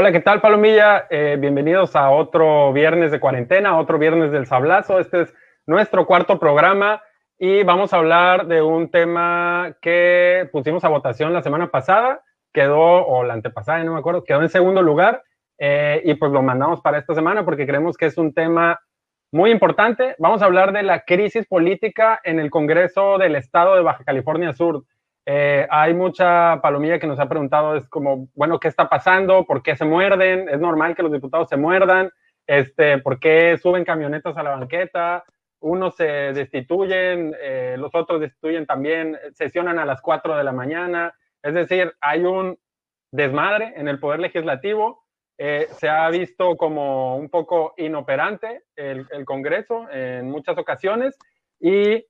Hola, ¿qué tal, Palomilla? Eh, bienvenidos a otro viernes de cuarentena, otro viernes del sablazo. Este es nuestro cuarto programa y vamos a hablar de un tema que pusimos a votación la semana pasada, quedó, o la antepasada, no me acuerdo, quedó en segundo lugar eh, y pues lo mandamos para esta semana porque creemos que es un tema muy importante. Vamos a hablar de la crisis política en el Congreso del Estado de Baja California Sur. Eh, hay mucha palomilla que nos ha preguntado, es como, bueno, ¿qué está pasando? ¿Por qué se muerden? ¿Es normal que los diputados se muerdan? Este, ¿Por qué suben camionetas a la banqueta? Unos se destituyen, eh, los otros destituyen también, sesionan a las 4 de la mañana. Es decir, hay un desmadre en el Poder Legislativo. Eh, se ha visto como un poco inoperante el, el Congreso en muchas ocasiones y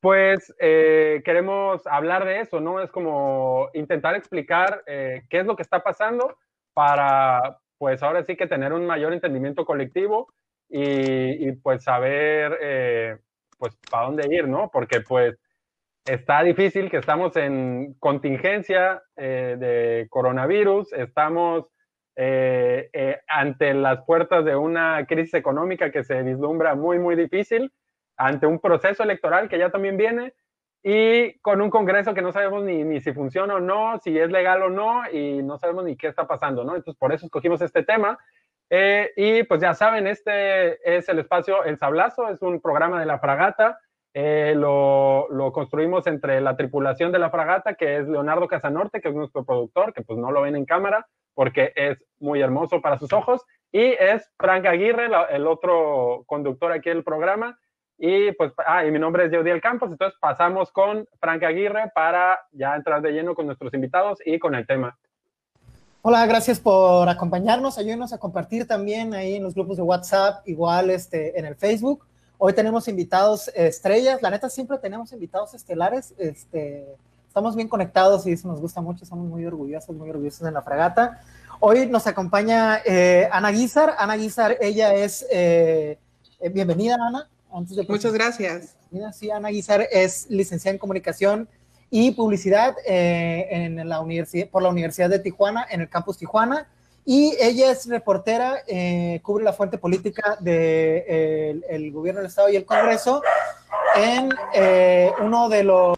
pues eh, queremos hablar de eso, ¿no? Es como intentar explicar eh, qué es lo que está pasando para, pues ahora sí que tener un mayor entendimiento colectivo y, pues saber, eh, pues, para dónde ir, ¿no? Porque pues está difícil que estamos en contingencia de coronavirus, estamos ante las puertas de una crisis económica que se vislumbra muy, muy difícil ante un proceso electoral que ya también viene y con un Congreso que no sabemos ni, ni, si funciona o no, si es legal o no, y no sabemos ni qué está pasando, ¿no? Entonces, por eso escogimos este tema. Eh, y pues ya saben, este es el espacio El Sablazo, es un programa de la fragata. Eh, lo, lo, construimos entre la tripulación de la fragata, que es Leonardo Casanorte, que es nuestro productor, que pues no lo ven en cámara porque es muy hermoso para sus ojos, y es Frank Aguirre, la, el otro conductor aquí del programa, y pues, ah, y mi nombre es Jodiel Campos, entonces pasamos con Frank Aguirre para ya entrar de lleno con nuestros invitados y con el tema. Hola, gracias por acompañarnos. Ayúdenos a compartir también ahí en los grupos de WhatsApp, igual este, en el Facebook. Hoy tenemos invitados estrellas. La neta, siempre tenemos invitados estelares. Este, estamos bien conectados y eso nos gusta mucho. Estamos muy orgullosos, muy orgullosos en la fragata. Hoy nos acompaña eh, Ana Guizar. Ana Guizar, ella es. Eh bienvenida, Ana. Muchas gracias. Sí, Ana Guizar es licenciada en comunicación y publicidad eh, en la universidad, por la Universidad de Tijuana, en el campus Tijuana. Y ella es reportera, eh, cubre la fuente política del de, el gobierno del Estado y el Congreso en eh, uno de los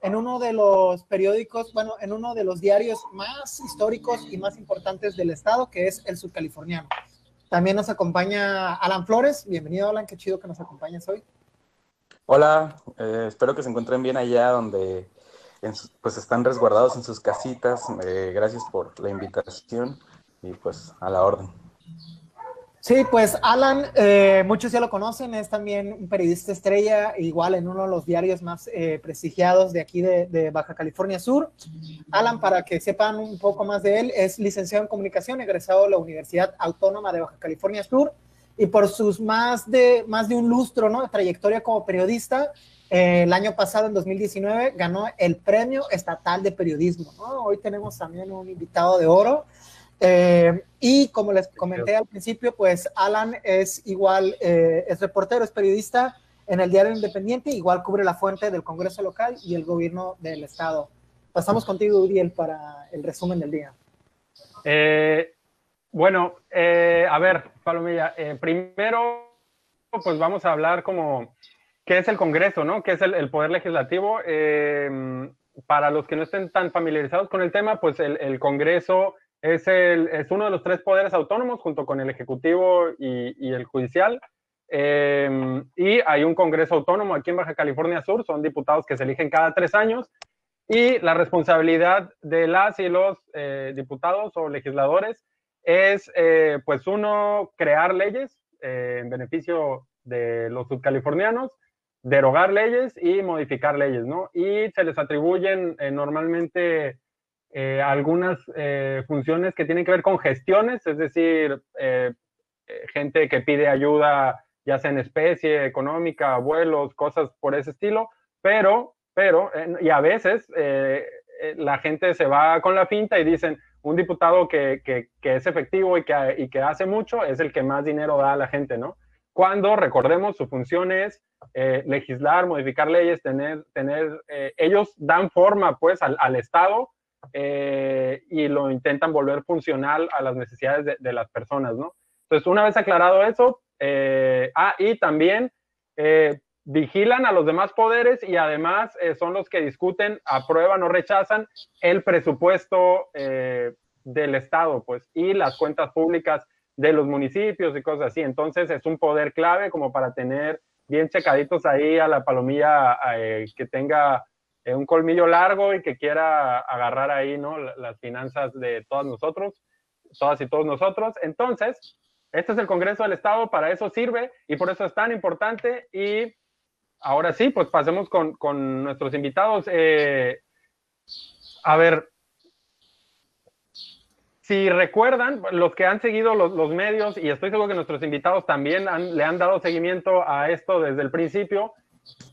en uno de los periódicos, bueno, en uno de los diarios más históricos y más importantes del estado, que es el Subcaliforniano. También nos acompaña Alan Flores. Bienvenido, Alan. Qué chido que nos acompañes hoy. Hola, eh, espero que se encuentren bien allá donde pues están resguardados en sus casitas. Eh, gracias por la invitación y pues a la orden. Sí, pues Alan, eh, muchos ya lo conocen, es también un periodista estrella, igual en uno de los diarios más eh, prestigiados de aquí de, Baja California Sur. Alan, para que sepan un poco más de él, es licenciado en comunicación, egresado de la Universidad Autónoma de Baja California Sur, y por sus más de, más de un lustro ¿no? de trayectoria como periodista, eh, el año pasado, en 2019, ganó el Premio Estatal de Periodismo. Hoy tenemos también un invitado de oro. Eh, y como les comenté al principio, pues Alan es igual, eh, es reportero, es periodista en el diario Independiente, igual cubre la fuente del Congreso local y el gobierno del Estado. Pasamos contigo, Uriel, para el resumen del día. Eh, bueno, a ver, Palomilla, primero, pues vamos a hablar como qué es el Congreso, ¿no? ¿Qué es el, el Poder Legislativo? para los que no estén tan familiarizados con el tema, pues el, el Congreso es, el, es uno de los tres poderes autónomos junto con el Ejecutivo y, el Judicial. Em, y hay un Congreso autónomo aquí en Baja California Sur, son diputados que se eligen cada tres años. Y la responsabilidad de las y los eh, diputados o legisladores es, eh, pues, uno, crear leyes eh, en beneficio de los subcalifornianos, derogar leyes y modificar leyes, ¿no? Y se les atribuyen normalmente eh, algunas eh, funciones que tienen que ver con gestiones, es decir, eh, gente que pide ayuda, ya sea en especie, económica, vuelos, cosas por ese estilo, pero, pero, y a veces la gente se va con la finta y dicen, un diputado que, que, que es efectivo y que, y que hace mucho es el que más dinero da a la gente, ¿no? Cuando, recordemos, su función es legislar, modificar leyes, tener, tener ellos dan forma pues al, al Estado eh, y lo intentan volver funcional a las necesidades de, las personas, ¿no? Entonces, una vez aclarado eso, eh, ah, y también eh, vigilan a los demás poderes y además eh, son los que discuten, aprueban o rechazan el presupuesto del Estado, pues, y las cuentas públicas de los municipios y cosas así. Entonces, es un poder clave como para tener bien checaditos ahí a la palomilla que tenga eh, un colmillo largo y que quiera agarrar ahí, ¿no? Las finanzas de todos nosotros, todas y todos nosotros. Entonces, este es el Congreso del Estado, para eso sirve y por eso es tan importante. Y ahora sí, pues pasemos con, con nuestros invitados. Eh, a ver, si recuerdan, los que han seguido los, los, medios, y estoy seguro que nuestros invitados también le han dado seguimiento a esto desde el principio,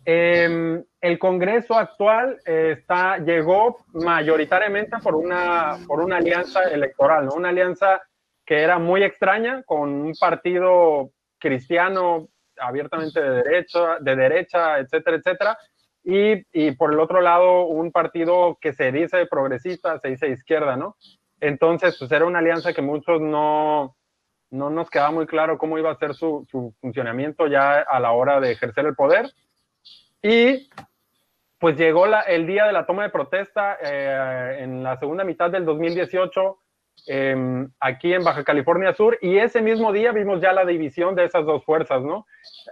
Em, el Congreso actual eh, está, llegó mayoritariamente por una, por una alianza electoral, ¿no? una alianza que era muy extraña con un partido cristiano abiertamente de derecha, de derecha etcétera, etcétera, y, y, por el otro lado un partido que se dice progresista, se dice izquierda, ¿no? Entonces, pues era una alianza que muchos no, no nos quedaba muy claro cómo iba a ser su, su funcionamiento ya a la hora de ejercer el poder. Y pues llegó el día de la toma de protesta eh, en la segunda mitad del 2018 em, aquí en Baja California Sur y ese mismo día vimos ya la división de esas dos fuerzas, ¿no?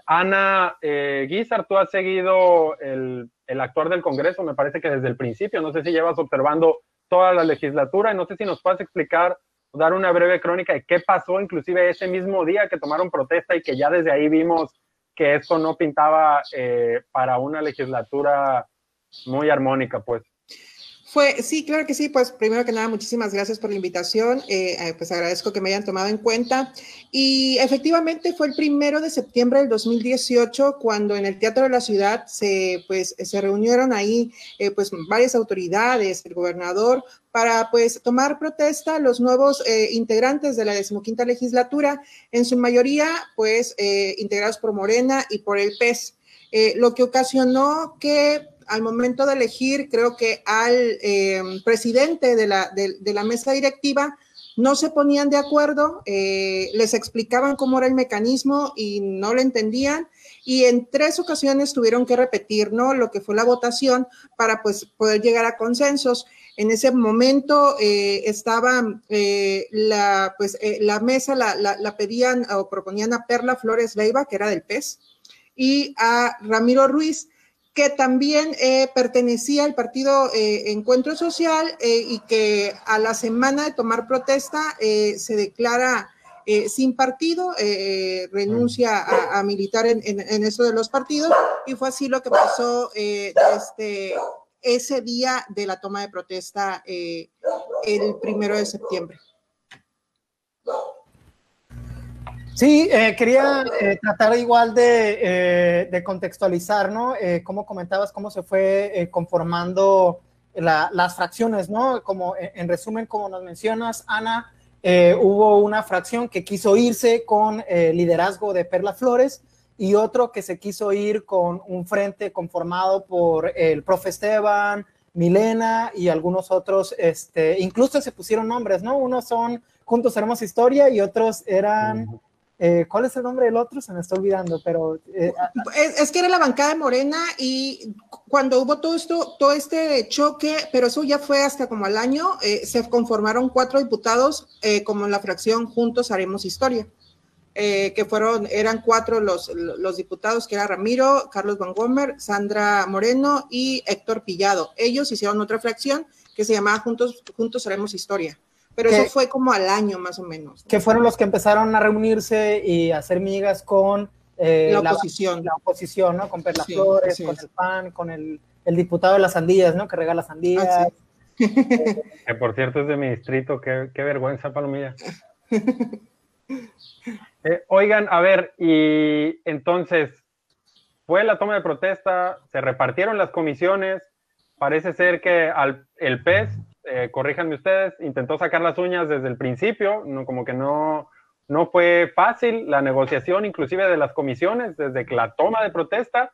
Ana eh, Guizar, tú has seguido el, el actuar del Congreso, me parece que desde el principio, no sé si llevas observando toda la legislatura y no sé si nos puedes explicar, dar una breve crónica de qué pasó inclusive ese mismo día que tomaron protesta y que ya desde ahí vimos que esto no pintaba eh, para una legislatura muy armónica, pues. Fue, sí, claro que sí. Pues primero que nada, muchísimas gracias por la invitación. Eh, eh, pues agradezco que me hayan tomado en cuenta. Y efectivamente fue el primero de septiembre del 2018 cuando en el Teatro de la Ciudad se, pues, se reunieron ahí pues varias autoridades, el gobernador, para pues tomar protesta los nuevos integrantes de la decimoquinta legislatura, en su mayoría pues integrados por Morena y por el PES. lo que ocasionó que al momento de elegir, creo que al em, presidente de la, la, mesa directiva, no se ponían de acuerdo, eh, les explicaban cómo era el mecanismo y no lo entendían. Y en tres ocasiones tuvieron que repetir, ¿no? Lo que fue la votación para pues poder llegar a consensos. En ese momento eh, estaba eh, la, pues, la mesa, la, la, pedían o proponían a Perla Flores Leiva, que era del PES, y a Ramiro Ruiz, que también eh, pertenecía al partido eh, Encuentro Social eh, y que a la semana de tomar protesta se declara sin partido, renuncia a, militar en, eso de los partidos y fue así lo que pasó este, ese día de la toma de protesta el primero de septiembre. Sí, eh, quería eh, tratar igual de, eh, contextualizar, ¿no? como comentabas, cómo se fue conformando las fracciones, ¿no? Como en resumen, como nos mencionas, Ana, hubo una fracción que quiso irse con el liderazgo de Perla Flores y otro que se quiso ir con un frente conformado por el profe Esteban, Milena y algunos otros, este, incluso se pusieron nombres, ¿no? Unos son Juntos Haremos Historia y otros eran... Eh, ¿Cuál es el nombre del otro? Se me está olvidando, pero... Eh, es, que era la bancada de Morena y cuando hubo todo esto, todo este choque, pero eso ya fue hasta como al año, eh, se conformaron cuatro diputados como en la fracción Juntos Haremos Historia. que fueron, eran cuatro los, los diputados, que era Ramiro, Carlos Van Gomer, Sandra Moreno y Héctor Pillado. Ellos hicieron otra fracción que se llamaba Juntos, Juntos Haremos Historia. Pero eso fue como al año más o menos. Que fueron los que empezaron a reunirse y a hacer migas con eh, la oposición. La, oposición, ¿no? Con Perla Flores, con el PAN, con el, el, diputado de las sandías, ¿no? Que regala sandías. Ah, que por cierto es de mi distrito, qué, qué vergüenza, Palomilla. Eh, oigan, a ver, y entonces fue la toma de protesta, se repartieron las comisiones, parece ser que al, el PES eh, corríjanme ustedes, intentó sacar las uñas desde el principio, no, como que no, no fue fácil la negociación inclusive de las comisiones desde que la toma de protesta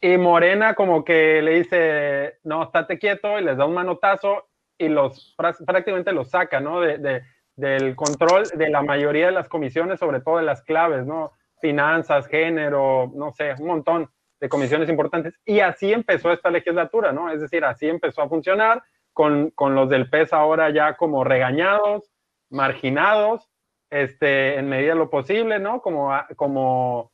y Morena como que le dice, no, estate quieto y les da un manotazo y los prácticamente los saca, ¿no? De, del control de la mayoría de las comisiones, sobre todo de las claves, ¿no? Finanzas, género, no sé, un montón de comisiones importantes. Y así empezó esta legislatura, ¿no? Es decir, así empezó a funcionar con, con los del PES ahora ya como regañados, marginados, este, en medida de lo posible, ¿no? Como, como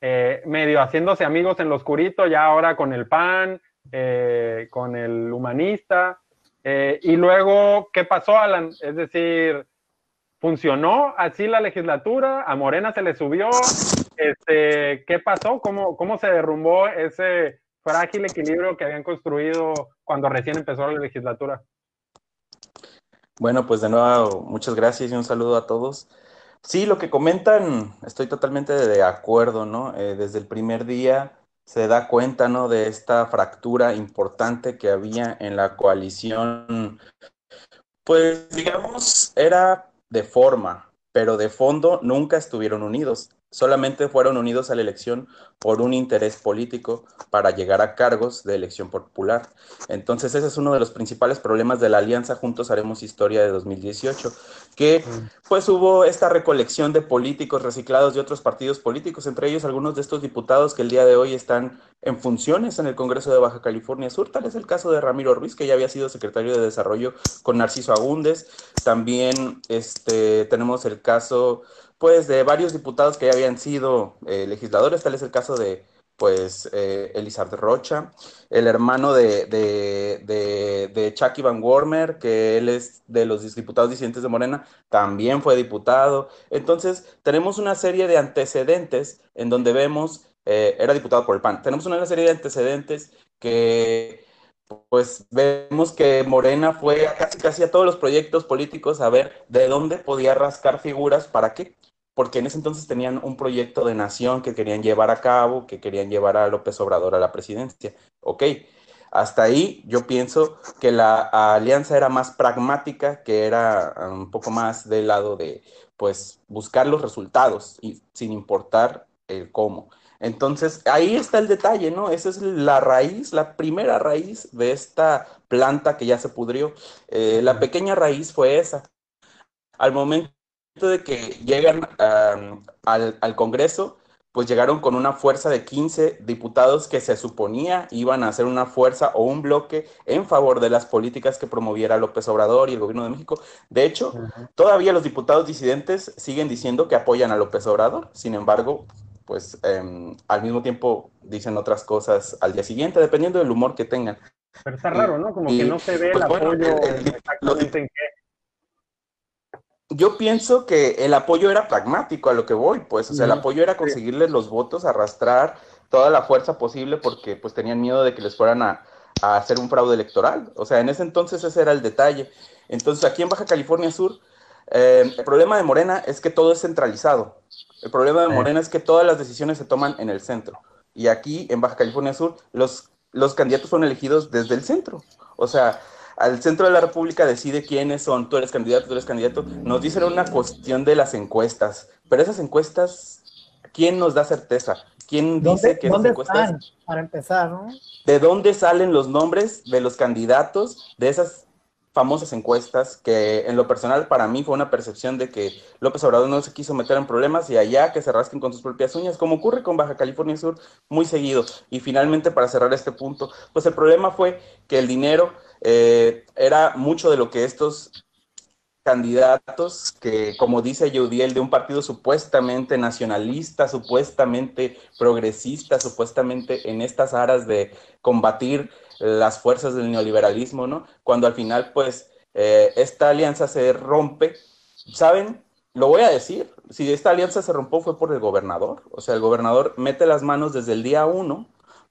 eh, medio haciéndose amigos en lo oscurito, ya ahora con el PAN, eh, con el humanista. Eh, y luego, ¿qué pasó, Alan? Es decir, ¿funcionó así la legislatura? ¿A Morena se le subió? Este, ¿Qué pasó? ¿Cómo, ¿Cómo se derrumbó ese frágil equilibrio que habían construido cuando recién empezó la legislatura? Bueno, pues de nuevo, muchas gracias y un saludo a todos. Sí, lo que comentan, estoy totalmente de acuerdo, ¿no? Eh, desde el primer día se da cuenta, ¿no? De esta fractura importante que había en la coalición. Pues, digamos, era de forma, pero de fondo nunca estuvieron unidos solamente fueron unidos a la elección por un interés político para llegar a cargos de elección popular. Entonces ese es uno de los principales problemas de la alianza Juntos Haremos Historia de 2018, que pues hubo esta recolección de políticos reciclados de otros partidos políticos, entre ellos algunos de estos diputados que el día de hoy están en funciones en el Congreso de Baja California Sur, tal es el caso de Ramiro Ruiz, que ya había sido secretario de Desarrollo con Narciso Agúndez, también este, tenemos el caso pues de varios diputados que ya habían sido eh, legisladores, tal es el caso de pues eh, Elizabeth Rocha, el hermano de, de, de, Chucky Van Wormer, que él es de los diputados disidentes de Morena, también fue diputado. Entonces, tenemos una serie de antecedentes en donde vemos, eh, era diputado por el PAN, tenemos una serie de antecedentes que pues vemos que Morena fue casi, casi a todos los proyectos políticos a ver de dónde podía rascar figuras para qué porque en ese entonces tenían un proyecto de nación que querían llevar a cabo, que querían llevar a López Obrador a la presidencia. Ok, hasta ahí yo pienso que la alianza era más pragmática, que era um, un poco más del lado de, pues, buscar los resultados y sin importar el cómo. Entonces, ahí está el detalle, ¿no? Esa es la raíz, la primera raíz de esta planta que ya se pudrió. Eh, la pequeña raíz fue esa. Al momento de que llegan al, al, Congreso, pues llegaron con una fuerza de 15 diputados que se suponía iban a hacer una fuerza o un bloque en favor de las políticas que promoviera López Obrador y el gobierno de México. De hecho, todavía los diputados disidentes siguen diciendo que apoyan a López Obrador, sin embargo, pues em, al mismo tiempo dicen otras cosas al día siguiente, dependiendo del humor que tengan. Pero está raro, ¿no? Como que no se ve pues el apoyo exactamente en qué yo pienso que el apoyo era pragmático a lo que voy, pues, o sea, el apoyo era conseguirles los votos, arrastrar toda la fuerza posible porque pues tenían miedo de que les fueran a, hacer un fraude electoral. O sea, en ese entonces ese era el detalle. Entonces, aquí en Baja California Sur, eh, el problema de Morena es que todo es centralizado. El problema de Morena es que todas las decisiones se toman en el centro. Y aquí en Baja California Sur, los, los candidatos son elegidos desde el centro. O sea, al centro de la República decide quiénes son, tú eres candidato, tú eres candidato. Nos dicen una cuestión de las encuestas, pero esas encuestas, ¿quién nos da certeza? ¿Quién dice que esas encuestas? Están, para empezar, ¿no? ¿De dónde salen los nombres de los candidatos de esas famosas encuestas que en lo personal para mí fue una percepción de que López Obrador no se quiso meter en problemas y allá que se rasquen con sus propias uñas, como ocurre con Baja California Sur muy seguido. Y finalmente, para cerrar este punto, pues el problema fue que el dinero eh, era mucho de lo que estos candidatos que, como dice Yudiel, de un partido supuestamente nacionalista, supuestamente progresista, supuestamente en estas aras de combatir las fuerzas del neoliberalismo, ¿no? Cuando al final, pues, eh, esta alianza se rompe, ¿saben? Lo voy a decir, si esta alianza se rompió fue por el gobernador, o sea, el gobernador mete las manos desde el día uno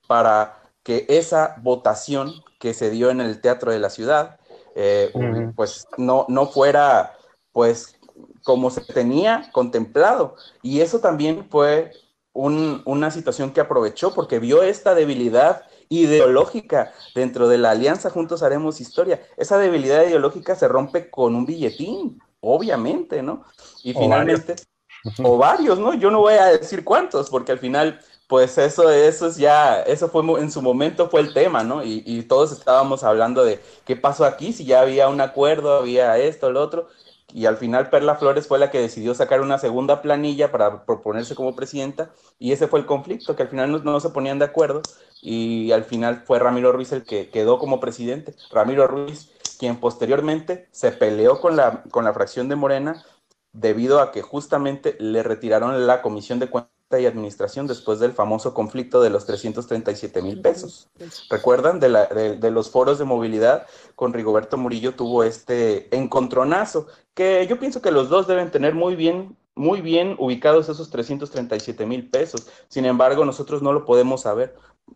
para que esa votación que se dio en el Teatro de la Ciudad, eh, pues no, no fuera pues como se tenía contemplado. Y eso también fue una situación que aprovechó porque vio esta debilidad ideológica dentro de la alianza Juntos Haremos Historia. Esa debilidad ideológica se rompe con un billetín, obviamente, ¿no? Y finalmente, o varios, ¿no? Yo no voy a decir cuántos, porque al final pues eso, eso es ya, eso fue en su momento fue el tema, ¿no? Y, y, todos estábamos hablando de qué pasó aquí, si ya había un acuerdo, había esto, lo otro, y al final Perla Flores fue la que decidió sacar una segunda planilla para proponerse como presidenta, y ese fue el conflicto, que al final no, se ponían de acuerdo, y al final fue Ramiro Ruiz el que quedó como presidente. Ramiro Ruiz, quien posteriormente se peleó con la, con la fracción de Morena debido a que justamente le retiraron la comisión de cuentas y administración después del famoso conflicto de los 337 mil pesos. ¿Recuerdan? De, la, de, los foros de movilidad con Rigoberto Murillo tuvo este encontronazo, que yo pienso que los dos deben tener muy bien, muy bien ubicados esos 337 mil pesos. Sin embargo, nosotros no lo podemos saber.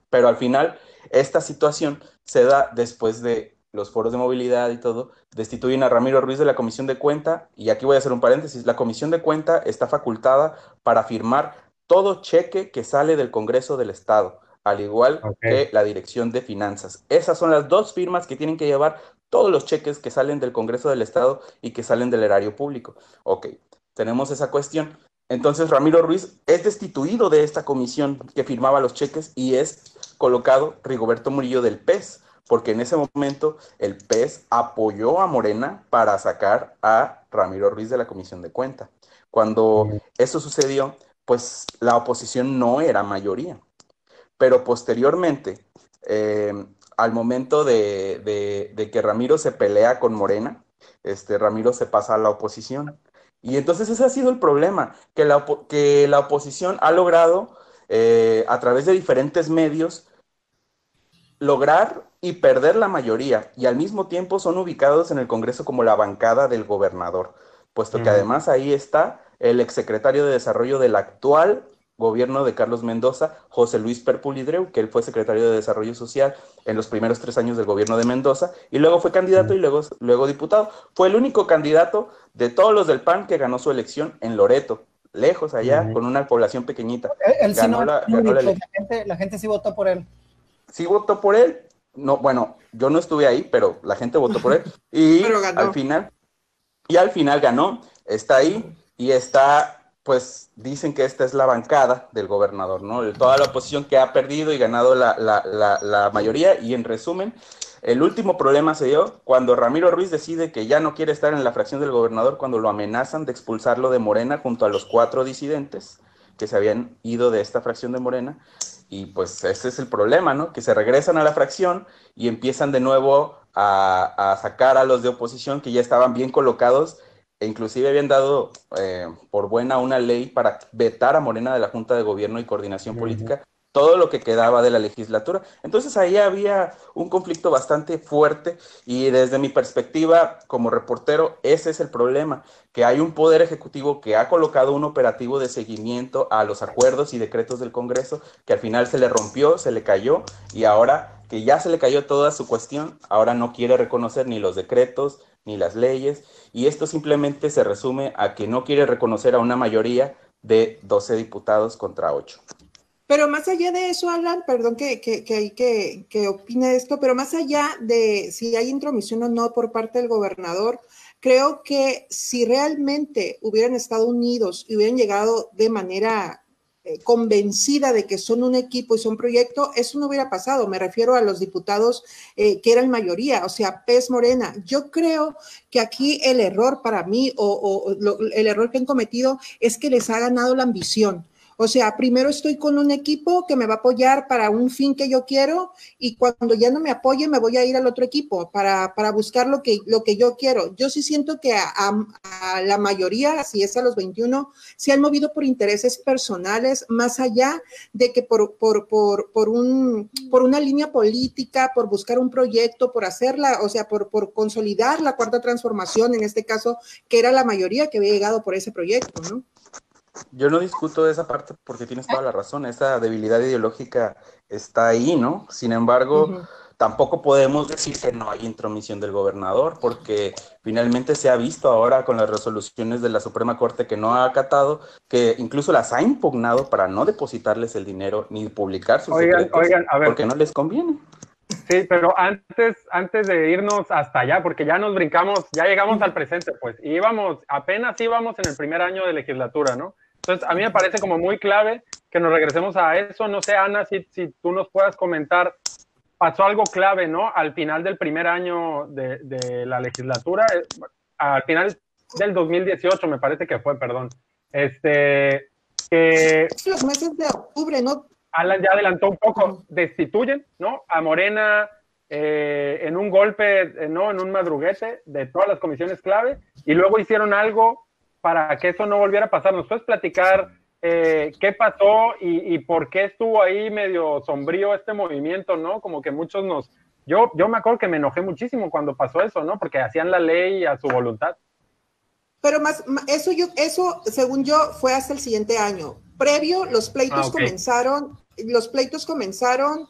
Pero al final, esta situación se da después de los foros de movilidad y todo, destituyen a Ramiro Ruiz de la comisión de cuenta, y aquí voy a hacer un paréntesis, la comisión de cuenta está facultada para firmar todo cheque que sale del Congreso del Estado, al igual que la Dirección de Finanzas. Esas son las dos firmas que tienen que llevar todos los cheques que salen del Congreso del Estado y que salen del erario público. Ok, tenemos esa cuestión. Entonces Ramiro Ruiz es destituido de esta comisión que firmaba los cheques y es colocado Rigoberto Murillo del PES, porque en ese momento el PES apoyó a Morena para sacar a Ramiro Ruiz de la comisión de cuenta. Cuando eso sucedió, pues la oposición no era mayoría. Pero posteriormente, eh, al momento de, que Ramiro se pelea con Morena, este, Ramiro se pasa a la oposición. Y entonces ese ha sido el problema, que la, que la oposición ha logrado, eh, a través de diferentes medios, lograr y perder la mayoría, y al mismo tiempo son ubicados en el Congreso como la bancada del gobernador, puesto que además ahí está el exsecretario de Desarrollo del actual gobierno de Carlos Mendoza, José Luis Perpulidreu, que él fue secretario de Desarrollo Social en los primeros tres años del gobierno de Mendoza, y luego fue candidato y luego, luego diputado. Fue el único candidato de todos los del PAN que ganó su elección en Loreto, lejos allá, con una población pequeñita. la, gente, sí votó por él. Sí votó por él. No, bueno, yo no estuve ahí, pero la gente votó por él. Y al final, y al final ganó, está ahí y está, pues dicen que esta es la bancada del gobernador, ¿no? Toda la oposición que ha perdido y ganado la, la, la, mayoría. Y en resumen, el último problema se dio cuando Ramiro Ruiz decide que ya no quiere estar en la fracción del gobernador, cuando lo amenazan de expulsarlo de Morena junto a los cuatro disidentes que se habían ido de esta fracción de Morena. Y pues ese es el problema, ¿no? Que se regresan a la fracción y empiezan de nuevo a, a sacar a los de oposición que ya estaban bien colocados e inclusive habían dado eh, por buena una ley para vetar a Morena de la Junta de Gobierno y Coordinación Política todo lo que quedaba de la legislatura. Entonces ahí había un conflicto bastante fuerte y desde mi perspectiva como reportero, ese es el problema, que hay un poder ejecutivo que ha colocado un operativo de seguimiento a los acuerdos y decretos del Congreso, que al final se le rompió, se le cayó y ahora que ya se le cayó toda su cuestión, ahora no quiere reconocer ni los decretos ni las leyes y esto simplemente se resume a que no quiere reconocer a una mayoría de 12 diputados contra 8. Pero más allá de eso, Alan, perdón que, que, que, que, que opine esto, pero más allá de si hay intromisión o no por parte del gobernador, creo que si realmente hubieran estado unidos y hubieran llegado de manera convencida de que son un equipo y son proyecto, eso no hubiera pasado. Me refiero a los diputados eh, que eran mayoría, o sea, Pez Morena. Yo creo que aquí el error para mí o, o el error que han cometido es que les ha ganado la ambición o sea, primero estoy con un equipo que me va a apoyar para un fin que yo quiero y cuando ya no me apoye me voy a ir al otro equipo para, para buscar lo que, lo que yo quiero. Yo sí siento que a, la mayoría, si es a los 21, se han movido por intereses personales más allá de que por, por, por, por, un, por una línea política, por buscar un proyecto, por hacerla, o sea, por, por consolidar la cuarta transformación, en este caso, que era la mayoría que había llegado por ese proyecto, ¿no? Yo no discuto esa parte porque tienes toda la razón, esa debilidad ideológica está ahí, ¿no? Sin embargo, tampoco podemos decir que no hay intromisión del gobernador, porque finalmente se ha visto ahora con las resoluciones de la Suprema Corte que no ha acatado, que incluso las ha impugnado para no depositarles el dinero ni publicar sus oigan, oigan, a ver. porque no les conviene. Sí, pero antes, antes de irnos hasta allá, porque ya nos brincamos, ya llegamos al presente, pues íbamos, apenas íbamos en el primer año de legislatura, ¿no? Entonces, a mí me parece como muy clave que nos regresemos a eso. No sé, Ana, si, si tú nos puedas comentar, pasó algo clave, ¿no? Al final del primer año de, de la legislatura, eh, al final del 2018, me parece que fue, perdón. Este, que... Los meses de octubre, ¿no? Alan ya adelantó un poco, destituyen, ¿no? A Morena eh, en un golpe, eh, ¿no? En un madruguete de todas las comisiones clave y luego hicieron algo para que eso no volviera a pasar. ¿Nos puedes platicar eh, qué pasó y, por qué estuvo ahí medio sombrío este movimiento, ¿no? Como que muchos nos... Yo, yo me acuerdo que me enojé muchísimo cuando pasó eso, ¿no? Porque hacían la ley a su voluntad. Pero más, eso yo, eso, según yo, fue hasta el siguiente año. Previo, los pleitos ah, comenzaron, los pleitos comenzaron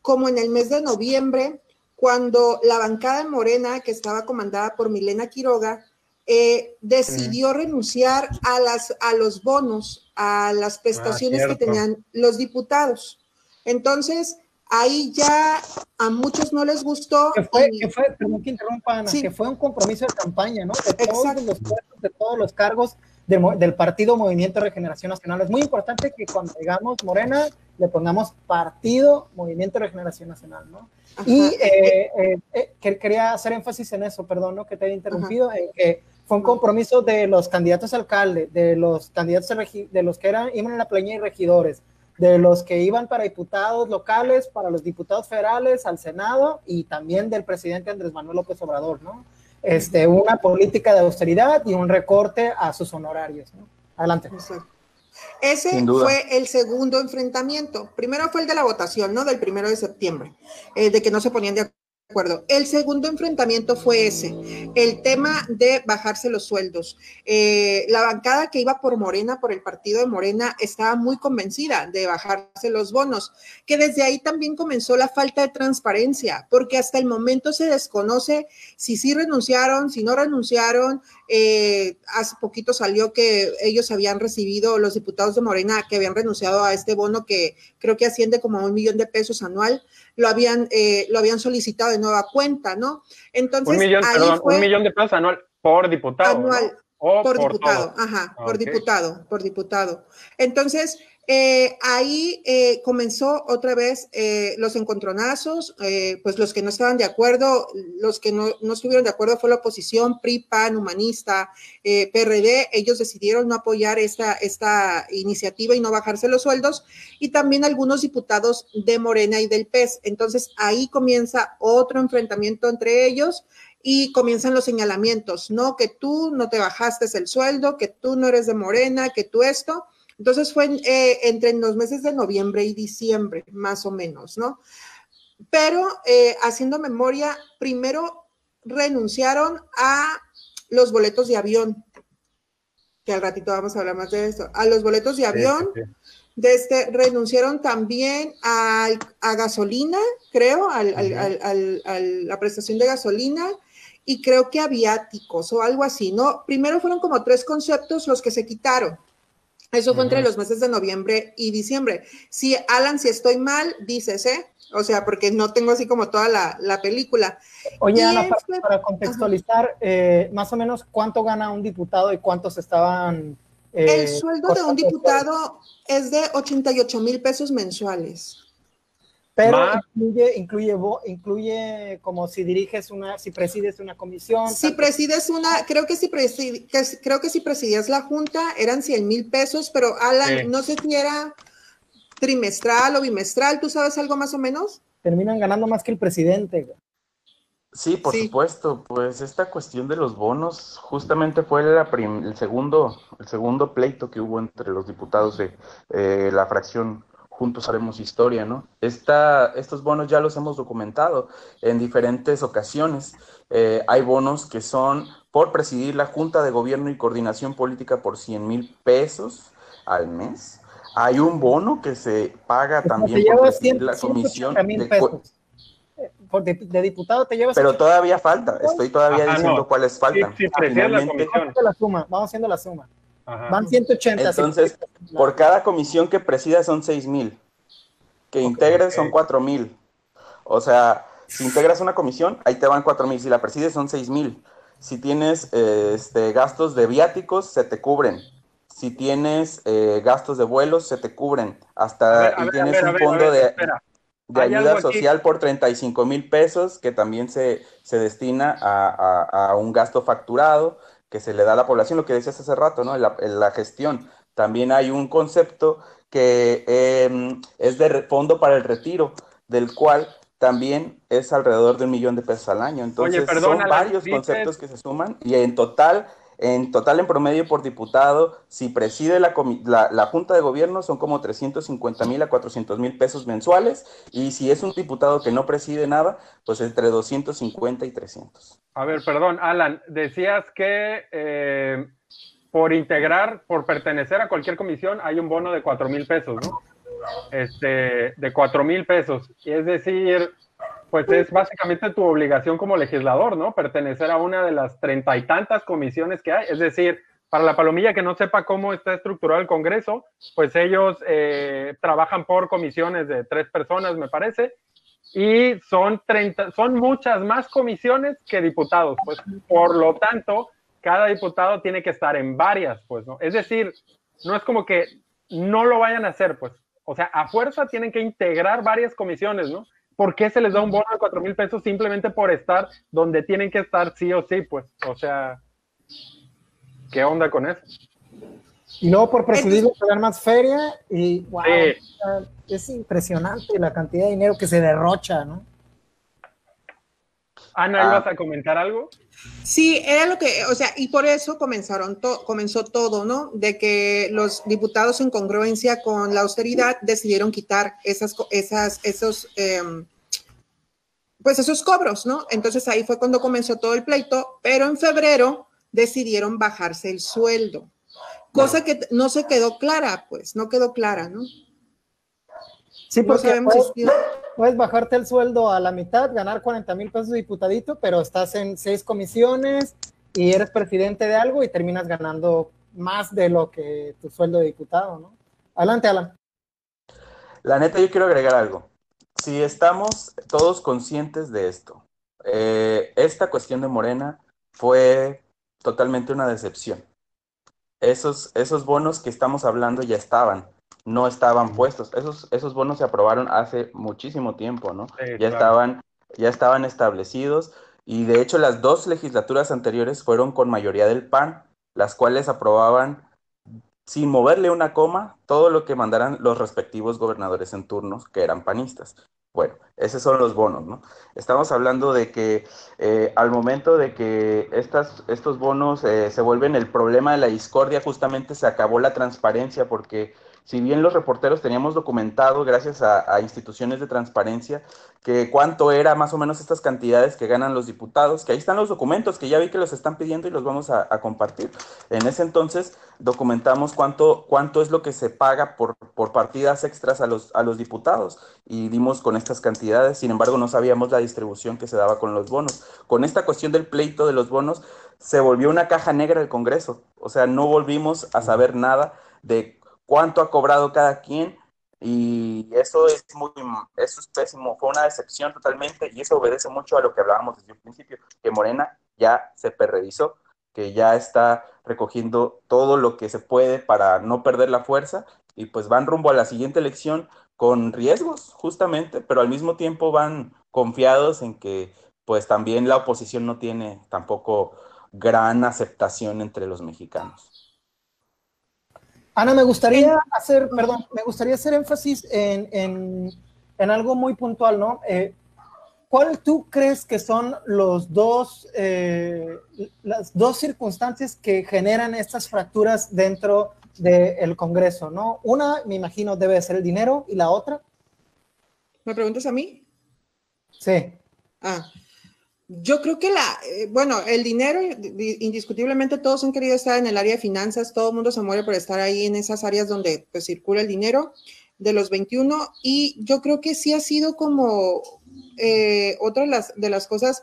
como en el mes de noviembre, cuando la bancada de Morena, que estaba comandada por Milena Quiroga, eh, decidió renunciar a, las, a los bonos, a las prestaciones ah, que tenían los diputados. Entonces, ahí ya a muchos no les gustó. Que fue, que fue perdón que interrumpa, Ana, que fue un compromiso de campaña, ¿no? De todos los de todos los cargos del, Partido Movimiento Regeneración Nacional. Es muy importante que cuando digamos Morena, le pongamos Partido Movimiento Regeneración Nacional, ¿no? Y eh, eh, eh quería hacer énfasis en eso, perdón, ¿no? que te he interrumpido, en que fue un compromiso de los candidatos a alcalde, de los candidatos de los que eran, iban a la pleña y regidores, de los que iban para diputados locales, para los diputados federales, al Senado y también del presidente Andrés Manuel López Obrador, ¿no? Este, una política de austeridad y un recorte a sus honorarios, ¿no? Adelante. Ese fue el segundo enfrentamiento. Primero fue el de la votación, ¿no? Del primero de septiembre, el de que no se ponían de acuerdo. El segundo enfrentamiento fue ese, el tema de bajarse los sueldos. Eh, la bancada que iba por Morena, por el partido de Morena, estaba muy convencida de bajarse los bonos, que desde ahí también comenzó la falta de transparencia, porque hasta el momento se desconoce si sí renunciaron, si no renunciaron. Eh, hace poquito salió que ellos habían recibido, los diputados de Morena, que habían renunciado a este bono que creo que asciende como a un millón de pesos anual lo habían, eh, lo habían solicitado de nueva cuenta, ¿no? Entonces, un millón, perdón, un millón de pesos anual por diputado. Anual, por, diputado, ajá, por diputado, por diputado. Entonces, eh, ahí eh, comenzó otra vez eh, los encontronazos, pues los que no estaban de acuerdo, los que no, estuvieron de acuerdo fue la oposición, PRI, PAN, Humanista, PRD, ellos decidieron no apoyar esta, esta iniciativa y no bajarse los sueldos, y también algunos diputados de Morena y del PES. Entonces ahí comienza otro enfrentamiento entre ellos y comienzan los señalamientos, ¿no? Que tú no te bajaste el sueldo, que tú no eres de Morena, que tú esto. Entonces fue eh, entre los meses de noviembre y diciembre, más o menos, ¿no? Pero eh, haciendo memoria, primero renunciaron a los boletos de avión, que al ratito vamos a hablar más de eso, a los boletos de avión. Este, renunciaron también a, gasolina, creo, a la prestación de gasolina y creo que a viáticos o algo así, ¿no? Primero fueron como tres conceptos los que se quitaron. Eso fue entre los meses de noviembre y diciembre. Si, Alan, si estoy mal, dices, ¿eh? O sea, porque no tengo así como toda la, película. Oye, Ana, para, contextualizar, eh, más o menos, ¿cuánto gana un diputado y cuántos estaban? Eh, el sueldo de un diputado es de 88 mil pesos mensuales. Pero incluye, incluye, incluye como si diriges una, si presides una comisión. Si presides una, creo que si, creo que si presidías la junta eran 100 mil pesos, pero Alan, no sé si era trimestral o bimestral, ¿tú sabes algo más o menos? Terminan ganando más que el presidente. Sí, por supuesto, pues esta cuestión de los bonos justamente fue el, segundo, el segundo pleito que hubo entre los diputados de eh, la fracción juntos haremos historia, ¿no? Esta, estos bonos ya los hemos documentado en diferentes ocasiones. Eh, hay bonos que son por presidir la Junta de Gobierno y Coordinación Política por 100 mil pesos al mes. Hay un bono que se paga también por presidir la comisión de, de, diputado te llevas. Pero todavía falta, estoy todavía diciendo cuáles faltan. Sí, sí, vamos haciendo la suma, vamos haciendo la suma. Van 180. Entonces, por cada comisión que presida son 6 mil. Que integres son 4 mil. O sea, si integras una comisión, ahí te van 4 mil. Si la presides son 6 mil. Si tienes este, gastos de viáticos, se te cubren. si tienes eh, gastos de vuelos, se te cubren. Hasta y tienes un fondo de, de ayuda social por 35 mil pesos que también se, se destina a, a, un gasto facturado que se le da a la población, lo que decías hace rato, ¿no? La, la gestión. También hay un concepto que em, es de fondo para el retiro, del cual también es alrededor de un millón de pesos al año. Entonces, son varios conceptos que se suman y en total en total, en promedio por diputado, si preside la, la, Junta de Gobierno, son como 350 mil a 400 mil pesos mensuales. Y si es un diputado que no preside nada, pues entre 250 y 300. A ver, perdón, Alan, decías que eh, por integrar, por pertenecer a cualquier comisión, hay un bono de 4 mil pesos, ¿no? Este, de 4 mil pesos. Es decir, pues es básicamente tu obligación como legislador, ¿no? Pertenecer a una de las treinta y tantas comisiones que hay. Es decir, para la palomilla que no sepa cómo está estructurado el Congreso, pues ellos eh, trabajan por comisiones de tres personas, me parece, y son 30, son muchas más comisiones que diputados, pues por lo tanto, cada diputado tiene que estar en varias, pues, ¿no? Es decir, no es como que no lo vayan a hacer, pues, o sea, a fuerza tienen que integrar varias comisiones, ¿no? ¿Por qué se les da un bono de cuatro mil pesos simplemente por estar donde tienen que estar sí o sí? Pues, o sea, ¿qué onda con eso? Y luego por presidir dan más feria y wow, es impresionante la cantidad de dinero que se derrocha, ¿no? Ana, ah. ¿ibas a comentar algo? Sí, era lo que, o sea, y por eso comenzaron comenzó todo, ¿no? De que los diputados en congruencia con la austeridad decidieron quitar esas, esas, esos, em, pues esos cobros, ¿no? Entonces ahí fue cuando comenzó todo el pleito, pero en febrero decidieron bajarse el sueldo, cosa que no se quedó clara, pues, no quedó clara, ¿no? Sí, porque puedes, bajarte el sueldo a la mitad, ganar 40 mil pesos diputadito, pero estás en seis comisiones y eres presidente de algo y terminas ganando más de lo que tu sueldo de diputado, ¿no? Adelante, Alan. La neta, yo quiero agregar algo. Si estamos todos conscientes de esto, eh, esta cuestión de Morena fue totalmente una decepción. Esos, esos bonos que estamos hablando ya estaban no estaban puestos. Esos, esos bonos se aprobaron hace muchísimo tiempo, ¿no? ya, estaban, ya estaban establecidos y de hecho las dos legislaturas anteriores fueron con mayoría del PAN, las cuales aprobaban sin moverle una coma todo lo que mandaran los respectivos gobernadores en turnos que eran panistas. Bueno, esos son los bonos, ¿no? Estamos hablando de que eh, al momento de que estas, estos bonos eh, se vuelven el problema de la discordia, justamente se acabó la transparencia porque si bien los reporteros teníamos documentado, gracias a, instituciones de transparencia, que cuánto era más o menos estas cantidades que ganan los diputados, que ahí están los documentos, que ya vi que los están pidiendo y los vamos a, compartir. En ese entonces documentamos cuánto, cuánto es lo que se paga por, por partidas extras a los, a los diputados y dimos con estas cantidades, sin embargo no sabíamos la distribución que se daba con los bonos. Con esta cuestión del pleito de los bonos, se volvió una caja negra del Congreso, o sea, no volvimos a saber nada de cuánto ha cobrado cada quien y eso es muy, eso es pésimo, fue una decepción totalmente y eso obedece mucho a lo que hablábamos desde un principio, que Morena ya se perrevisó, que ya está recogiendo todo lo que se puede para no perder la fuerza y pues van rumbo a la siguiente elección con riesgos justamente, pero al mismo tiempo van confiados en que pues también la oposición no tiene tampoco gran aceptación entre los mexicanos. Ana, me gustaría hacer, perdón, me gustaría hacer énfasis en, algo muy puntual, ¿no? Eh, ¿Cuál tú crees que son los dos, eh, las dos circunstancias que generan estas fracturas dentro del Congreso, ¿no? Una, me imagino, debe ser el dinero y la otra. ¿Me preguntas a mí? Sí. Ah, yo creo que la, eh, bueno, el dinero, indiscutiblemente todos han querido estar en el área de finanzas, todo el mundo se muere por estar ahí en esas áreas donde pues, circula el dinero de los 21 y yo creo que sí ha sido como eh, otra de las, cosas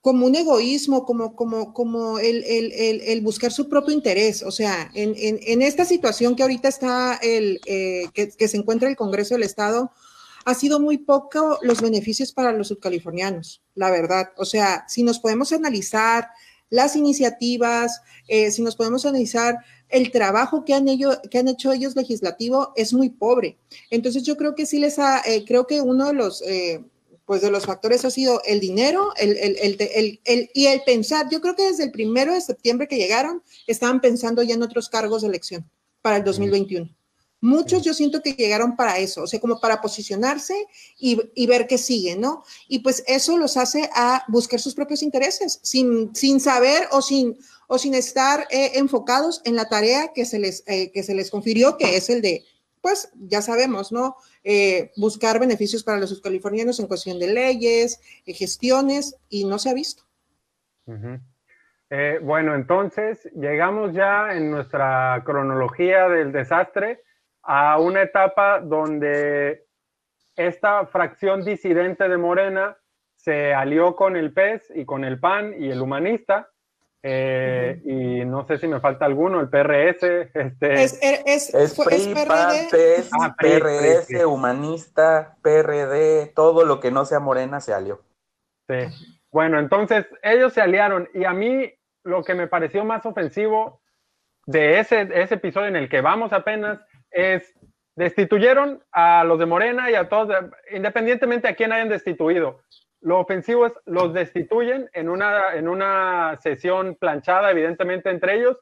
como un egoísmo, como, como, como el, el, el, buscar su propio interés. O sea, en, en, esta situación que ahorita está el, eh, que, que, se encuentra el Congreso del Estado, ha sido muy poco los beneficios para los subcalifornianos, la verdad. O sea, si nos podemos analizar las iniciativas, eh, si nos podemos analizar el trabajo que han, ellos, que han hecho ellos legislativo es muy pobre. Entonces yo creo que sí les ha, eh, creo que uno de los, eh, pues de los factores ha sido el dinero el, el, y el pensar. Yo creo que desde el primero de septiembre que llegaron, estaban pensando ya en otros cargos de elección para el 2021. Muchos yo siento que llegaron para eso, o sea, como para posicionarse y, ver qué sigue, ¿no? Y pues eso los hace a buscar sus propios intereses, sin, sin saber o sin, o sin estar eh, enfocados en la tarea que se, les, eh, que se les confirió, que es el de, pues ya sabemos, ¿no? Eh, buscar beneficios para los californianos en cuestión de leyes, gestiones, y no se ha visto. bueno, entonces llegamos ya en nuestra cronología del desastre a una etapa donde esta fracción disidente de Morena se alió con el PES y con el PAN y el humanista. Eh, y no sé si me falta alguno, el PRS. Este... Es, es, es, PRI, PAN, PES, PRS, humanista, PRD, todo lo que no sea Morena se alió. Sí. Bueno, entonces ellos se aliaron y a mí lo que me pareció más ofensivo de ese, ese episodio en el que vamos apenas es, destituyeron a los de Morena y a todos, independientemente a quién hayan destituido. Lo ofensivo es, los destituyen en una, en una sesión planchada, evidentemente, entre ellos,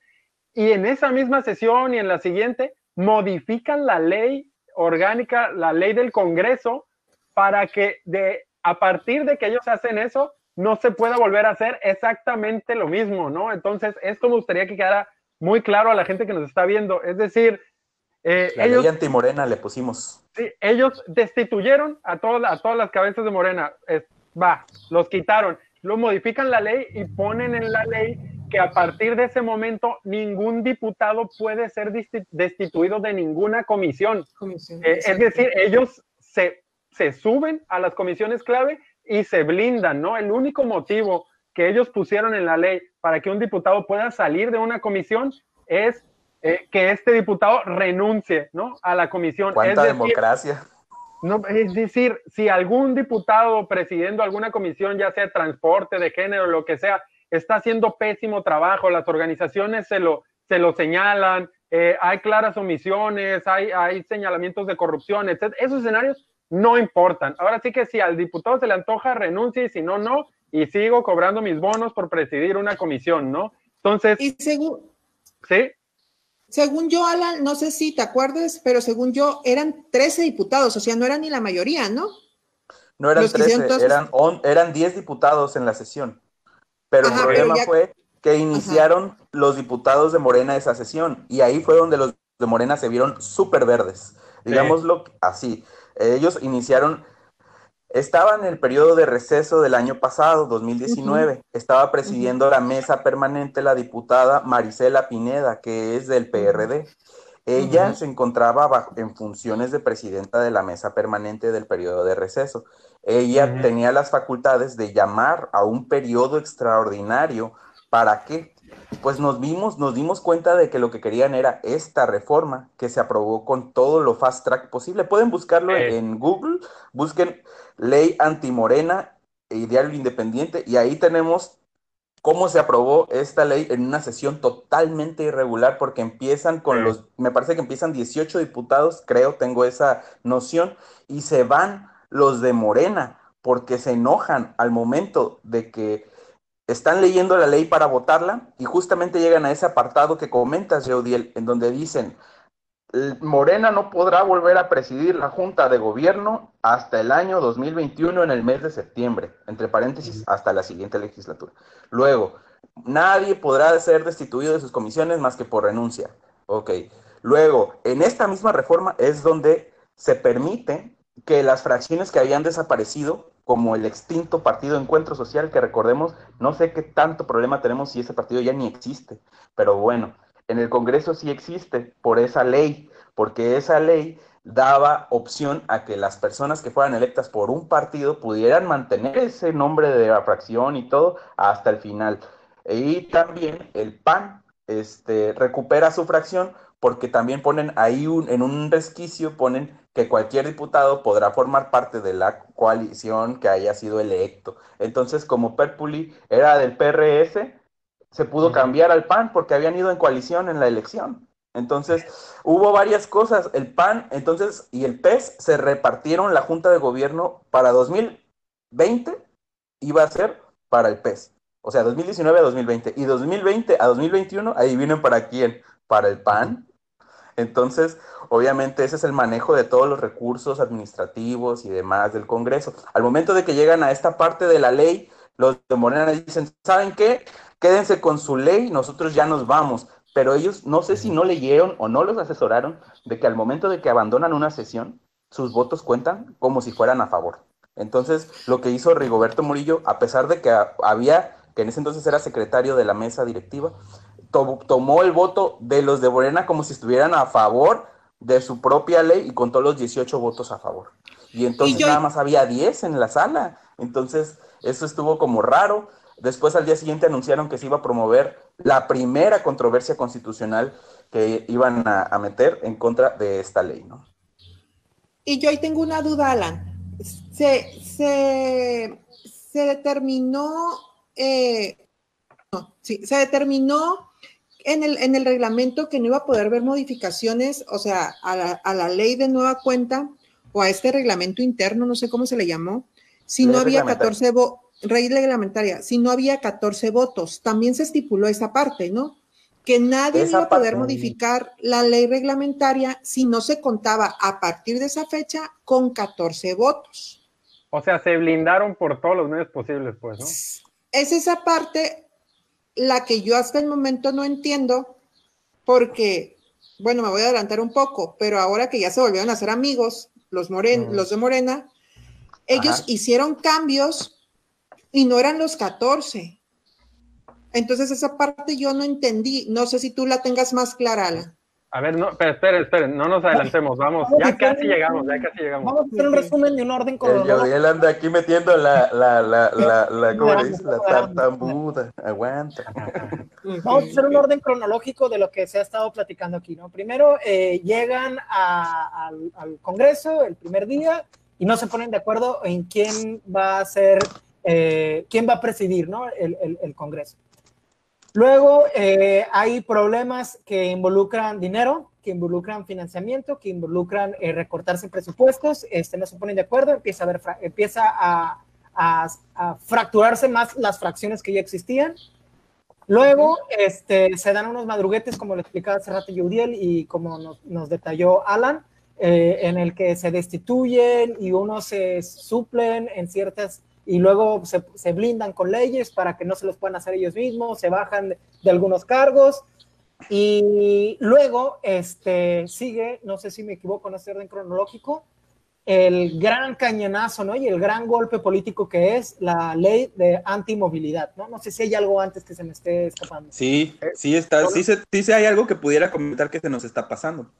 y en esa misma sesión y en la siguiente modifican la ley orgánica, la ley del Congreso, para que de, a partir de que ellos hacen eso, no se pueda volver a hacer exactamente lo mismo, ¿no? Entonces, esto me gustaría que quedara muy claro a la gente que nos está viendo. Es decir, eh, la ellos, ley antimorena le pusimos. Sí, ellos destituyeron a, todas a todas las cabezas de Morena. va, los quitaron. Lo modifican la ley y ponen en la ley que a partir de ese momento ningún diputado puede ser destituido de ninguna comisión. Eh, es decir, ellos se, se suben a las comisiones clave y se blindan, ¿no? El único motivo que ellos pusieron en la ley para que un diputado pueda salir de una comisión es eh, que este diputado renuncie ¿no? a la comisión. ¿Cuánta democracia? No, es decir, si algún diputado presidiendo alguna comisión, ya sea transporte, de género, lo que sea, está haciendo pésimo trabajo, las organizaciones se lo, se lo señalan, eh, hay claras omisiones, hay, hay señalamientos de corrupción, etc. Esos escenarios no importan. Ahora sí que si al diputado se le antoja, renuncie y si no, no, y sigo cobrando mis bonos por presidir una comisión, ¿no? Entonces... Y según... Sí. Según yo, Alan, no sé si te acuerdas, pero según yo, eran 13 diputados, o sea, no eran ni la mayoría, ¿no? No eran 13, eran, eran 10 diputados en la sesión. Pero el problema fue que iniciaron los diputados de Morena esa sesión, y ahí fue donde los de Morena se vieron súper verdes, digámoslo así. Ellos iniciaron estaba en el periodo de receso del año pasado, 2019. Estaba presidiendo la mesa permanente la diputada Marisela Pineda, que es del PRD. Ella se encontraba en funciones de presidenta de la mesa permanente del periodo de receso. Ella tenía las facultades de llamar a un periodo extraordinario. ¿Para qué? Pues nos vimos, nos dimos cuenta de que lo que querían era esta reforma que se aprobó con todo lo fast track posible. Pueden buscarlo en Google, busquen ley antimorena e diario independiente, y ahí tenemos cómo se aprobó esta ley en una sesión totalmente irregular, porque empiezan con los, me parece que empiezan 18 diputados, creo, tengo esa noción, y se van los de Morena, porque se enojan al momento de que están leyendo la ley para votarla, y justamente llegan a ese apartado que comentas, Jeudiel, en donde dicen, Morena no podrá volver a presidir la Junta de Gobierno hasta el año 2021 en el mes de septiembre, entre paréntesis, hasta la siguiente legislatura. Luego, nadie podrá ser destituido de sus comisiones más que por renuncia. Ok. Luego, en esta misma reforma es donde se permite que las fracciones que habían desaparecido, como el extinto Partido Encuentro Social, que recordemos, no sé qué tanto problema tenemos si ese partido ya ni existe, pero bueno, en el Congreso sí existe por esa ley, porque esa ley daba opción a que las personas que fueran electas por un partido pudieran mantener ese nombre de la fracción y todo hasta el final. Y también el PAN este, recupera su fracción porque también ponen ahí un, en un resquicio, ponen que cualquier diputado podrá formar parte de la coalición que haya sido electo. Entonces, como Perpuli era del PRS, se pudo cambiar al PAN porque habían ido en coalición en la elección. Entonces, hubo varias cosas. El PAN, entonces, y el PES se repartieron la Junta de Gobierno para 2020, iba a ser para el PES. O sea, 2019 a 2020. Y 2020 a 2021, ahí vienen para quién? Para el PAN. Entonces, obviamente ese es el manejo de todos los recursos administrativos y demás del Congreso. Al momento de que llegan a esta parte de la ley, los de Morena dicen, ¿saben qué? Quédense con su ley, nosotros ya nos vamos. Pero ellos no sé si no leyeron o no los asesoraron de que al momento de que abandonan una sesión, sus votos cuentan como si fueran a favor. Entonces, lo que hizo Rigoberto Murillo, a pesar de que había que en ese entonces era secretario de la mesa directiva, tomó el voto de los de Morena como si estuvieran a favor de su propia ley y contó los 18 votos a favor. Y entonces nada más había 10 en la sala. Entonces, eso estuvo como raro. Después al día siguiente anunciaron que se iba a promover la primera controversia constitucional que iban a, meter en contra de esta ley, ¿no? Y yo ahí tengo una duda, Alan. Se, se, se determinó eh, sí, se determinó en el, en el reglamento que no iba a poder ver modificaciones, o sea, a la, a la ley de nueva cuenta o a este reglamento interno, no sé cómo se le llamó, si no había 14 votos, ley reglamentaria, si no había 14 votos, también se estipuló esa parte, ¿no? Que nadie iba a poder modificar la ley reglamentaria si no se contaba a partir de esa fecha con 14 votos. O sea, se blindaron por todos los medios posibles, pues, ¿no? es esa parte la que yo hasta el momento no entiendo, porque, bueno, me voy a adelantar un poco, pero ahora que ya se volvieron a ser amigos, los, moren, los de Morena, ellos hicieron cambios y no eran los 14. Entonces esa parte yo no entendí. No sé si tú la tengas más clara, Ala. A ver, no, esperen, esperen, no nos adelantemos, vamos, ya casi llegamos, ya casi llegamos. Vamos a hacer un resumen de un orden cronológico. Él anda aquí metiendo la, la, la, la, la, ¿cómo le dice? La tartamuda, aguanta. Vamos a hacer un orden cronológico de lo que se ha estado platicando aquí, ¿no? Primero, eh, llegan a, al, al, Congreso el primer día y no se ponen de acuerdo en quién va a ser, eh, quién va a presidir, ¿no? El, el, el Congreso. Luego eh, hay problemas que involucran dinero, que involucran financiamiento, que involucran eh, recortarse presupuestos, este, no se ponen de acuerdo, empieza a, ver, empieza a, fracturarse más las fracciones que ya existían. Luego este, se dan unos madruguetes, como lo explicaba hace rato y como nos, detalló Alan, eh, en el que se destituyen y unos se suplen en ciertas y luego se, blindan con leyes para que no se los puedan hacer ellos mismos, se bajan de, algunos cargos y luego este, sigue, no sé si me equivoco en este orden cronológico, el gran cañonazo, ¿no? Y el gran golpe político que es la ley de antimovilidad, ¿no? No sé si hay algo antes que se me esté escapando. Sí, sí está, sí, se, sí hay algo que pudiera comentar que se nos está pasando.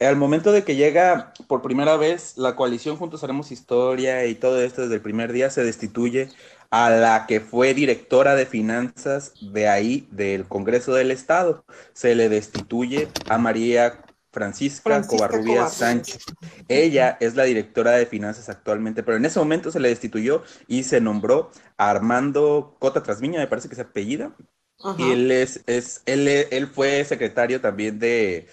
Al momento de que llega por primera vez la coalición Juntos Haremos Historia y todo esto desde el primer día, se destituye a la que fue directora de finanzas de ahí, del Congreso del Estado. Se le destituye a María Francisca, Covarrubias Sánchez. Ella es la directora de finanzas actualmente, pero en ese momento se le destituyó y se nombró a Armando Cota Trasmiña, me parece que es apellida. Y él es, es él, él fue secretario también de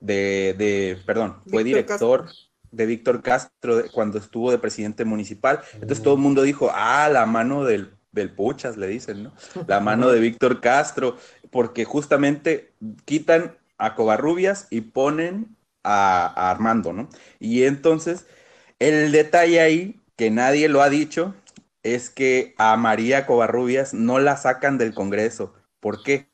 de, perdón, fue director de Víctor Castro cuando estuvo de presidente municipal. Entonces todo el mundo dijo, ah, la mano del, del Puchas, le dicen, ¿no? La mano de Víctor Castro, porque justamente quitan a Covarrubias y ponen a, Armando, ¿no? Y entonces, el detalle ahí, que nadie lo ha dicho, es que a María Covarrubias no la sacan del Congreso. ¿Por qué?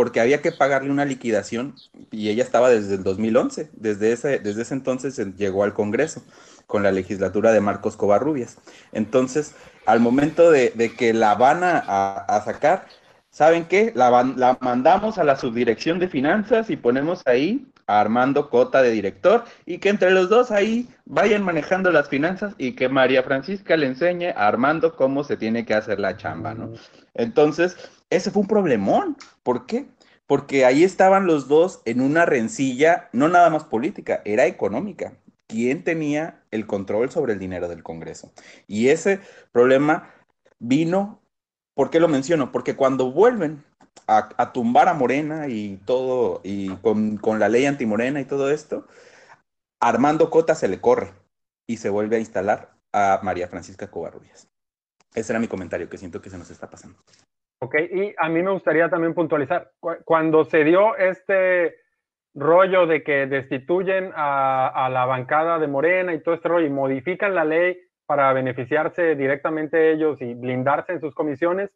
Porque había que pagarle una liquidación y ella estaba desde el 2011, desde ese, desde ese entonces llegó al Congreso con la legislatura de Marcos Covarrubias. Entonces, al momento de, que la van a, sacar, ¿saben qué? La, la, mandamos a la subdirección de finanzas y ponemos ahí Armando Cota de director y que entre los dos ahí vayan manejando las finanzas y que María Francisca le enseñe a Armando cómo se tiene que hacer la chamba, ¿no? Entonces, ese fue un problemón. ¿Por qué? Porque ahí estaban los dos en una rencilla, no nada más política, era económica. ¿Quién tenía el control sobre el dinero del Congreso? Y ese problema vino, ¿por qué lo menciono? Porque cuando vuelven a, tumbar a Morena y todo, y con, con la ley antimorena y todo esto, Armando Cota se le corre y se vuelve a instalar a María Francisca Covarrubias. Ese era mi comentario, que siento que se nos está pasando. Ok, y a mí me gustaría también puntualizar, cuando se dio este rollo de que destituyen a, la bancada de Morena y todo este y modifican la ley para beneficiarse directamente ellos y blindarse en sus comisiones,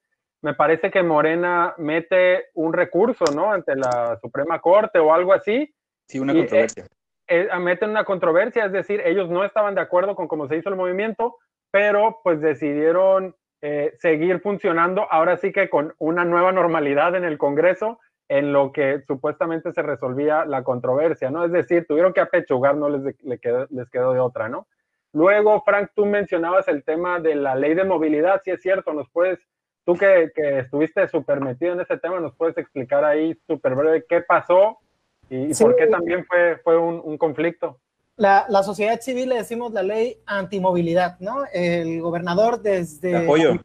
me parece que Morena mete un recurso, ¿no? Ante la Suprema Corte o algo así. Sí, una controversia. Eh, eh, meten una controversia, es decir, ellos no estaban de acuerdo con cómo se hizo el movimiento, pero pues decidieron eh, seguir funcionando, ahora sí que con una nueva normalidad en el Congreso, en lo que supuestamente se resolvía la controversia, ¿no? Es decir, tuvieron que apechugar, no les, quedó, les quedó de otra, ¿no? Luego, Frank, tú mencionabas el tema de la ley de movilidad, si es cierto, nos puedes, tú que, estuviste súper metido en ese tema, nos puedes explicar ahí súper breve qué pasó y, por qué también fue, fue un conflicto la, la, sociedad civil le decimos la ley antimovilidad, ¿no? El gobernador desde apoyo.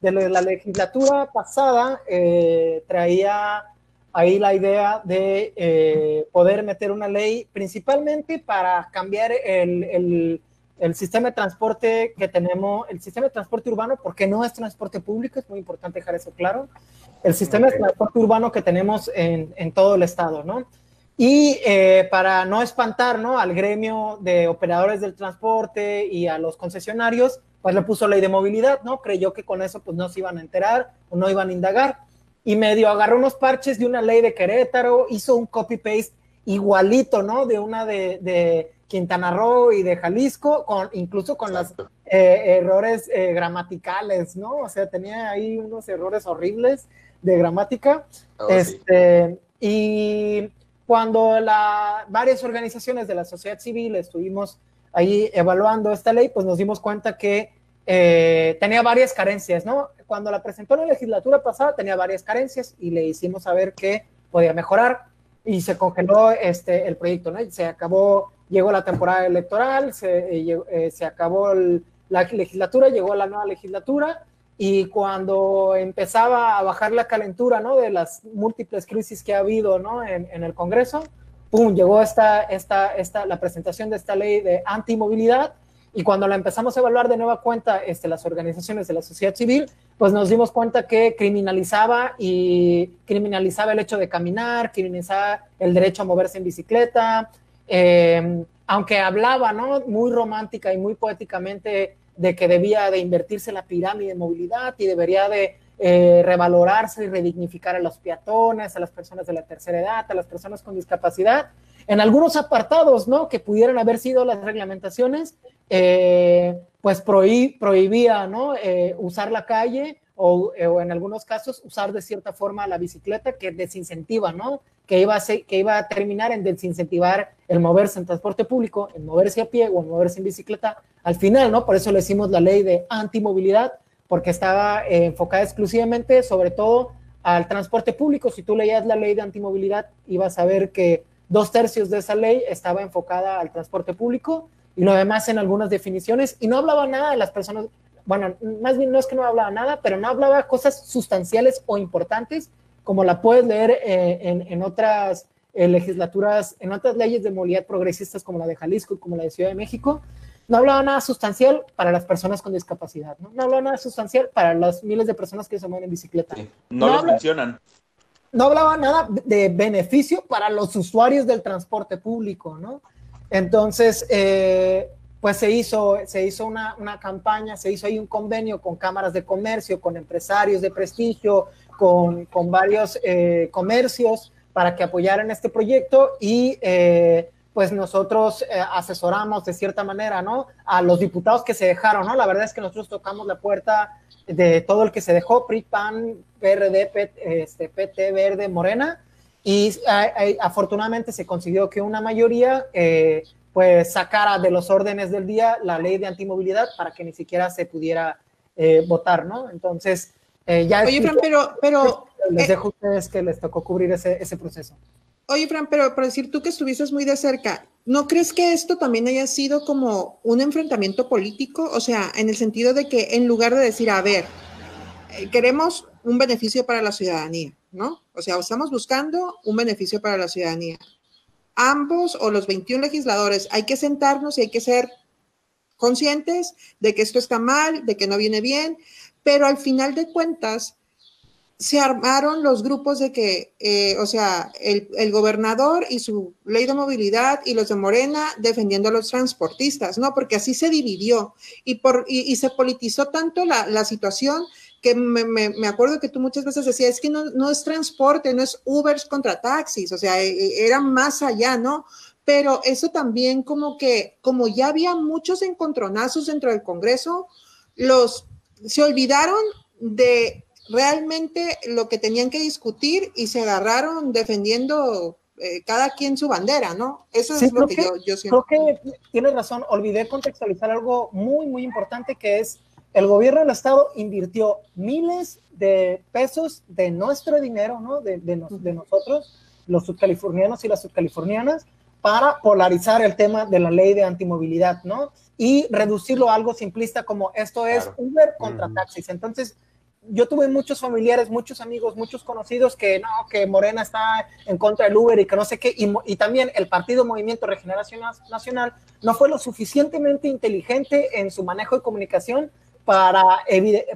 De la legislatura pasada eh, traía ahí la idea de eh, poder meter una ley principalmente para cambiar el, el, el, sistema de transporte que tenemos, el sistema de transporte urbano, porque no es transporte público, es muy importante dejar eso claro, el sistema de transporte urbano que tenemos en, en todo el estado, ¿no? Y eh, para no espantar ¿no? al gremio de operadores del transporte y a los concesionarios, pues le puso ley de movilidad, ¿no? Creyó que con eso pues no se iban a enterar o no iban a indagar. Y medio agarró unos parches de una ley de Querétaro, hizo un copy-paste igualito, ¿no? De una de, de, Quintana Roo y de Jalisco, con, incluso con los eh, errores eh, gramaticales, ¿no? O sea, tenía ahí unos errores horribles de gramática. Oh, este, Y cuando la, varias organizaciones de la sociedad civil estuvimos ahí evaluando esta ley, pues nos dimos cuenta que eh, tenía varias carencias, ¿no? Cuando la presentó la legislatura pasada tenía varias carencias y le hicimos saber que podía mejorar y se congeló este, el proyecto, ¿no? Se acabó, llegó la temporada electoral, se, eh, eh, se acabó la legislatura, llegó la nueva legislatura y cuando empezaba a bajar la calentura, ¿no? De las múltiples crisis que ha habido, ¿no? En, en el Congreso, ¡pum! Llegó esta, esta, esta, la presentación de esta ley de antimovilidad y cuando la empezamos a evaluar de nueva cuenta, este, las organizaciones de la sociedad civil, pues nos dimos cuenta que criminalizaba y criminalizaba el hecho de caminar, criminalizaba el derecho a moverse en bicicleta, eh, aunque hablaba, ¿no? Muy romántica y muy poéticamente de que debía de invertirse la pirámide de movilidad y debería de eh, revalorarse y redignificar a los peatones, a las personas de la tercera edad, a las personas con discapacidad. En algunos apartados, ¿no? Que pudieran haber sido las reglamentaciones, eh, pues prohibía, ¿no? Eh, usar la calle o, o, en algunos casos usar de cierta forma la bicicleta que desincentiva, ¿no? que iba, a que iba a terminar en desincentivar el moverse en transporte público, en moverse a pie o en moverse en bicicleta al final, ¿no? Por eso le hicimos la ley de antimovilidad, porque estaba eh, enfocada exclusivamente, sobre todo, al transporte público. Si tú leías la ley de antimovilidad, ibas a ver que dos tercios de esa ley estaba enfocada al transporte público y lo demás en algunas definiciones y no hablaba nada de las personas, bueno, más bien no es que no hablaba nada, pero no hablaba cosas sustanciales o importantes como la puedes leer eh, en, otras eh, legislaturas, en otras leyes de movilidad progresistas como la de Jalisco y como la de Ciudad de México, no hablaba nada sustancial para las personas con discapacidad, ¿no? No hablaba nada sustancial para las miles de personas que se mueven en bicicleta. no, los mencionan. No hablaba nada de beneficio para los usuarios del transporte público, ¿no? Entonces, eh, pues se hizo, se hizo una, una, campaña, se hizo ahí un convenio con cámaras de comercio, con empresarios de prestigio, con, con varios eh, comercios para que apoyaran este proyecto y eh, pues nosotros eh, asesoramos de cierta manera, ¿no? A los diputados que se dejaron, ¿no? La verdad es que nosotros tocamos la puerta de todo el que se dejó, PRI, PAN, PRD, este, PT, Verde, Morena, y afortunadamente se consiguió que una mayoría pues sacara de los órdenes del día la ley de antimovilidad para que ni siquiera se pudiera votar, ¿no? Entonces, eh, Oye, Fran, pero, pero les eh, dejo a ustedes que les tocó cubrir ese, ese proceso. Oye, Fran, pero para decir tú que estuviste muy de cerca, ¿no crees que esto también haya sido como un enfrentamiento político? O sea, en el sentido de que en lugar de decir, a ver, eh, queremos un beneficio para la ciudadanía, ¿no? O sea, estamos buscando un beneficio para la ciudadanía. Ambos o los 21 legisladores hay que sentarnos y hay que ser conscientes de que esto está mal, de que no viene bien, pero al final de cuentas, se armaron los grupos de que, eh, o sea, el, gobernador y su ley de movilidad y los de Morena defendiendo a los transportistas, ¿no? Porque así se dividió y, por, y, se politizó tanto la, situación que me, acuerdo que tú muchas veces decías, es que no, no es transporte, no es Ubers contra taxis, o sea, e, e, era más allá, ¿no? Pero eso también como que, como ya había muchos encontronazos dentro del Congreso, los se olvidaron de realmente lo que tenían que discutir y se agarraron defendiendo eh, cada quien su bandera, ¿no? Eso es lo que, yo, siento. Creo que tienes razón, olvidé contextualizar algo muy, muy importante que es el gobierno del estado invirtió miles de pesos de nuestro dinero, ¿no? De, de, de nosotros, los subcalifornianos y las subcalifornianas, para polarizar el tema de la ley de antimovilidad, ¿no? Y reducirlo a algo simplista como esto es Uber contra taxis. Entonces, yo tuve muchos familiares, muchos amigos, muchos conocidos que no, que Morena está en contra del Uber y que no sé qué, y, también el Partido Movimiento Regeneración Nacional no fue lo suficientemente inteligente en su manejo de comunicación para,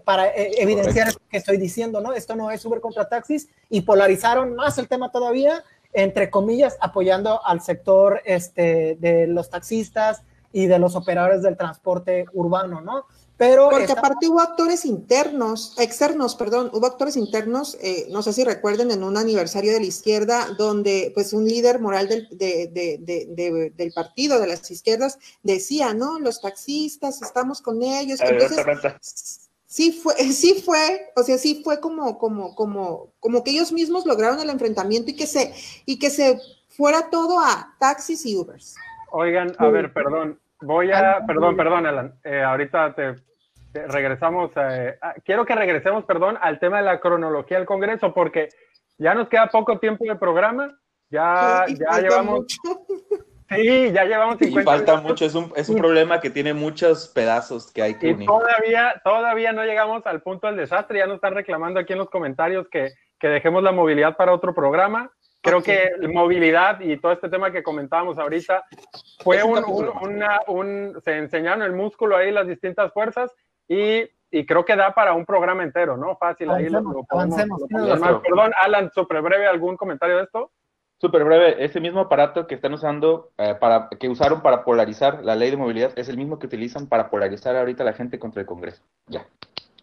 para eh, evidenciar lo que estoy diciendo, ¿no? Esto no es Uber contra taxis y polarizaron más el tema todavía, entre comillas, apoyando al sector este, de los taxistas y de los operadores del transporte urbano, ¿no? Pero Porque aparte hubo actores internos, externos, perdón, hubo actores internos, eh, no sé si recuerden, en un aniversario de la izquierda, donde pues un líder moral del, del partido, de las izquierdas, decía, ¿no? Los taxistas, estamos con ellos. Entonces, sí fue, sí fue, o sea, sí fue como, como, como, como que ellos mismos lograron el enfrentamiento y que se, y que se fuera todo a taxis y Ubers. Oigan, a ver, perdón, voy a, perdón, perdón, Alan, eh, ahorita te regresamos, eh, quiero que regresemos, perdón, al tema de la cronología del Congreso, porque ya nos queda poco tiempo de programa, ya, ya llevamos... Sí, ya llevamos 50 Y falta mucho, es un, es un problema que tiene muchos pedazos que hay que unir. Todavía, todavía no llegamos al punto del desastre, ya nos están reclamando aquí en los comentarios que, que dejemos la movilidad para otro programa. Creo que movilidad y todo este tema que comentábamos ahorita fue un, una, un, se enseñaron el músculo ahí las distintas fuerzas y, y, creo que da para un programa entero, ¿no? Fácil, ahí lo, avancemos, Perdón, Alan, súper breve, ¿algún comentario de esto? Súper breve, ese mismo aparato que están usando, eh, para, que usaron para polarizar la ley de movilidad, es el mismo que utilizan para polarizar ahorita la gente contra el Congreso. Ya.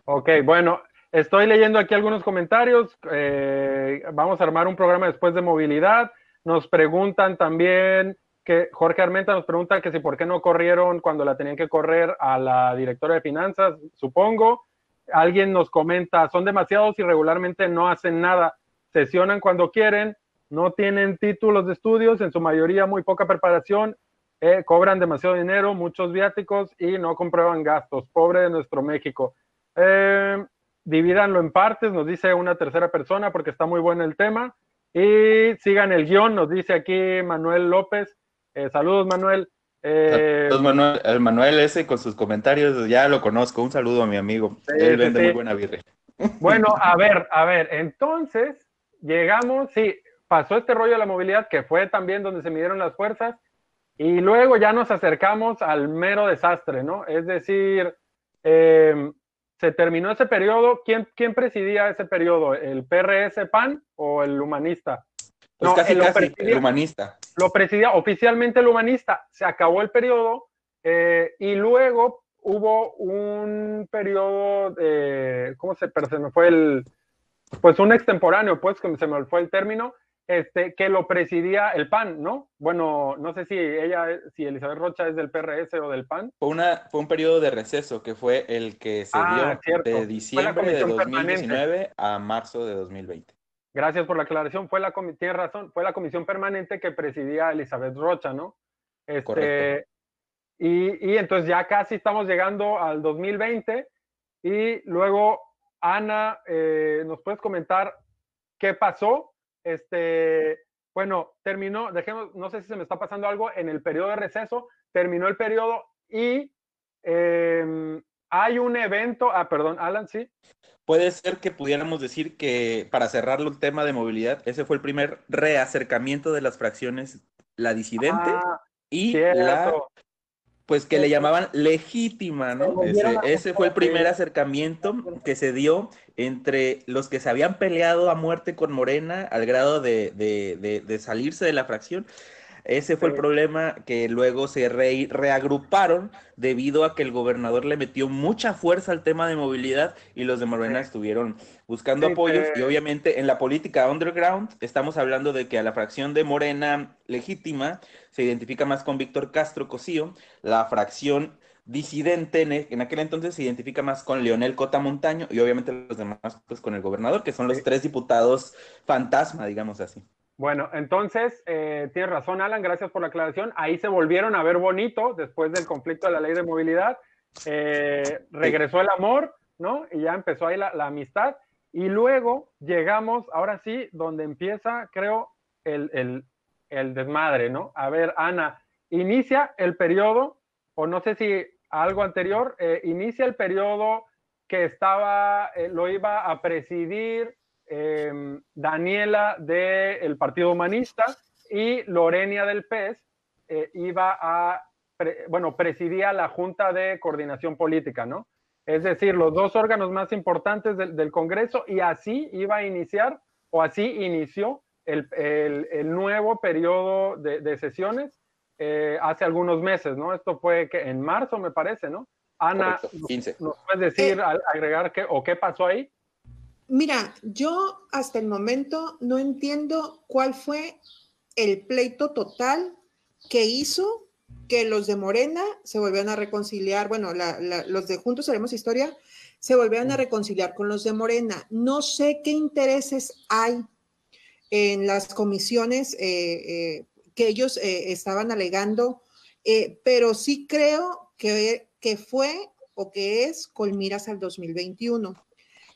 Ok, bueno, estoy leyendo aquí algunos comentarios. Eh, vamos a armar un programa después de movilidad. Nos preguntan también que Jorge Armenta nos pregunta que si por qué no corrieron cuando la tenían que correr a la directora de finanzas, supongo. Alguien nos comenta, son demasiados y regularmente no hacen nada, sesionan cuando quieren, no tienen títulos de estudios, en su mayoría muy poca preparación, eh, cobran demasiado dinero, muchos viáticos y no comprueban gastos. Pobre de nuestro México. Eh, divídanlo en partes, nos dice una tercera persona porque está muy bueno el tema. Y sigan el guion, nos dice aquí Manuel López. Eh, saludos, Manuel. Eh, saludos, Manuel. El Manuel ese con sus comentarios, ya lo conozco. Un saludo a mi amigo. Él vende muy buena birria. Bueno, a ver, a ver, entonces llegamos, sí, pasó este rollo de la movilidad que fue también donde se midieron las fuerzas y luego ya nos acercamos al mero desastre, ¿no? Es decir, em, se terminó ese periodo. ¿Quién, ¿Quién presidía ese periodo? ¿El PRS PAN o el humanista? Pues no, casi, casi, el humanista. Lo presidía oficialmente el humanista. Se acabó el periodo eh, y luego hubo un periodo de, ¿cómo se, pero se me fue el, pues un extemporáneo, pues que se me fue el término, este, que lo presidía el PAN, ¿no? Bueno, no sé si ella, si Elizabeth Rocha es del PRS o del PAN. Fue, una, fue un periodo de receso que fue el que se ah, dio de diciembre de 2019 a marzo de 2020. Gracias por la aclaración. Fue la tiene razón, fue la comisión permanente que presidía Elizabeth Rocha, ¿no? Este, y, y, entonces ya casi estamos llegando al 2020 y luego, Ana, eh, ¿nos puedes comentar qué pasó? Este, bueno, terminó, dejemos, no sé si se me está pasando algo, en el periodo de receso, terminó el periodo y em, hay un evento, ah, perdón, Alan, sí. Puede ser que pudiéramos decir que, para cerrar el tema de movilidad, ese fue el primer reacercamiento de las fracciones, la disidente Ah, y cierto. la, pues que le llamaban legítima, ¿no? Ese, fue el primer acercamiento que se dio entre los que se habían peleado a muerte con Morena al grado de, de- de- de salirse de la fracción. Ese fue el problema que luego se re- reagruparon debido a que el gobernador le metió mucha fuerza al tema de movilidad y los de Morena Sí. estuvieron buscando Sí, apoyos y obviamente en la política underground estamos hablando de que a la fracción de Morena legítima se identifica más con Víctor Castro Cosío, la fracción disidente en, e- en aquel entonces se identifica más con Leonel Cota Montaño y obviamente los demás pues con el gobernador, que son los Sí. tres diputados fantasma, digamos así. Bueno, entonces, eh, tienes razón, Alan, gracias por la aclaración. Ahí se volvieron a ver bonito después del conflicto de la ley de movilidad. Eh, regresó el amor, ¿no? Y ya empezó ahí la, la amistad. Y luego llegamos, ahora sí, donde empieza, creo, el, el- el desmadre, ¿no? A ver, Ana, inicia el periodo, o no sé si algo anterior, eh, inicia el periodo que estaba, eh, lo iba a presidir eh, Daniela del Partido Humanista y Lorenia del PES eh, iba a, pre- bueno, presidía la Junta de Coordinación Política, ¿no? Es decir, los dos órganos más importantes del, del Congreso y así iba a iniciar o así inició el, el- el nuevo periodo de, de sesiones eh, hace algunos meses, ¿no? Esto fue que en marzo, me parece, ¿no? Ana, Correcto, 15. ¿nos puedes decir, agregar qué o qué pasó ahí? Mira, yo hasta el momento no entiendo cuál fue el pleito total que hizo que los de Morena se volvieran a reconciliar, bueno, la- los de Juntos Haremos Historia se volvieran a reconciliar con los de Morena. No sé qué intereses hay en las comisiones eh, eh, que ellos eh, estaban alegando, eh, pero sí creo que, que fue o que es con miras al 2021.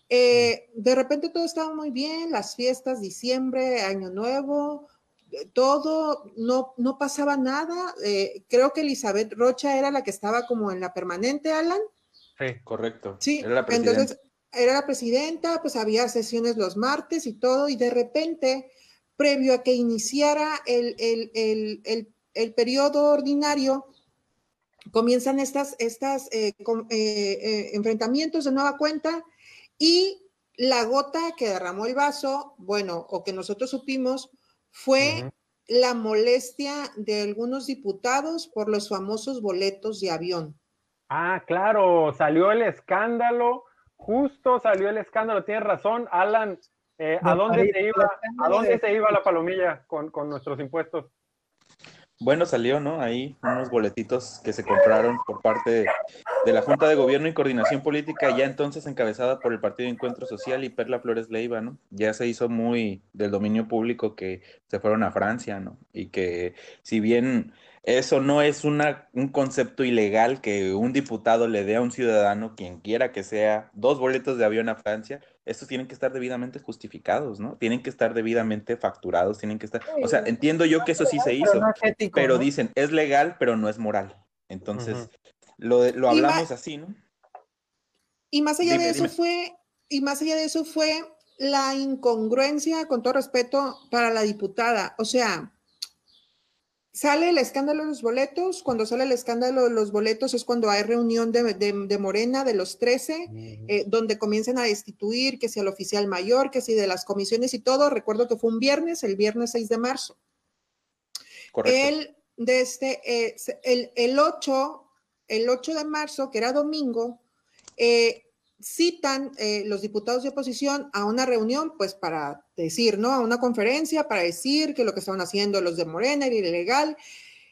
Eh, de repente todo estaba muy bien, las fiestas, diciembre, año nuevo, eh, todo, no, no pasaba nada. Eh, creo que Elizabeth Rocha era la que estaba como en la permanente, Alan. Sí. Correcto. Sí, Era la presidenta. entonces era la presidenta, pues había sesiones los martes y todo, y de repente, previo a que iniciara el, el, el, el, el periodo ordinario, comienzan estas, estas eh, eh, eh, enfrentamientos de nueva cuenta y la gota que derramó el vaso, bueno, o que nosotros supimos, fue la molestia de algunos diputados por los famosos boletos de avión. Ah, claro, salió el escándalo, justo salió el escándalo, tienes razón, Alan, eh, ¿a De dónde se iba, a dónde de- se iba la palomilla con, con nuestros impuestos? Bueno, salió, ¿no? Ahí unos boletitos que se compraron por parte de la Junta de Gobierno y Coordinación Política, ya entonces encabezada por el Partido de Encuentro Social y Perla Flores Leiva, ¿no? Ya se hizo muy del dominio público que se fueron a Francia, ¿no? Y que si bien eso no es una, un concepto ilegal que un diputado le dé a un ciudadano, quien quiera que sea, dos boletos de avión a Francia, estos tienen que estar debidamente justificados, ¿no? Tienen que estar debidamente facturados, tienen que estar... O sea, entiendo yo que eso sí se hizo Pero no es ético, pero ¿no? dicen, es legal, pero no es moral. Entonces, lo, lo hablamos así, ¿no? Y más allá Dime, de eso dime. fue, y más allá de eso fue la incongruencia, con todo respeto, para la diputada. O sea, sale el escándalo de los boletos, cuando sale el escándalo de los boletos es cuando hay reunión de, de- de Morena de los 13, eh, donde comienzan a destituir, que si el oficial mayor, que si de las comisiones y todo. Recuerdo que fue un viernes, el viernes 6 de marzo. Correcto. El, desde, eh, se- el, el 8, el 8 de marzo, que era domingo, eh, citan eh, los diputados de oposición a una reunión, pues para decir, ¿no? A una conferencia para decir que lo que estaban haciendo los de Morena era ilegal.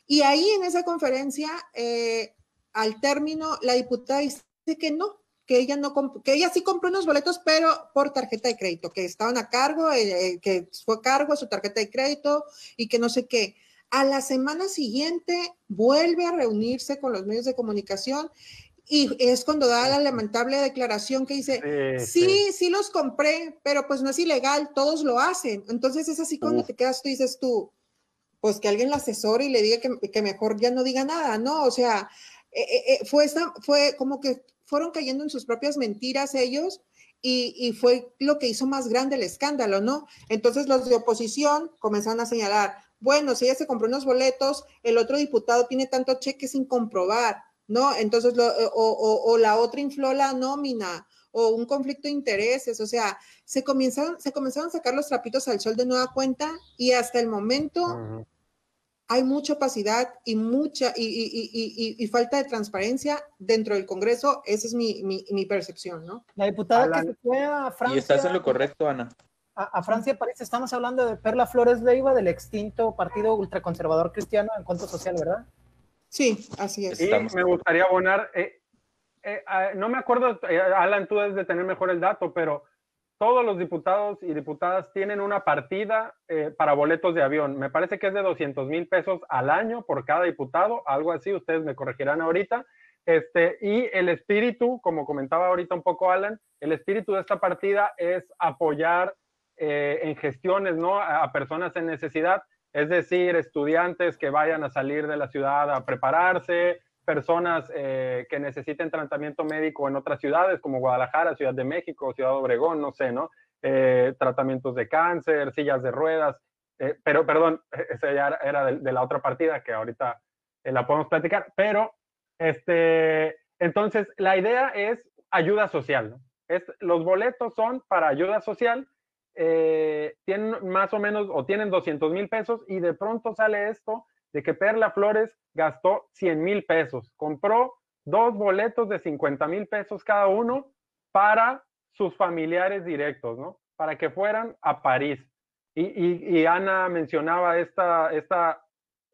Y ahí en esa conferencia, eh, al término, la diputada dice que no, que ella no que ella sí compró unos boletos, pero por tarjeta de crédito, que estaban a cargo, eh, eh, que fue cargo su tarjeta de crédito y que no sé qué. A la semana siguiente vuelve a reunirse con los medios de comunicación y es cuando da la lamentable declaración que dice, Sí, sí, sí los compré, pero pues no es ilegal, todos lo hacen. Entonces es así cuando Uf. te quedas, tú dices tú, pues que alguien la asesore y le diga que, que mejor ya no diga nada, ¿no? O sea, eh, eh, eh, fue, esta, fue como que fueron cayendo en sus propias mentiras ellos y, fue lo que hizo más grande el escándalo, ¿no? Entonces los de oposición comenzaron a señalar, bueno, si ella se compró unos boletos, el otro diputado tiene tanto cheque sin comprobar, ¿no? Entonces, o, o, la otra infló la nómina, o un conflicto de intereses, o sea, se comenzaron, se comenzaron a sacar los trapitos al sol de nueva cuenta y hasta el momento hay mucha opacidad y mucha y, falta de transparencia dentro del Congreso. Esa es mi, percepción, ¿no? La diputada que se fue a Francia. Y estás en lo correcto, Ana. A, Francia, París, estamos hablando de Perla Flores Leiva, del extinto Partido Ultraconservador Cristiano en cuanto social, ¿verdad? Sí, así es. Y me gustaría abonar, eh, eh, ah, no me acuerdo, eh, Alan, tú debes de tener mejor el dato, pero todos los diputados y diputadas tienen una partida eh, para boletos de avión. Me parece que es de 200 mil pesos al año por cada diputado, algo así, ustedes me corregirán ahorita. Este, y el espíritu, como comentaba ahorita un poco Alan, el espíritu de esta partida es apoyar eh, en gestiones ¿no? a personas en necesidad, es decir, estudiantes que vayan a salir de la ciudad a prepararse, personas eh, que necesiten tratamiento médico en otras ciudades como Guadalajara, Ciudad de México, Ciudad Obregón, no sé, ¿no? Eh, tratamientos de cáncer, sillas de ruedas, eh, pero perdón, esa ya era de, la otra partida que ahorita la podemos platicar, pero este, entonces la idea es ayuda social. Es, los boletos son para ayuda social, tienen más o menos o tienen 200 mil pesos y de pronto sale esto de que Perla Flores gastó 100 mil pesos, compró dos boletos de 50 mil pesos cada uno para sus familiares directos, ¿no? Para que fueran a París. Y, Ana mencionaba esta, esta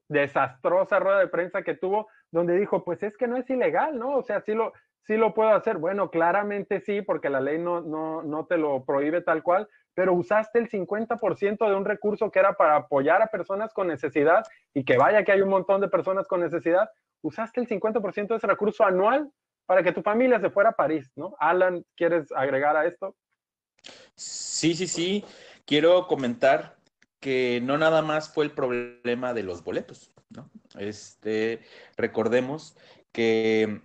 desastrosa rueda de prensa que tuvo, donde dijo, pues es que no es ilegal, ¿no? O sea, sí lo, sí lo puedo hacer. Bueno, claramente sí, porque la ley no, no, no te lo prohíbe tal cual, pero usaste el 50% de un recurso que era para apoyar a personas con necesidad y que vaya que hay un montón de personas con necesidad, usaste el 50% de ese recurso anual para que tu familia se fuera a París, ¿no? Alan, ¿quieres agregar a esto? Sí, sí, sí. Quiero comentar que no nada más fue el problema de los boletos, ¿no? Este, recordemos que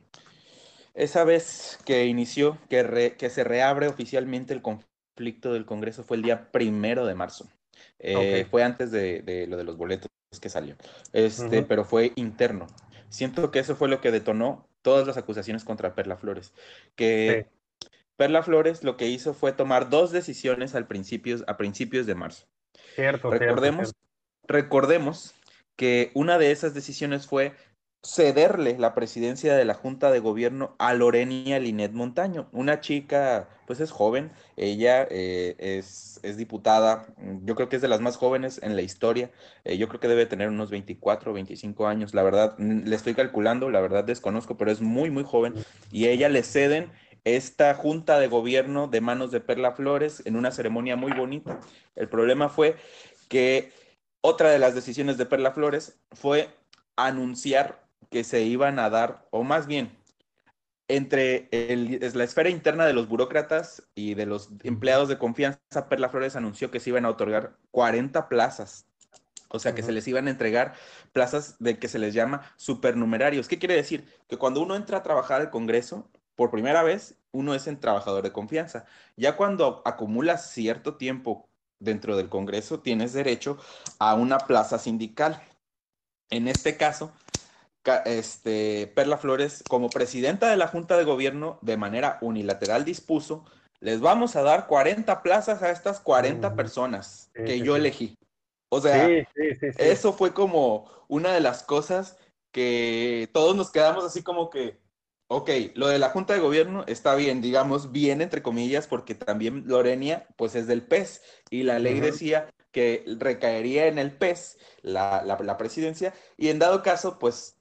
esa vez que inició, que, que se reabre oficialmente el conflicto, conflicto del Congreso fue el día primero de marzo. Eh, fue antes de, lo de los boletos que salió. Este, pero fue interno. Siento que eso fue lo que detonó todas las acusaciones contra Perla Flores. Que Perla Flores lo que hizo fue tomar dos decisiones al principios, a principios de marzo. Cierto, recordemos, recordemos que una de esas decisiones fue cederle la presidencia de la Junta de Gobierno a Lorenia Linet Montaño, una chica, pues es joven, ella eh, es, es, diputada, yo creo que es de las más jóvenes en la historia, eh, yo creo que debe tener unos 24 o 25 años, la verdad, le estoy calculando, la verdad desconozco, pero es muy, muy joven, y a ella le ceden esta junta de gobierno de manos de Perla Flores en una ceremonia muy bonita. El problema fue que otra de las decisiones de Perla Flores fue anunciar que se iban a dar, o más bien, entre la esfera interna de los burócratas y de los empleados de confianza, Perla Flores anunció que se iban a otorgar 40 plazas. O sea, que se les iban a entregar plazas de que se les llama supernumerarios. ¿Qué quiere decir? Que cuando uno entra a trabajar al Congreso, por primera vez, uno es un trabajador de confianza. Ya cuando acumulas cierto tiempo dentro del Congreso, tienes derecho a una plaza sindical. En este caso, este, Perla Flores, como presidenta de la Junta de Gobierno, de manera unilateral dispuso, les vamos a dar 40 plazas a estas 40 personas que yo elegí. O sea, eso fue como una de las cosas que todos nos quedamos así como que, ok, lo de la Junta de Gobierno está bien, digamos, bien entre comillas, porque también Lorenia, pues es del PES, y la ley decía que recaería en el PES la, la presidencia, y en dado caso, pues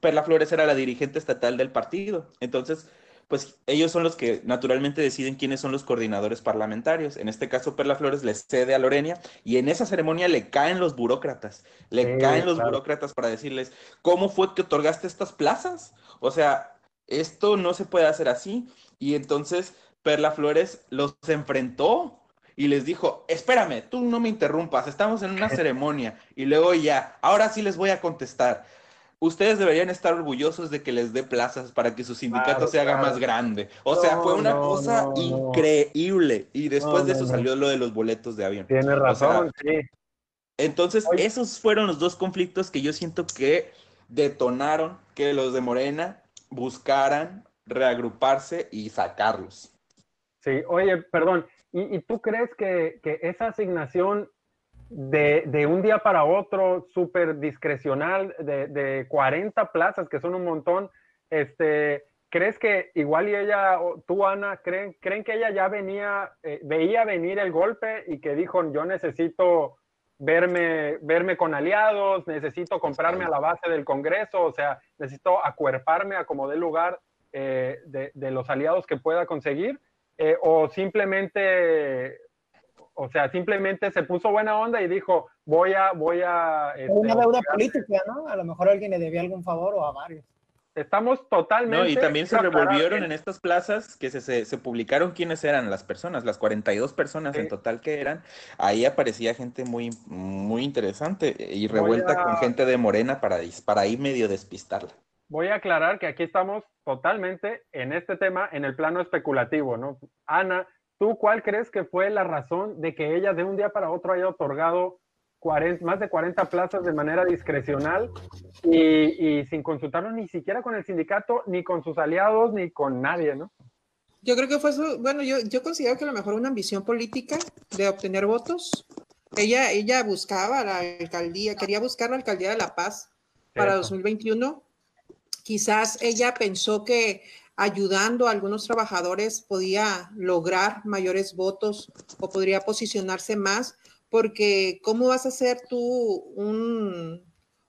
Perla Flores era la dirigente estatal del partido. Entonces, pues ellos son los que naturalmente deciden quiénes son los coordinadores parlamentarios. En este caso, Perla Flores le cede a Lorenia y en esa ceremonia le caen los burócratas, le caen los burócratas para decirles, ¿cómo fue que otorgaste estas plazas? O sea, esto no se puede hacer así. Y entonces Perla Flores los enfrentó y les dijo, espérame, tú no me interrumpas, estamos en una ceremonia. Y luego ya, ahora sí les voy a contestar ustedes deberían estar orgullosos de que les dé plazas para que su sindicato se haga más grande. O sea, fue una cosa increíble. Y después de eso salió lo de los boletos de avión. Tiene razón, sí. Entonces, esos fueron los dos conflictos que yo siento que detonaron que los de Morena buscaran reagruparse y sacarlos. Sí, oye, perdón, ¿y, tú crees que, que esa asignación de, un día para otro, súper discrecional, de, de, 40 plazas, que son un montón, este, ¿crees que igual y ella, tú Ana, creen, creen que ella ya venía, eh, veía venir el golpe y que dijo, yo necesito verme, verme con aliados, necesito comprarme a la base del Congreso, o sea, necesito acuerparme a como dé lugar eh, de, de, los aliados que pueda conseguir, eh, o simplemente o sea, simplemente se puso buena onda y dijo, voy a, voy a... Este, una deuda política, ¿no? A lo mejor alguien le debía algún favor o a varios. Estamos totalmente... No, y también se revolvieron en estas plazas que se, se, publicaron quiénes eran las personas, las 42 personas en total que eran. Ahí aparecía gente muy, muy interesante y revuelta con gente de Morena para, para ahí medio despistarla. Voy a aclarar que aquí estamos totalmente en este tema en el plano especulativo, ¿no? Ana ¿Tú cuál crees que fue la razón de que ella de un día para otro haya otorgado más de 40 plazas de manera discrecional y, sin consultarlo ni siquiera con el sindicato, ni con sus aliados, ni con nadie, ¿no? Yo creo que fue su, bueno, yo, yo considero que a lo mejor una ambición política de obtener votos. Ella, ella buscaba la alcaldía, quería buscar la alcaldía de La Paz para 2021. Quizás ella pensó que ayudando a algunos trabajadores podía lograr mayores votos o podría posicionarse más, porque ¿cómo vas a hacer tú un,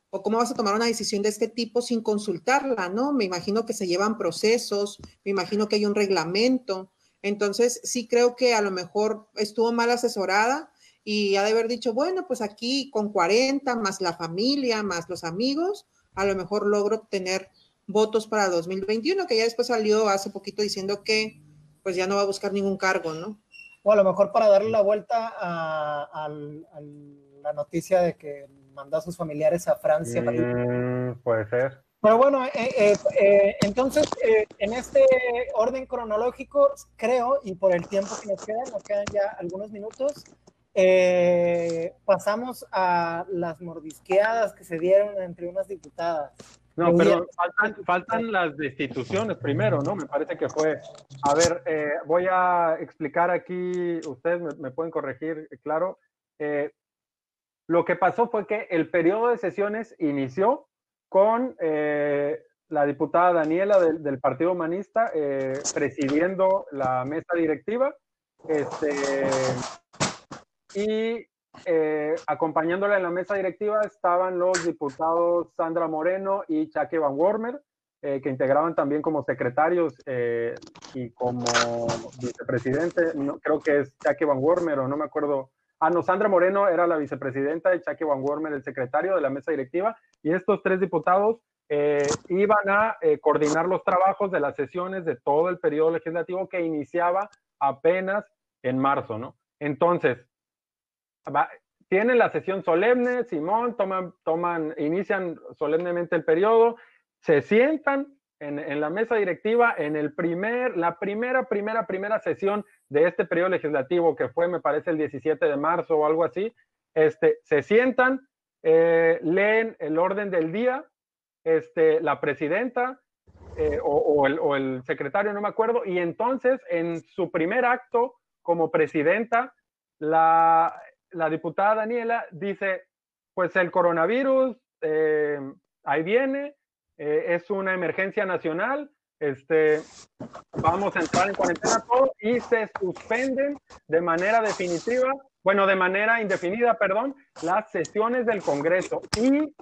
o cómo vas a tomar una decisión de este tipo sin consultarla, ¿no? Me imagino que se llevan procesos, me imagino que hay un reglamento. Entonces, sí creo que a lo mejor estuvo mal asesorada y ha de haber dicho, bueno, pues aquí con 40 más la familia, más los amigos, a lo mejor logro obtener votos para 2021, que ya después salió hace poquito diciendo que pues ya no va a buscar ningún cargo, ¿no? O a lo mejor para darle la vuelta a, la noticia de que mandó a sus familiares a Francia. Mm, puede ser. Pero bueno, eh, eh, eh, entonces, en este orden cronológico, creo, y por el tiempo que nos queda, nos quedan ya algunos minutos, pasamos a las mordisqueadas que se dieron entre unas diputadas. No, pero faltan, las destituciones primero, ¿no? Me parece que fue. A ver, eh, voy a explicar aquí, ustedes me, pueden corregir, claro. Eh, lo que pasó fue que el periodo de sesiones inició con eh, la diputada Daniela del, Partido Humanista presidiendo la mesa directiva. Este, y eh, acompañándola en la mesa directiva estaban los diputados Sandra Moreno y Chucky Van Wormer, eh, que integraban también como secretarios eh, y como vicepresidente, creo que es Chucky Van Wormer o no me acuerdo. Ah, no, Sandra Moreno era la vicepresidenta y Chucky Van Wormer el secretario de la mesa directiva. Y estos tres diputados iban a coordinar los trabajos de las sesiones de todo el periodo legislativo que iniciaba apenas en marzo, ¿no? Entonces, tienen la sesión solemne, Simón, toman, toman, inician solemnemente el periodo, se sientan en, la mesa directiva en el primer, la primera, primera, primera sesión de este periodo legislativo, que fue, me parece, el 17 de marzo o algo así, este, se sientan, eh, leen el orden del día, este, la presidenta eh, o, el, o el secretario, no me acuerdo, y entonces en su primer acto como presidenta, la, la diputada Daniela dice, pues el coronavirus eh, ahí viene, eh, es una emergencia nacional, este, vamos a entrar en cuarentena todo y se suspenden de manera definitiva, bueno, de manera indefinida, perdón, las sesiones del Congreso y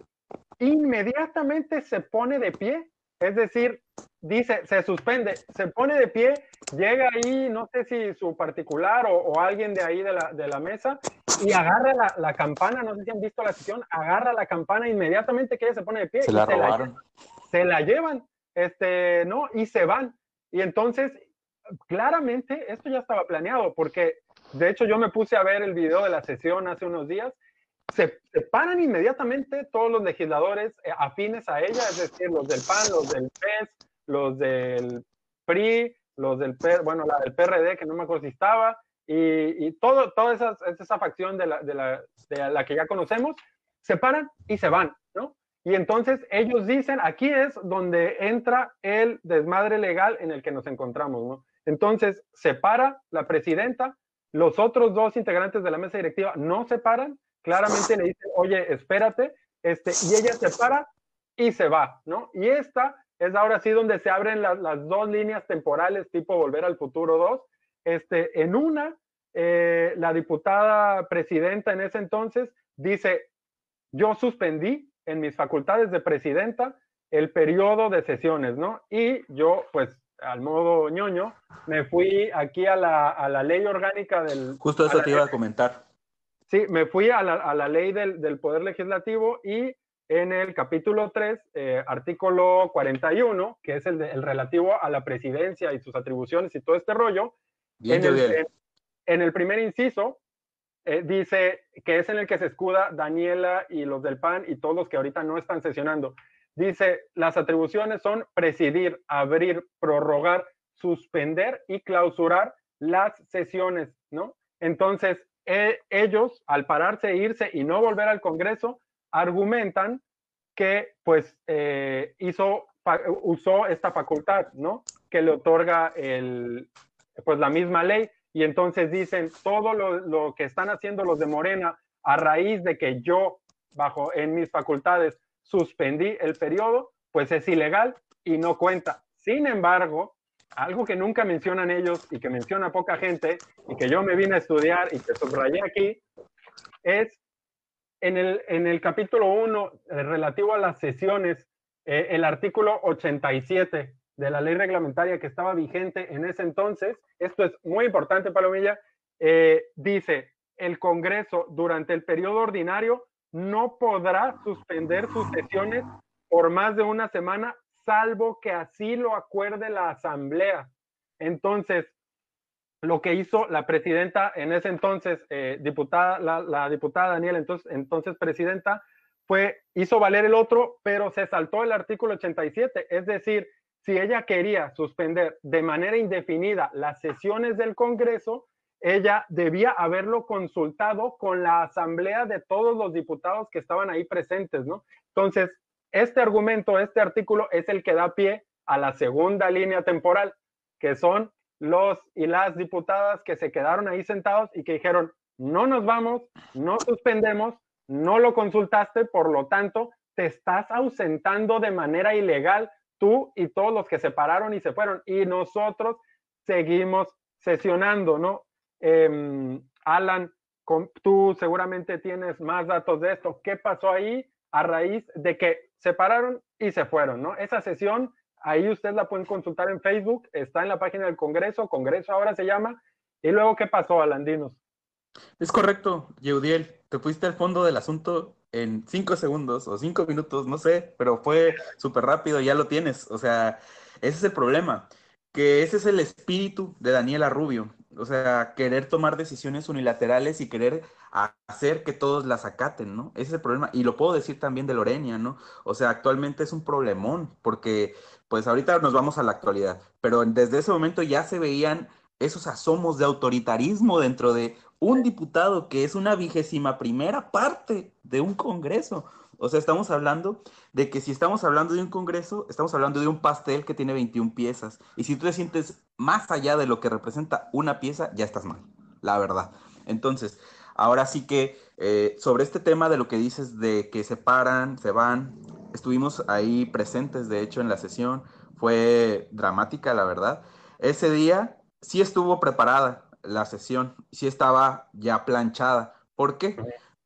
inmediatamente se pone de pie, es decir, dice, se suspende, se pone de pie, llega ahí, no sé si su particular o, alguien de ahí de la, de la mesa, y agarra la, la, campana, no sé si han visto la sesión, agarra la campana inmediatamente que ella se pone de pie. Se la robaron. Se la, llevan, este, ¿no? Y se van. Y entonces, claramente, esto ya estaba planeado, porque de hecho yo me puse a ver el video de la sesión hace unos días se separan inmediatamente todos los legisladores eh, afines a ella, es decir, los del PAN, los del PES, los del PRI, los del, bueno, la del PRD, que no me acuerdo si estaba, y, todo, toda esa, esa facción de la, de, la, de la que ya conocemos, se paran y se van, ¿no? Y entonces ellos dicen, aquí es donde entra el desmadre legal en el que nos encontramos, ¿no? Entonces se para la presidenta, los otros dos integrantes de la mesa directiva no se paran, claramente le dicen, oye, espérate, este, y ella se para y se va, ¿no? Y esta es ahora sí donde se abren las, las dos líneas temporales tipo Volver al Futuro 2. Este, en una, eh, la diputada presidenta en ese entonces dice, yo suspendí en mis facultades de presidenta el periodo de sesiones, ¿no? Y yo, pues, al modo ñoño, me fui aquí a la, a la ley orgánica del... Justo eso te iba a comentar. Sí, me fui a la, a la ley del, del, Poder Legislativo y en el capítulo 3, eh, artículo 41, que es el, de, el, relativo a la presidencia y sus atribuciones y todo este rollo, bien, en, el, bien. En, en, el primer inciso, eh, dice que es en el que se escuda Daniela y los del PAN y todos los que ahorita no están sesionando. Dice, las atribuciones son presidir, abrir, prorrogar, suspender y clausurar las sesiones, ¿no? Entonces, eh, ellos, al pararse, irse y no volver al Congreso, argumentan que, pues, eh, hizo, usó esta facultad, ¿no? Que le otorga el, pues, la misma ley. Y entonces dicen, todo lo, lo que están haciendo los de Morena a raíz de que yo, bajo en mis facultades, suspendí el periodo, pues es ilegal y no cuenta. Sin embargo, algo que nunca mencionan ellos y que menciona poca gente y que yo me vine a estudiar y que subrayé aquí, es en el, en el capítulo 1 eh, relativo a las sesiones, eh, el artículo 87 de la ley reglamentaria que estaba vigente en ese entonces, esto es muy importante, Palomilla, eh, dice, el Congreso durante el periodo ordinario no podrá suspender sus sesiones por más de una semana, salvo que así lo acuerde la Asamblea. Entonces, lo que hizo la presidenta en ese entonces, eh, diputada, la, la, diputada Daniela, entonces, entonces presidenta, fue, hizo valer el otro, pero se saltó el artículo 87. Es decir, si ella quería suspender de manera indefinida las sesiones del Congreso, ella debía haberlo consultado con la asamblea de todos los diputados que estaban ahí presentes, ¿no? Entonces, este argumento, este artículo es el que da pie a la segunda línea temporal, que son los y las diputadas que se quedaron ahí sentados y que dijeron, no nos vamos, no suspendemos, no lo consultaste, por lo tanto, te estás ausentando de manera ilegal tú y todos los que se pararon y se fueron. Y nosotros seguimos sesionando, ¿no? Eh, Alan, tú seguramente tienes más datos de esto. ¿Qué pasó ahí a raíz de que se pararon y se fueron, ¿no? Esa sesión, ahí ustedes la pueden consultar en Facebook, está en la página del Congreso, Congreso ahora se llama. ¿Y luego qué pasó, Alandinos? Es correcto, Yeudiel, te fuiste al fondo del asunto en cinco segundos o cinco minutos, no sé, pero fue súper rápido, ya lo tienes. O sea, ese es el problema, que ese es el espíritu de Daniela Rubio. O sea, querer tomar decisiones unilaterales y querer hacer que todos las acaten, ¿no? Ese es el problema. Y lo puedo decir también de Lorenia, ¿no? O sea, actualmente es un problemón, porque pues ahorita nos vamos a la actualidad, pero desde ese momento ya se veían esos asomos de autoritarismo dentro de un diputado que es una vigésima primera parte de un Congreso. O sea, estamos hablando de que si estamos hablando de un Congreso, estamos hablando de un pastel que tiene 21 piezas. Y si tú te sientes más allá de lo que representa una pieza, ya estás mal, la verdad. Entonces, ahora sí que eh, sobre este tema de lo que dices de que se paran, se van, estuvimos ahí presentes, de hecho, en la sesión. Fue dramática, la verdad. Ese día sí estuvo preparada la sesión, sí estaba ya planchada. ¿Por qué?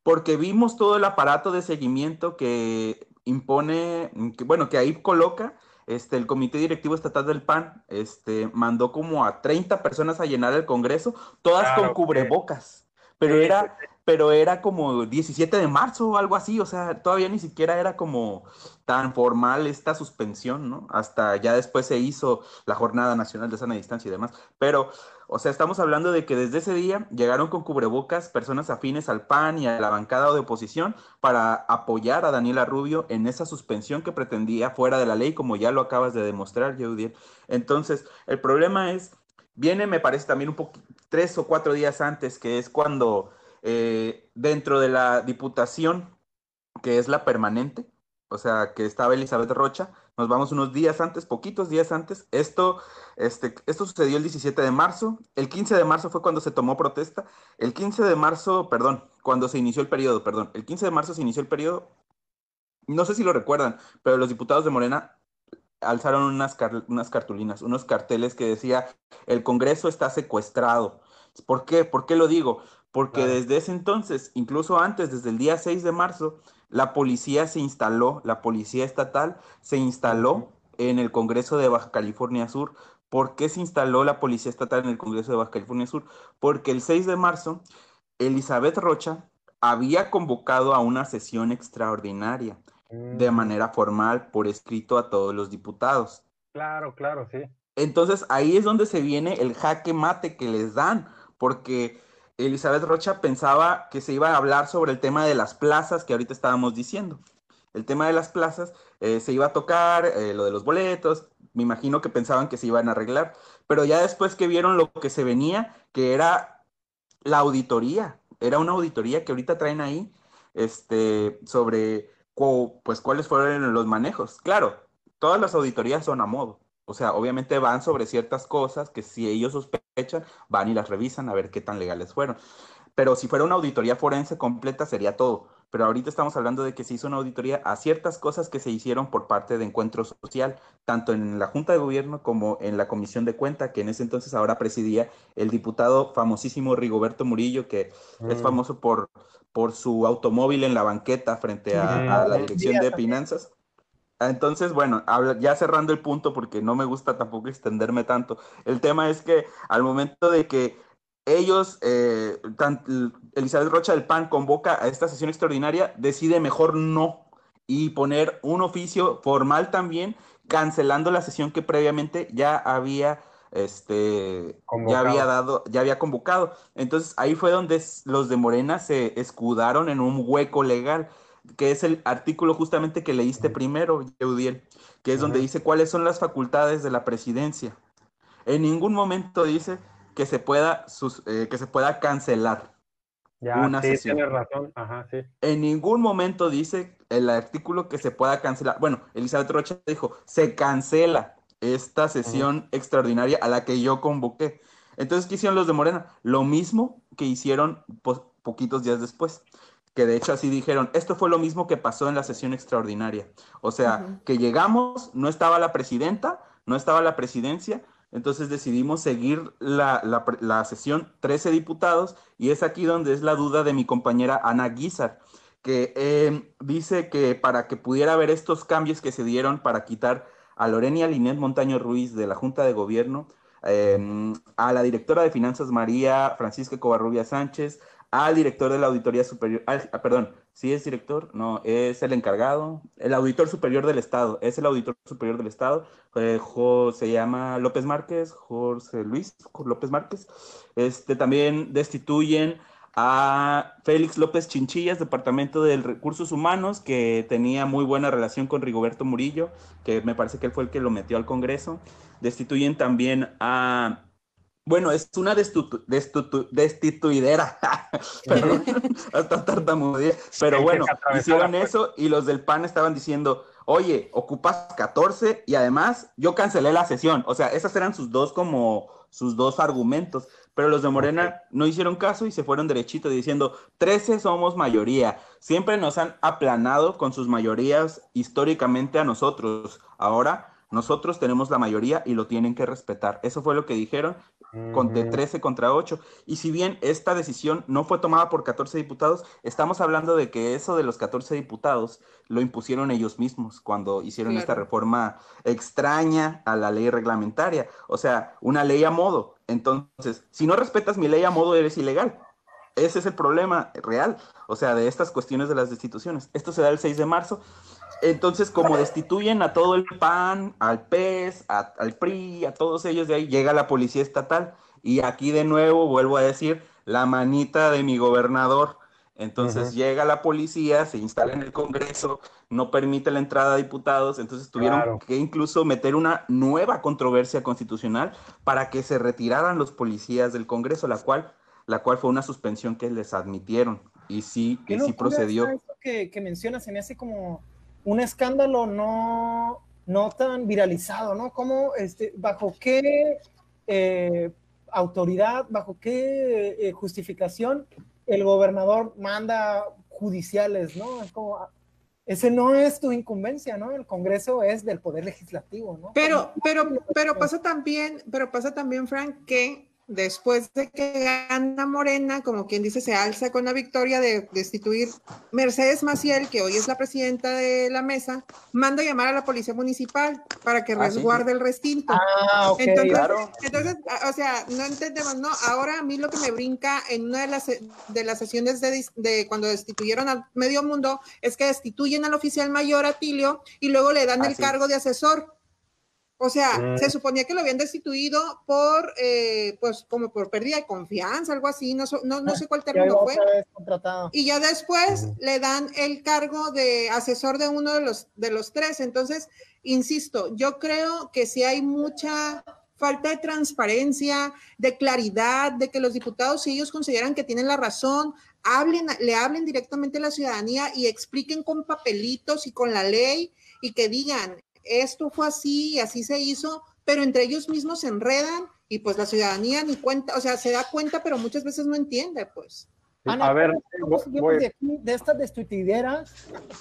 Porque vimos todo el aparato de seguimiento que impone, que, bueno, que ahí coloca este, el Comité Directivo Estatal del PAN, este, mandó como a 30 personas a llenar el Congreso, todas claro, con cubrebocas. Pero sí, era, pero era como 17 de marzo o algo así, o sea, todavía ni siquiera era como tan formal esta suspensión, ¿no? Hasta ya después se hizo la Jornada Nacional de Sana Distancia y demás, pero, o sea, estamos hablando de que desde ese día llegaron con cubrebocas personas afines al PAN y a la bancada de oposición para apoyar a Daniela Rubio en esa suspensión que pretendía fuera de la ley, como ya lo acabas de demostrar, Jeudiel. Entonces, el problema es, viene, me parece también un poco, tres o cuatro días antes, que es cuando eh, dentro de la diputación, que es la permanente, o sea, que estaba Elizabeth Rocha, nos vamos unos días antes, poquitos días antes. Esto, este, esto sucedió el 17 de marzo. El 15 de marzo fue cuando se tomó protesta. El 15 de marzo, perdón, cuando se inició el periodo, perdón. El 15 de marzo se inició el periodo. No sé si lo recuerdan, pero los diputados de Morena alzaron unas, unas cartulinas, unos carteles que decía, el Congreso está secuestrado. ¿Por qué? ¿Por qué lo digo? porque desde ese entonces, incluso antes, desde el día 6 de marzo, la policía se instaló, la policía estatal se instaló en el Congreso de Baja California Sur. ¿Por qué se instaló la policía estatal en el Congreso de Baja California Sur? Porque el 6 de marzo, Elizabeth Rocha había convocado a una sesión extraordinaria de mm. manera formal por escrito a todos los diputados. Claro, claro, sí. Entonces ahí es donde se viene el jaque mate que les dan, porque Elizabeth Rocha pensaba que se iba a hablar sobre el tema de las plazas que ahorita estábamos diciendo. El tema de las plazas eh, se iba a tocar, eh, lo de los boletos, me imagino que pensaban que se iban a arreglar, pero ya después que vieron lo que se venía, que era la auditoría, era una auditoría que ahorita traen ahí, este, sobre pues cuáles fueron los manejos. Claro, todas las auditorías son a modo, o sea, obviamente van sobre ciertas cosas que si ellos sospechan, van y las revisan a ver qué tan legales fueron. Pero si fuera una auditoría forense completa sería todo. Pero ahorita estamos hablando de que se hizo una auditoría a ciertas cosas que se hicieron por parte de Encuentro Social, tanto en la Junta de Gobierno como en la Comisión de Cuenta, que en ese entonces ahora presidía el diputado famosísimo Rigoberto Murillo, que es mm. famoso por, por su automóvil en la banqueta frente a, a la Dirección de Finanzas. Entonces, bueno, ya cerrando el punto, porque no me gusta tampoco extenderme tanto, el tema es que al momento de que ellos, eh, Elizabeth Rocha del PAN convoca a esta sesión extraordinaria, decide mejor no y poner un oficio formal también, cancelando la sesión que previamente ya había este ya había dado, ya había convocado. Entonces ahí fue donde los de Morena se escudaron en un hueco legal que es el artículo justamente que leíste primero, Yeudiel, que es donde dice cuáles son las facultades de la presidencia. En ningún momento dice que se pueda, eh, que se pueda cancelar una sí, sesión. razón. Ajá, sí. En ningún momento dice el artículo que se pueda cancelar. Bueno, Elizabeth Rocha dijo, se cancela esta sesión extraordinaria a la que yo convoqué. Entonces, ¿qué hicieron los de Morena? Lo mismo que hicieron poquitos días después que de hecho así dijeron, esto fue lo mismo que pasó en la sesión extraordinaria. O sea, que llegamos, no estaba la presidenta, no estaba la presidencia, entonces decidimos seguir la, la, sesión 13 diputados y es aquí donde es la duda de mi compañera Ana Guizar, que em, dice que para que pudiera haber estos cambios que se dieron para quitar a Lorenia Linet Montaño Ruiz de la Junta de Gobierno, em, a la directora de Finanzas María Francisca Covarrubia Sánchez, al director de la Auditoría Superior, ah, perdón, sí es director, no, es el encargado, el auditor superior del Estado, es el auditor superior del Estado, eh, se llama López Márquez, José Luis López Márquez, este, también destituyen a Félix López Chinchillas, Departamento de Recursos Humanos, que tenía muy buena relación con Rigoberto Murillo, que me parece que él fue el que lo metió al Congreso. Destituyen también a bueno, es una destituidera. hasta tartamudea. Pero bueno, hicieron eso y los del PAN estaban diciendo, oye, ocupas 14 y además yo cancelé la sesión. O sea, esos eran sus dos como sus dos argumentos. Pero los de Morena no hicieron caso y se fueron derechito diciendo, 13 somos mayoría. Siempre nos han aplanado con sus mayorías históricamente a nosotros. Ahora nosotros tenemos la mayoría y lo tienen que respetar. Eso fue lo que dijeron con de 13 contra 8. Y si bien esta decisión no fue tomada por 14 diputados, estamos hablando de que eso de los 14 diputados lo impusieron ellos mismos cuando hicieron esta reforma extraña a la ley reglamentaria. O sea, una ley a modo. Entonces, si no respetas mi ley a modo, eres ilegal. ese es el problema real, o sea, de estas cuestiones de las destituciones. Esto se da el 6 de marzo. Entonces, como destituyen a todo el PAN, al PES, al PRI, a todos ellos de ahí, llega la policía estatal. Y aquí de nuevo vuelvo a decir, la manita de mi gobernador. Entonces llega la policía, se instala en el Congreso, no permite la entrada de diputados, entonces tuvieron que incluso meter una nueva controversia constitucional para que se retiraran los policías del Congreso, la cual, la cual fue una suspensión que les admitieron y sí, y sí procedió. Que, que mencionas se me hace como un escándalo no, no tan viralizado, ¿no? ¿Cómo, este, bajo qué eh, autoridad, bajo qué eh, justificación el gobernador manda judiciales, ¿no? Es como, ese no es tu incumbencia, ¿no? El Congreso es del Poder Legislativo, ¿no? Pero, pero, pero pasa también, pero pasa también, Frank, que después de que gana Morena, como quien dice, se alza con la victoria de destituir Mercedes Maciel, que hoy es la presidenta de la mesa, manda llamar a la policía municipal para que ah, resguarde el recinto. Ah, ok, entonces, claro. entonces, o sea, no entendemos, ¿no? Ahora a mí lo que me brinca en una de las, de las sesiones de, de cuando destituyeron al medio mundo es que destituyen al oficial mayor Atilio y luego le dan el cargo de asesor. O sea, mm. se suponía que lo habían destituido por, eh, pues, como por pérdida de confianza, algo así, no, no, no sé cuál término fue. Y ya después le dan el cargo de asesor de uno de los, de los tres. Entonces, insisto, yo creo que si hay mucha falta de transparencia, de claridad, de que los diputados, si ellos consideran que tienen la razón, hablen, le hablen directamente a la ciudadanía y expliquen con papelitos y con la ley y que digan, esto fue así y así se hizo, pero entre ellos mismos se enredan y pues la ciudadanía ni cuenta, o sea, se da cuenta, pero muchas veces no entiende, pues. a ver, ¿cómo llegamos de, aquí, de estas destituideras,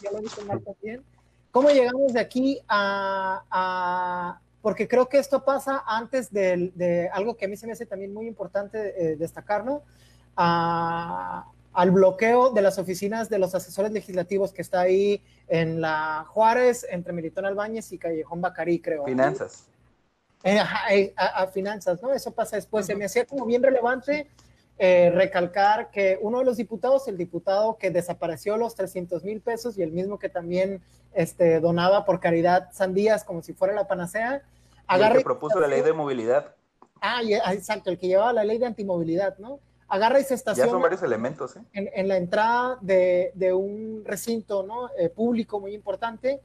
ya lo dijo Marta bien, ¿cómo llegamos de aquí a, porque creo que esto pasa antes de, algo que a mí se me hace también muy importante eh, destacar, ¿no? A, al bloqueo de las oficinas de los asesores legislativos que está ahí en la Juárez, entre Militón Albáñez y Callejón Bacarí, creo. Finanzas. Eh, eh, a, finanzas, ¿no? Eso pasa después. Se me hacía como bien relevante eh, recalcar que uno de los diputados, el diputado que desapareció los 300 mil pesos y el mismo que también este, donaba por caridad sandías como si fuera la panacea, agarra. el que propuso la ley de movilidad. Ah, exacto, el que llevaba la ley de antimovilidad, ¿no? Agarra y se estaciona. Ya son varios elementos, ¿eh? en, la entrada de, un recinto ¿no? Eh, público muy importante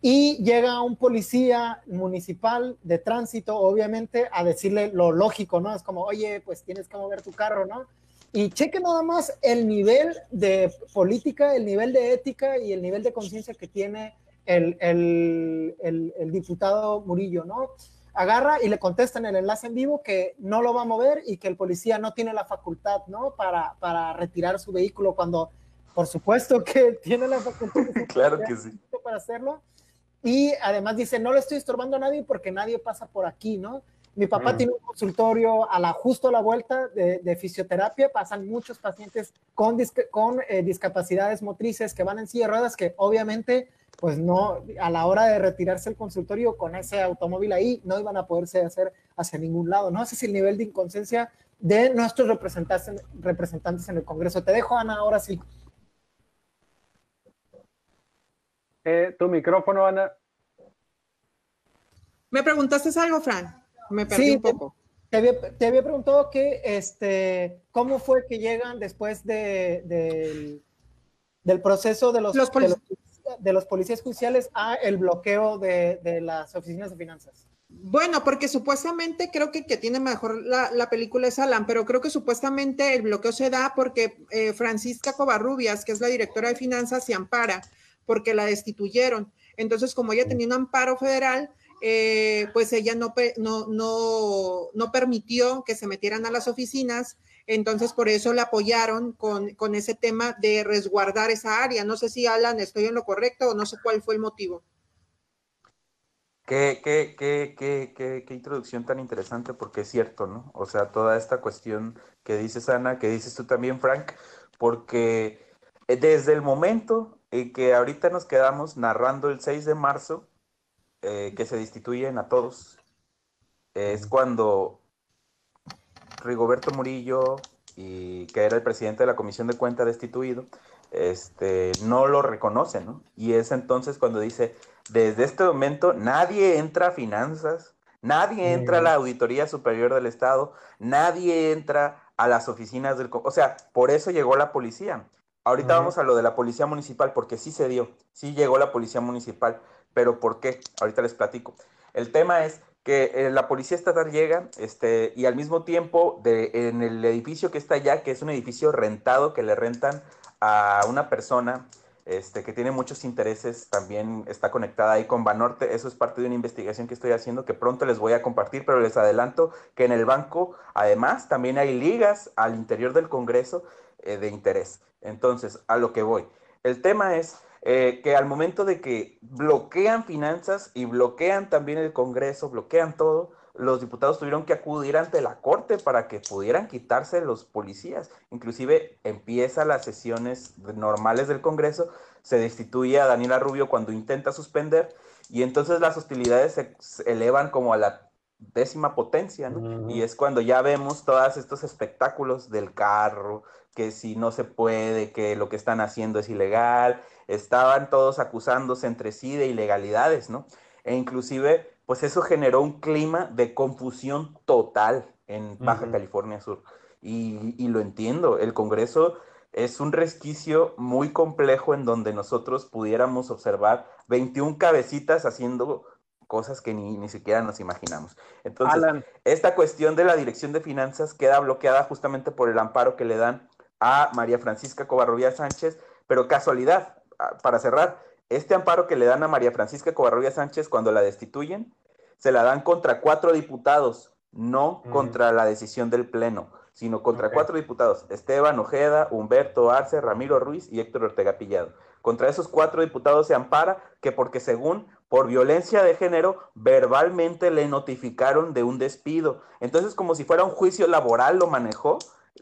y llega un policía municipal de tránsito, obviamente, a decirle lo lógico, ¿no? Es como, oye, pues tienes que mover tu carro, ¿no? Y cheque nada más el nivel de política, el nivel de ética y el nivel de conciencia que tiene el, el, el diputado Murillo, ¿no? Agarra y le contesta en el enlace en vivo que no lo va a mover y que el policía no tiene la facultad, ¿no? Para, para retirar su vehículo cuando, por supuesto que tiene la facultad. claro que sí. Para hacerlo. Y además dice, no le estoy estorbando a nadie porque nadie pasa por aquí, ¿no? Mi papá mm. tiene un consultorio a la, justo a la vuelta de, fisioterapia. Pasan muchos pacientes con, con eh, discapacidades motrices que van en silla de ruedas que obviamente pues no, a la hora de retirarse el consultorio con ese automóvil ahí, no iban a poderse hacer hacia ningún lado, ¿no? Ese es el nivel de inconsciencia de nuestros representantes, representantes en el Congreso. Te dejo, Ana, ahora sí. Eh, tu micrófono, Ana. ¿Me preguntaste algo, Fran? Me perdí un poco. Te, había, preguntado que, este, cómo fue que llegan después de, del proceso de los, de los de los policías judiciales a el bloqueo de, las oficinas de finanzas? Bueno, porque supuestamente creo que, que tiene mejor la, película es Alan, pero creo que supuestamente el bloqueo se da porque eh, Francisca Covarrubias, que es la directora de finanzas, se ampara porque la destituyeron. Entonces, como ella tenía un amparo federal, eh, pues ella no, no, no, no permitió que se metieran a las oficinas entonces, por eso la apoyaron con, ese tema de resguardar esa área. No sé si, Alan, estoy en lo correcto o no sé cuál fue el motivo. Qué, qué, qué, qué, qué, introducción tan interesante, porque es cierto, ¿no? O sea, toda esta cuestión que dices, Ana, que dices tú también, Frank, porque desde el momento en que ahorita nos quedamos narrando el 6 de marzo, eh, que se destituyen a todos, es cuando Rigoberto Murillo, y que era el presidente de la Comisión de Cuenta destituido, este, no lo reconoce, ¿no? Y es entonces cuando dice, desde este momento nadie entra a finanzas, nadie entra a la Auditoría Superior del Estado, nadie entra a las oficinas del... O sea, por eso llegó la policía. Ahorita vamos a lo de la policía municipal, porque sí se dio, sí llegó la policía municipal, pero ¿por qué? Ahorita les platico. El tema es que eh, la policía estatal llega este, y al mismo tiempo de, en el edificio que está allá, que es un edificio rentado que le rentan a una persona este, que tiene muchos intereses, también está conectada ahí con Banorte. Eso es parte de una investigación que estoy haciendo que pronto les voy a compartir, pero les adelanto que en el banco, además, también hay ligas al interior del Congreso eh, de interés. Entonces, a lo que voy. El tema es eh, que al momento de que bloquean finanzas y bloquean también el Congreso, bloquean todo, los diputados tuvieron que acudir ante la Corte para que pudieran quitarse los policías. Inclusive empieza las sesiones normales del Congreso, se destituye a Daniela Rubio cuando intenta suspender y entonces las hostilidades se elevan como a la décima potencia, ¿no? Y es cuando ya vemos todos estos espectáculos del carro, que si no se puede, que lo que están haciendo es ilegal, estaban todos acusándose entre sí de ilegalidades, ¿no? E inclusive, pues eso generó un clima de confusión total en Baja California Sur. Y, y lo entiendo, el Congreso es un resquicio muy complejo en donde nosotros pudiéramos observar 21 cabecitas haciendo cosas que ni, ni siquiera nos imaginamos. Entonces, esta cuestión de la dirección de finanzas queda bloqueada justamente por el amparo que le dan a María Francisca Covarrubia Sánchez, pero casualidad, para cerrar, este amparo que le dan a María Francisca Covarrubia Sánchez cuando la destituyen, se la dan contra cuatro diputados, no mm. contra la decisión del Pleno, sino contra cuatro diputados, Esteban Ojeda, Humberto Arce, Ramiro Ruiz y Héctor Ortega Pillado. Contra esos cuatro diputados se ampara que porque según por violencia de género, verbalmente le notificaron de un despido. Entonces, como si fuera un juicio laboral, lo manejó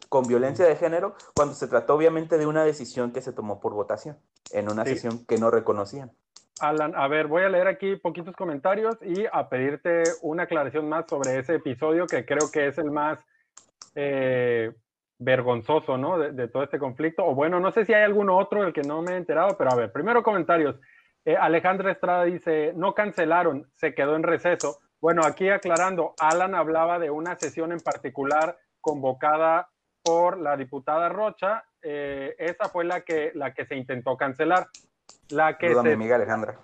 con violencia de género, cuando se trató obviamente de una decisión que se tomó por votación, en una sesión que no reconocían. Alan, a ver, voy a leer aquí poquitos comentarios y a pedirte una aclaración más sobre ese episodio que creo que es el más eh, vergonzoso, ¿no? De, de, todo este conflicto. O bueno, no sé si hay algún otro del que no me he enterado, pero a ver, primero comentarios. Eh, Alejandra Estrada dice, no cancelaron, se quedó en receso. Bueno, aquí aclarando, Alan hablaba de una sesión en particular convocada por la diputada Rocha. Eh, esa fue la que, la que se intentó cancelar. La que se, mi amiga Alejandra.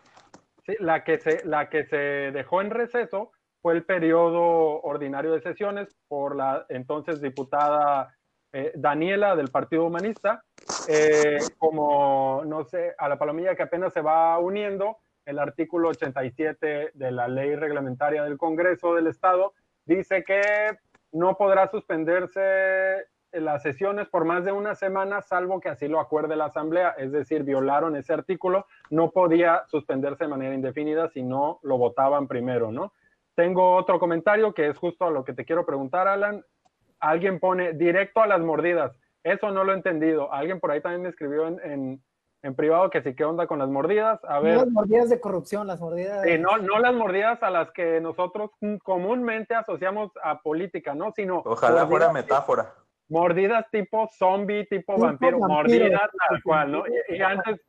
Sí, la que, se, la que se dejó en receso fue el periodo ordinario de sesiones por la entonces diputada eh, Daniela del Partido Humanista, eh, como, no sé, a la palomilla que apenas se va uniendo, el artículo 87 de la ley reglamentaria del Congreso del Estado dice que no podrá suspenderse las sesiones por más de una semana, salvo que así lo acuerde la Asamblea, es decir, violaron ese artículo, no podía suspenderse de manera indefinida si no lo votaban primero, ¿no? Tengo otro comentario que es justo a lo que te quiero preguntar, Alan alguien pone directo a las mordidas. Eso no lo he entendido. Alguien por ahí también me escribió en, privado que sí, ¿qué onda con las mordidas? A ver. las mordidas de corrupción, las mordidas. no, no las mordidas a las que nosotros comúnmente asociamos a política, ¿no? Sino. Ojalá fuera metáfora. Mordidas tipo zombie, tipo, vampiro, mordidas tal cual, ¿no? Y, antes,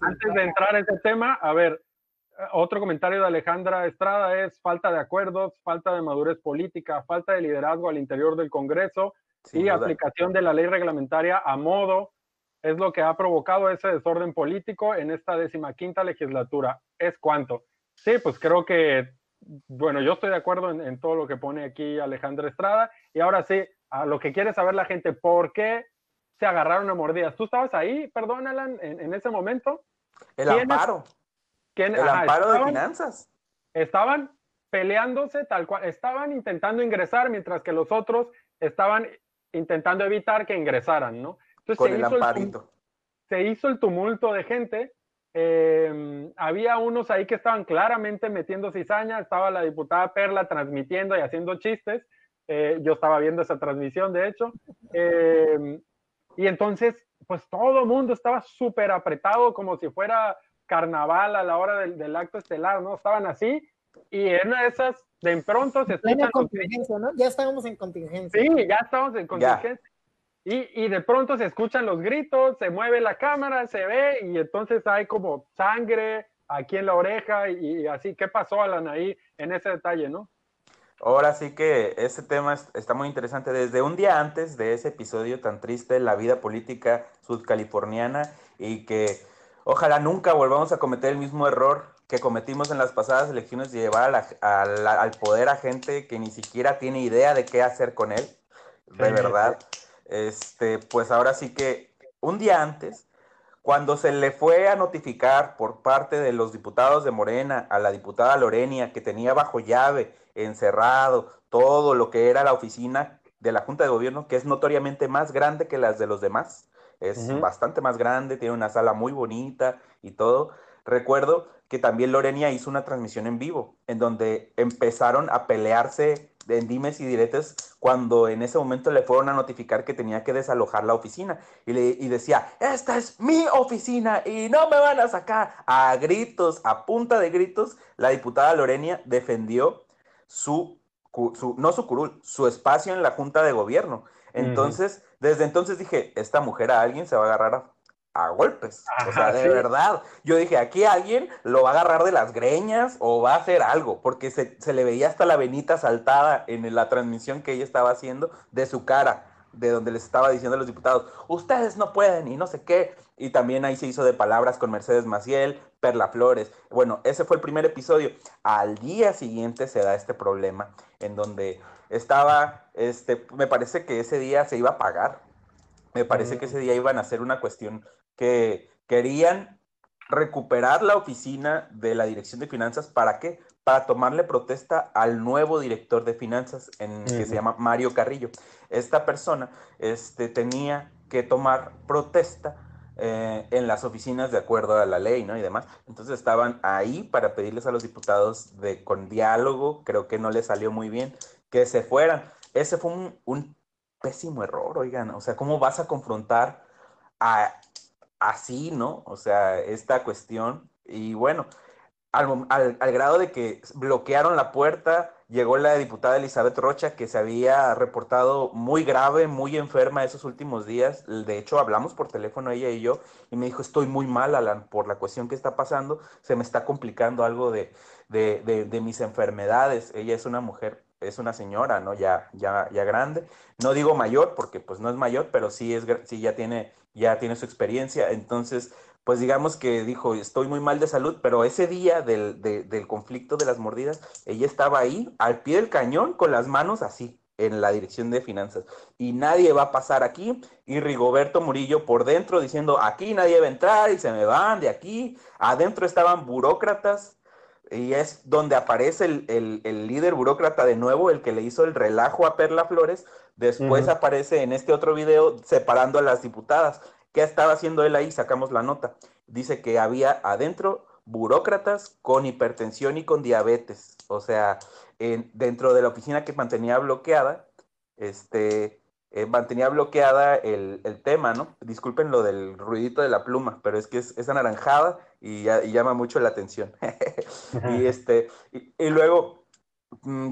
antes de entrar en ese tema, a ver, otro comentario de Alejandra Estrada es falta de acuerdos, falta de madurez política, falta de liderazgo al interior del Congreso y aplicación de la ley reglamentaria a modo es lo que ha provocado ese desorden político en esta decimaquinta legislatura. ¿Es cuánto? Sí, pues creo que, bueno, yo estoy de acuerdo en, todo lo que pone aquí Alejandra Estrada. Y ahora sí, a lo que quiere saber la gente, ¿por qué se agarraron a mordidas? ¿Tú estabas ahí, perdón, Alan, en, ese momento? El amparo el amparo de finanzas. Estaban peleándose tal cual, estaban intentando ingresar mientras que los otros estaban intentando evitar que ingresaran, ¿no? Entonces Con se el hizo amparito. se hizo el tumulto de gente. Eh, había unos ahí que estaban claramente metiendo cizaña, estaba la diputada Perla transmitiendo y haciendo chistes. Eh, yo estaba viendo esa transmisión, de hecho. Eh, y entonces, pues todo el mundo estaba súper apretado, como si fuera carnaval a la hora del, acto estelar, ¿no? Estaban así y en una de esas, de pronto se escuchan... contingencia, ¿no? Ya estábamos en contingencia. Sí, ya estábamos en contingencia. Y, de pronto se escuchan los gritos, se mueve la cámara, se ve y entonces hay como sangre aquí en la oreja y, así. ¿Qué pasó, Alan, ahí en ese detalle, no? Ahora sí que ese tema está muy interesante. Desde un día antes de ese episodio tan triste, la vida política sudcaliforniana y que ojalá nunca volvamos a cometer el mismo error que cometimos en las pasadas elecciones de llevar al poder a gente que ni siquiera tiene idea de qué hacer con él. De verdad. Este, pues ahora sí que un día antes, cuando se le fue a notificar por parte de los diputados de Morena a la diputada Lorenia que tenía bajo llave, encerrado, todo lo que era la oficina de la Junta de Gobierno, que es notoriamente más grande que las de los demás, es bastante más grande, tiene una sala muy bonita y todo. Recuerdo que también Lorenia hizo una transmisión en vivo, en donde empezaron a pelearse en dimes y diretes cuando en ese momento le fueron a notificar que tenía que desalojar la oficina y, le, decía, esta es mi oficina y no me van a sacar. A gritos, a punta de gritos, la diputada Lorenia defendió su, su no su curul, su espacio en la Junta de Gobierno. Entonces, desde entonces dije, esta mujer a alguien se va a agarrar a a golpes. o sea, de verdad. Yo dije, aquí alguien lo va a agarrar de las greñas o va a hacer algo, porque se, le veía hasta la venita saltada en la transmisión que ella estaba haciendo de su cara, de donde les estaba diciendo a los diputados, ustedes no pueden y no sé qué. Y también ahí se hizo de palabras con Mercedes Maciel, Perla Flores. Bueno, ese fue el primer episodio. Al día siguiente se da este problema en donde estaba, este, me parece que ese día se iba a pagar. Me parece que ese día iban a hacer una cuestión que querían recuperar la oficina de la Dirección de Finanzas. ¿Para qué? Para tomarle protesta al nuevo director de finanzas en, que se llama Mario Carrillo. Esta persona este, tenía que tomar protesta eh, en las oficinas de acuerdo a la ley, ¿no? Y demás. Entonces estaban ahí para pedirles a los diputados de con diálogo, creo que no les salió muy bien, que se fueran. Ese fue un, un pésimo error, oigan. O sea, ¿cómo vas a confrontar a así, ¿no? O sea, esta cuestión. Y bueno, al, grado de que bloquearon la puerta, llegó la diputada Elizabeth Rocha, que se había reportado muy grave, muy enferma esos últimos días. De hecho, hablamos por teléfono ella y yo, y me dijo, estoy muy mal, Alan, por la cuestión que está pasando, se me está complicando algo de, de, de mis enfermedades. Ella es una mujer es una señora, ¿no? Ya, ya, ya grande. No digo mayor, porque pues no es mayor, pero sí es, sí ya tiene, ya tiene su experiencia. Entonces, pues digamos que dijo, estoy muy mal de salud, pero ese día del, del conflicto de las mordidas, ella estaba ahí, al pie del cañón, con las manos así, en la dirección de finanzas. Y nadie va a pasar aquí. Y Rigoberto Murillo por dentro diciendo, aquí nadie va a entrar y se me van de aquí. Adentro estaban burócratas y es donde aparece el, líder burócrata de nuevo, el que le hizo el relajo a Perla Flores. Después aparece en este otro video separando a las diputadas. ¿Qué estaba haciendo él ahí? Sacamos la nota. Dice que había adentro burócratas con hipertensión y con diabetes. O sea, en, dentro de la oficina que mantenía bloqueada, este, eh, mantenía bloqueada el, tema, ¿no? Disculpen lo del ruidito de la pluma, pero es que es, anaranjada y, llama mucho la atención. y este, y, luego,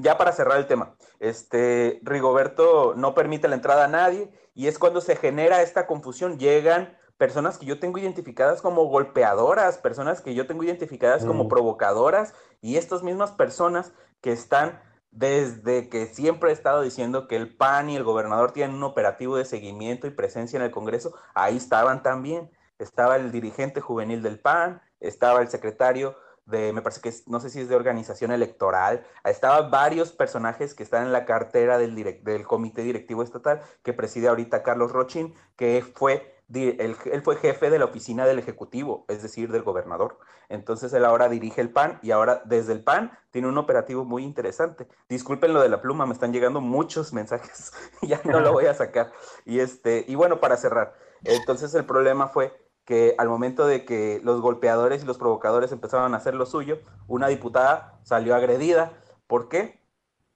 ya para cerrar el tema, este, Rigoberto no permite la entrada a nadie y es cuando se genera esta confusión. Llegan personas que yo tengo identificadas como golpeadoras, personas que yo tengo identificadas como mm. provocadoras y estas mismas personas que están desde que siempre he estado diciendo que el PAN y el gobernador tienen un operativo de seguimiento y presencia en el Congreso, ahí estaban también. Estaba el dirigente juvenil del PAN, estaba el secretario de, me parece que no sé si es de organización electoral, estaban varios personajes que están en la cartera del, del comité directivo estatal que preside ahorita Carlos Rochín, que fue él, fue jefe de la oficina del Ejecutivo, es decir, del gobernador. Entonces él ahora dirige el PAN y ahora desde el PAN tiene un operativo muy interesante. Disculpen lo de la pluma, me están llegando muchos mensajes, ya no lo voy a sacar. Y, este, y bueno, para cerrar, entonces el problema fue que al momento de que los golpeadores y los provocadores empezaban a hacer lo suyo, una diputada salió agredida. ¿Por qué?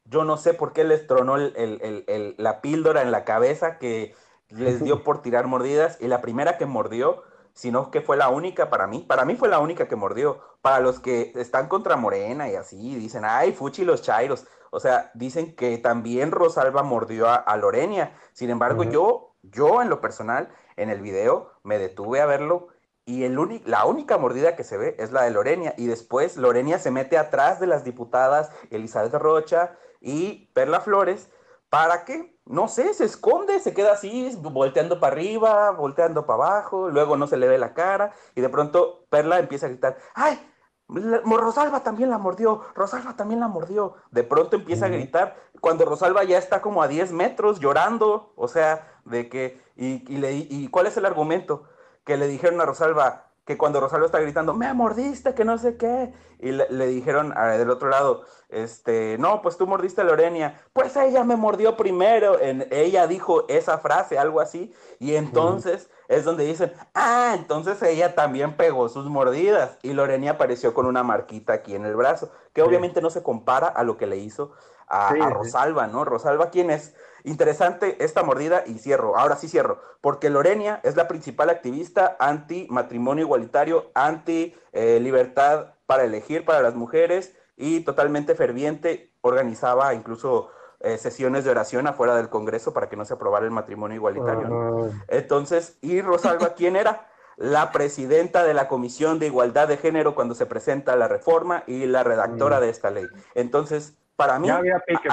Yo no sé por qué les tronó la píldora en la cabeza que les dio por tirar mordidas y la primera que mordió, sino que fue la única para mí, para mí fue la única que mordió. Para los que están contra Morena y así, dicen, ay, Fuchi los Chairos. O sea, dicen que también Rosalba mordió a, Lorenia. Sin embargo, yo Yo en lo personal, en el video, me detuve a verlo y el la única mordida que se ve es la de Lorenia. Y después Lorenia se mete atrás de las diputadas Elizabeth Rocha y Perla Flores. ¿Para qué? No sé, se esconde, se queda así, volteando para arriba, volteando para abajo, luego no se le ve la cara y de pronto Perla empieza a gritar, ¡ay! Rosalba también la mordió, Rosalba también la mordió. De pronto empieza a gritar cuando Rosalba ya está como a 10 metros llorando, o sea, de que, y, y, le, y cuál es el argumento? Que le dijeron a Rosalba, que cuando Rosalba está gritando, me mordiste, que no sé qué, y le, dijeron ah, del otro lado, este, no, pues tú mordiste a Lorenia, pues ella me mordió primero, en, ella dijo esa frase, algo así, y entonces es donde dicen, ah, entonces ella también pegó sus mordidas, y Lorenia apareció con una marquita aquí en el brazo, que obviamente no se compara a lo que le hizo a, Rosalba, ¿no? Rosalba, ¿quién es? Interesante esta mordida y cierro, ahora sí cierro, porque Lorenia es la principal activista anti matrimonio igualitario, anti eh, libertad para elegir para las mujeres y totalmente ferviente, organizaba incluso eh, sesiones de oración afuera del Congreso para que no se aprobara el matrimonio igualitario. Entonces, ¿y Rosalba quién era? La presidenta de la Comisión de Igualdad de Género cuando se presenta la reforma y la redactora mm. de esta ley. Entonces, para mí hay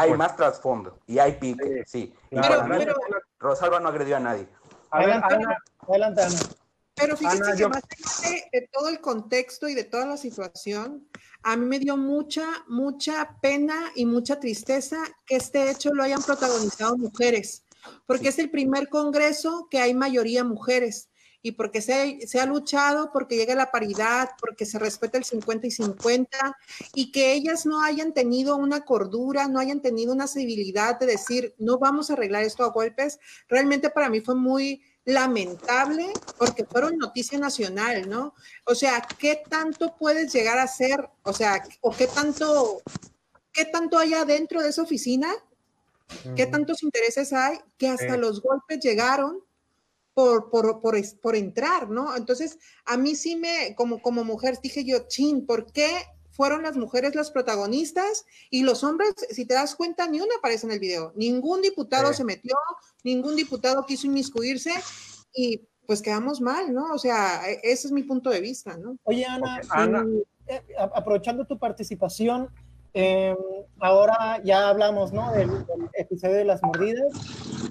pues. más trasfondo y hay pique, sí. Pero, Rosalba no agredió a nadie. Adelante, Ana. Pero fíjense que más de todo el contexto y de toda la situación, a mí me dio mucha, mucha pena y mucha tristeza que este hecho lo hayan protagonizado mujeres, porque es el primer congreso que hay mayoría mujeres y porque se, se, ha luchado porque llegue la paridad, porque se respete el 50 y 50 y que ellas no hayan tenido una cordura, no hayan tenido una civilidad de decir, no vamos a arreglar esto a golpes, realmente para mí fue muy lamentable porque fueron noticia nacional, ¿no? O sea, ¿qué tanto puedes llegar a ser? O sea, o qué tanto, qué tanto hay adentro de esa oficina, qué tantos intereses hay que hasta los golpes llegaron por, por, por, por, entrar, ¿no? Entonces, a mí sí me, como, como mujer, dije yo, chin, ¿por qué fueron las mujeres las protagonistas y los hombres, si te das cuenta, ni una aparece en el video. Ningún diputado se metió, ningún diputado quiso inmiscuirse y pues quedamos mal, ¿no? O sea, e, ese es mi punto de vista, ¿no? Oye, Ana, eh, aprovechando tu participación, em, ahora ya hablamos, ¿no? Del, episodio de las mordidas.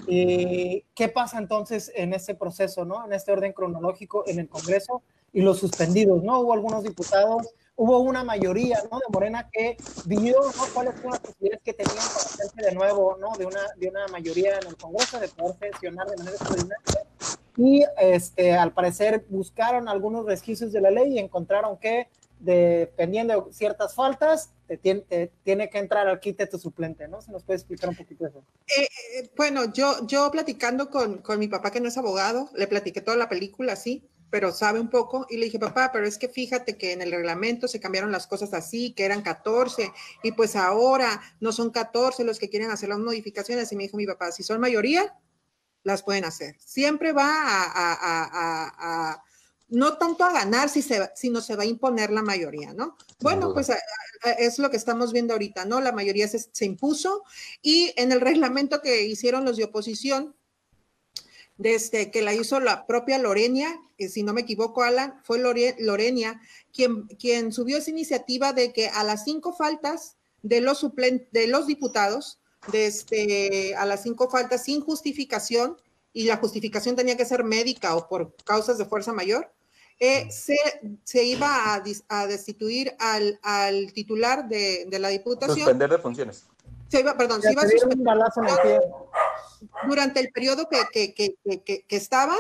y ¿Qué pasa entonces en este proceso, ¿no? En este orden cronológico en el Congreso y los suspendidos, ¿no? Hubo algunos diputados hubo una mayoría ¿no? de Morena que vio ¿no? cuáles fueron las posibilidades que tenían para hacerse de nuevo ¿no? de, una, de una mayoría en el Congreso, de poder gestionar de manera extraordinaria. Y este, al parecer buscaron algunos resquicios de la ley y encontraron que dependiendo de ciertas faltas, te tiene, tiene, que entrar al quite tu suplente, ¿no? ¿Se nos puede explicar un poquito eso? Eh, eh, bueno, yo, yo platicando con, con mi papá, que no es abogado, le platiqué toda la película, sí, pero sabe un poco. Y le dije, papá, pero es que fíjate que en el reglamento se cambiaron las cosas así, que eran 14, y pues ahora no son 14 los que quieren hacer las modificaciones. Y me dijo mi papá, si son mayoría, las pueden hacer. Siempre va a, no tanto a ganar, si se, sino se va a imponer la mayoría, ¿no? Bueno, pues es lo que estamos viendo ahorita, ¿no? La mayoría se, se impuso y en el reglamento que hicieron los de oposición, desde que la hizo la propia Lorenia, que si no me equivoco, Alan, fue Lorenia quien, quien subió esa iniciativa de que a las cinco faltas de los, de los diputados, desde, a las cinco faltas sin justificación, y la justificación tenía que ser médica o por causas de fuerza mayor, eh, se, se, iba a, a destituir al, al titular de, de, la diputación. Suspender de funciones. Se iba, perdón, se iba a suspender durante el periodo que, que, estaban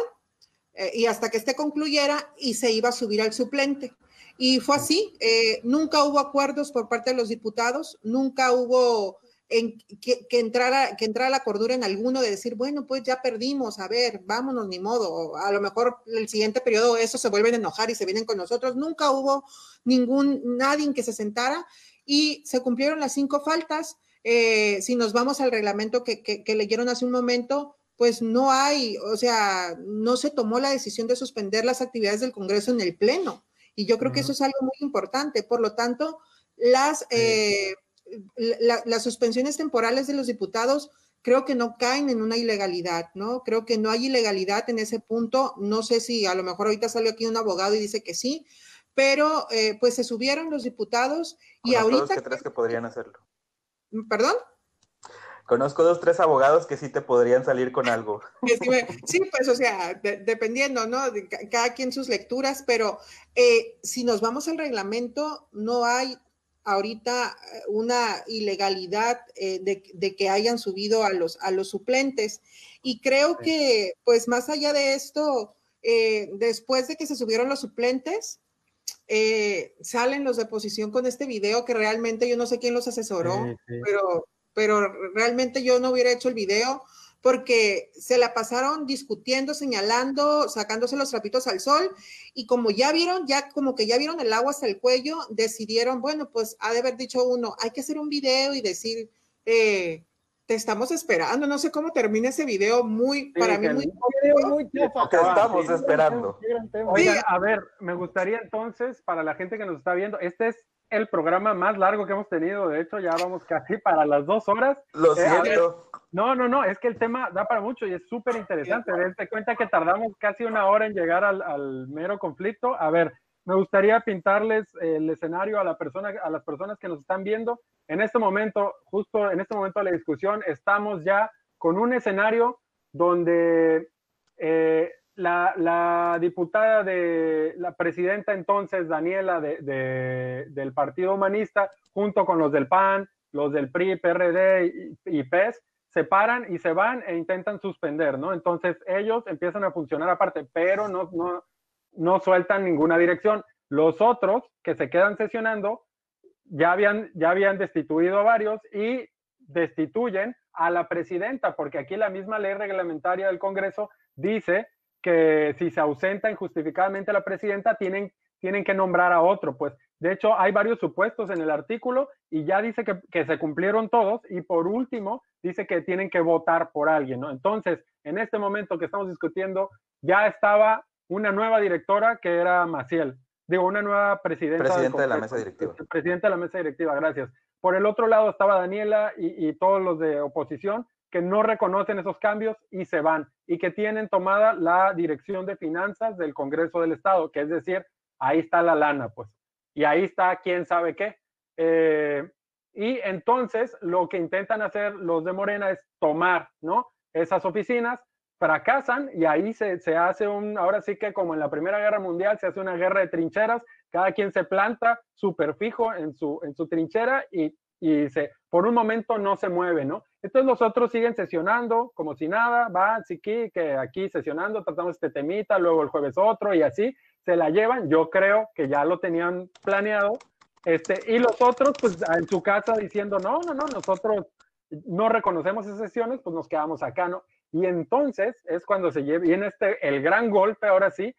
eh, y hasta que este concluyera y se iba a subir al suplente. Y fue así, eh, nunca hubo acuerdos por parte de los diputados, nunca hubo en, que, entrara, que entrara la cordura en alguno de decir, bueno, pues ya perdimos, a ver, vámonos, ni modo, a lo mejor el siguiente periodo eso se vuelven a enojar y se vienen con nosotros. Nunca hubo ningún, nadie que se sentara y se cumplieron las cinco faltas eh, si nos vamos al reglamento que, que, leyeron hace un momento, pues no hay, o sea, no se tomó la decisión de suspender las actividades del Congreso en el Pleno. Y yo creo que eso es algo muy importante. Por lo tanto, las, eh, las suspensiones temporales de los diputados creo que no caen en una ilegalidad, ¿no? Creo que no hay ilegalidad en ese punto. No sé si a lo mejor ahorita salió aquí un abogado y dice que sí, pero eh, pues se subieron los diputados y ahorita... que tres que podrían hacerlo. ¿Perdón? Conozco dos, tres abogados que sí te podrían salir con algo. Sí, pues, o sea, dependiendo, ¿no? cada quien sus lecturas, pero eh, si nos vamos al reglamento, no hay ahorita eh, una ilegalidad eh, de, que hayan subido a los, a los suplentes. Y creo que, pues, más allá de esto, después de que se subieron los suplentes, salen los de posición con este video que realmente yo no sé quién los asesoró, pero pero realmente yo no hubiera hecho el video porque se la pasaron discutiendo, señalando, sacándose los trapitos al sol y como ya vieron, ya como que ya vieron el agua hasta el cuello, decidieron, bueno, pues ha de haber dicho uno, hay que hacer un video y decir, eh, te estamos esperando, no sé cómo termina ese video, muy, para mí muy... muy estamos esperando. Oigan, a ver, me gustaría entonces, para la gente que nos está viendo, este es el programa más largo que hemos tenido. De hecho, ya vamos casi para las dos horas. Lo eh, siento. no, no, no, es que el tema da para mucho y es súper interesante. Date cuenta que tardamos casi una hora en llegar al, mero conflicto. A ver, me gustaría pintarles el escenario a, la persona, a las personas que nos están viendo. En este momento, justo en este momento de la discusión, estamos ya con un escenario donde eh, la, diputada de la presidenta entonces, Daniela, de, del Partido Humanista, junto con los del PAN, los del PRI, PRD y, PES, se paran y se van e intentan suspender, ¿no? Entonces ellos empiezan a funcionar aparte, pero no, no, no sueltan ninguna dirección. Los otros que se quedan sesionando ya habían, ya habían destituido a varios y destituyen a la presidenta, porque aquí la misma ley reglamentaria del Congreso dice que si se ausenta injustificadamente la presidenta, tienen, tienen que nombrar a otro. Pues de hecho hay varios supuestos en el artículo y ya dice que, que, se cumplieron todos y por último dice que tienen que votar por alguien, ¿no? Entonces, en este momento que estamos discutiendo, ya estaba una nueva directora que era Maciel, digo, una nueva presidenta. Presidenta de la mesa directiva. Presidenta de la mesa directiva, gracias. Por el otro lado estaba Daniela y, y todos los de oposición que no reconocen esos cambios y se van y que tienen tomada la dirección de finanzas del Congreso del Estado, que es decir, ahí está la lana, pues, y ahí está quién sabe qué. Eh, y entonces lo que intentan hacer los de Morena es tomar, ¿no? Esas oficinas, fracasan y ahí se, se hace un, ahora sí que como en la Primera Guerra Mundial, se hace una guerra de trincheras, cada quien se planta súper fijo en su, en su trinchera y y se, por un momento no se mueve, ¿no? Entonces los otros siguen sesionando como si nada, va, sí que, que aquí sesionando, tratamos este temita, luego el jueves otro y así, se la llevan, yo creo que ya lo tenían planeado, este, y los otros pues en su casa diciendo, no, no, no, nosotros no reconocemos esas sesiones, pues nos quedamos acá, ¿no? Y entonces es cuando se viene este, el gran golpe, ahora sí,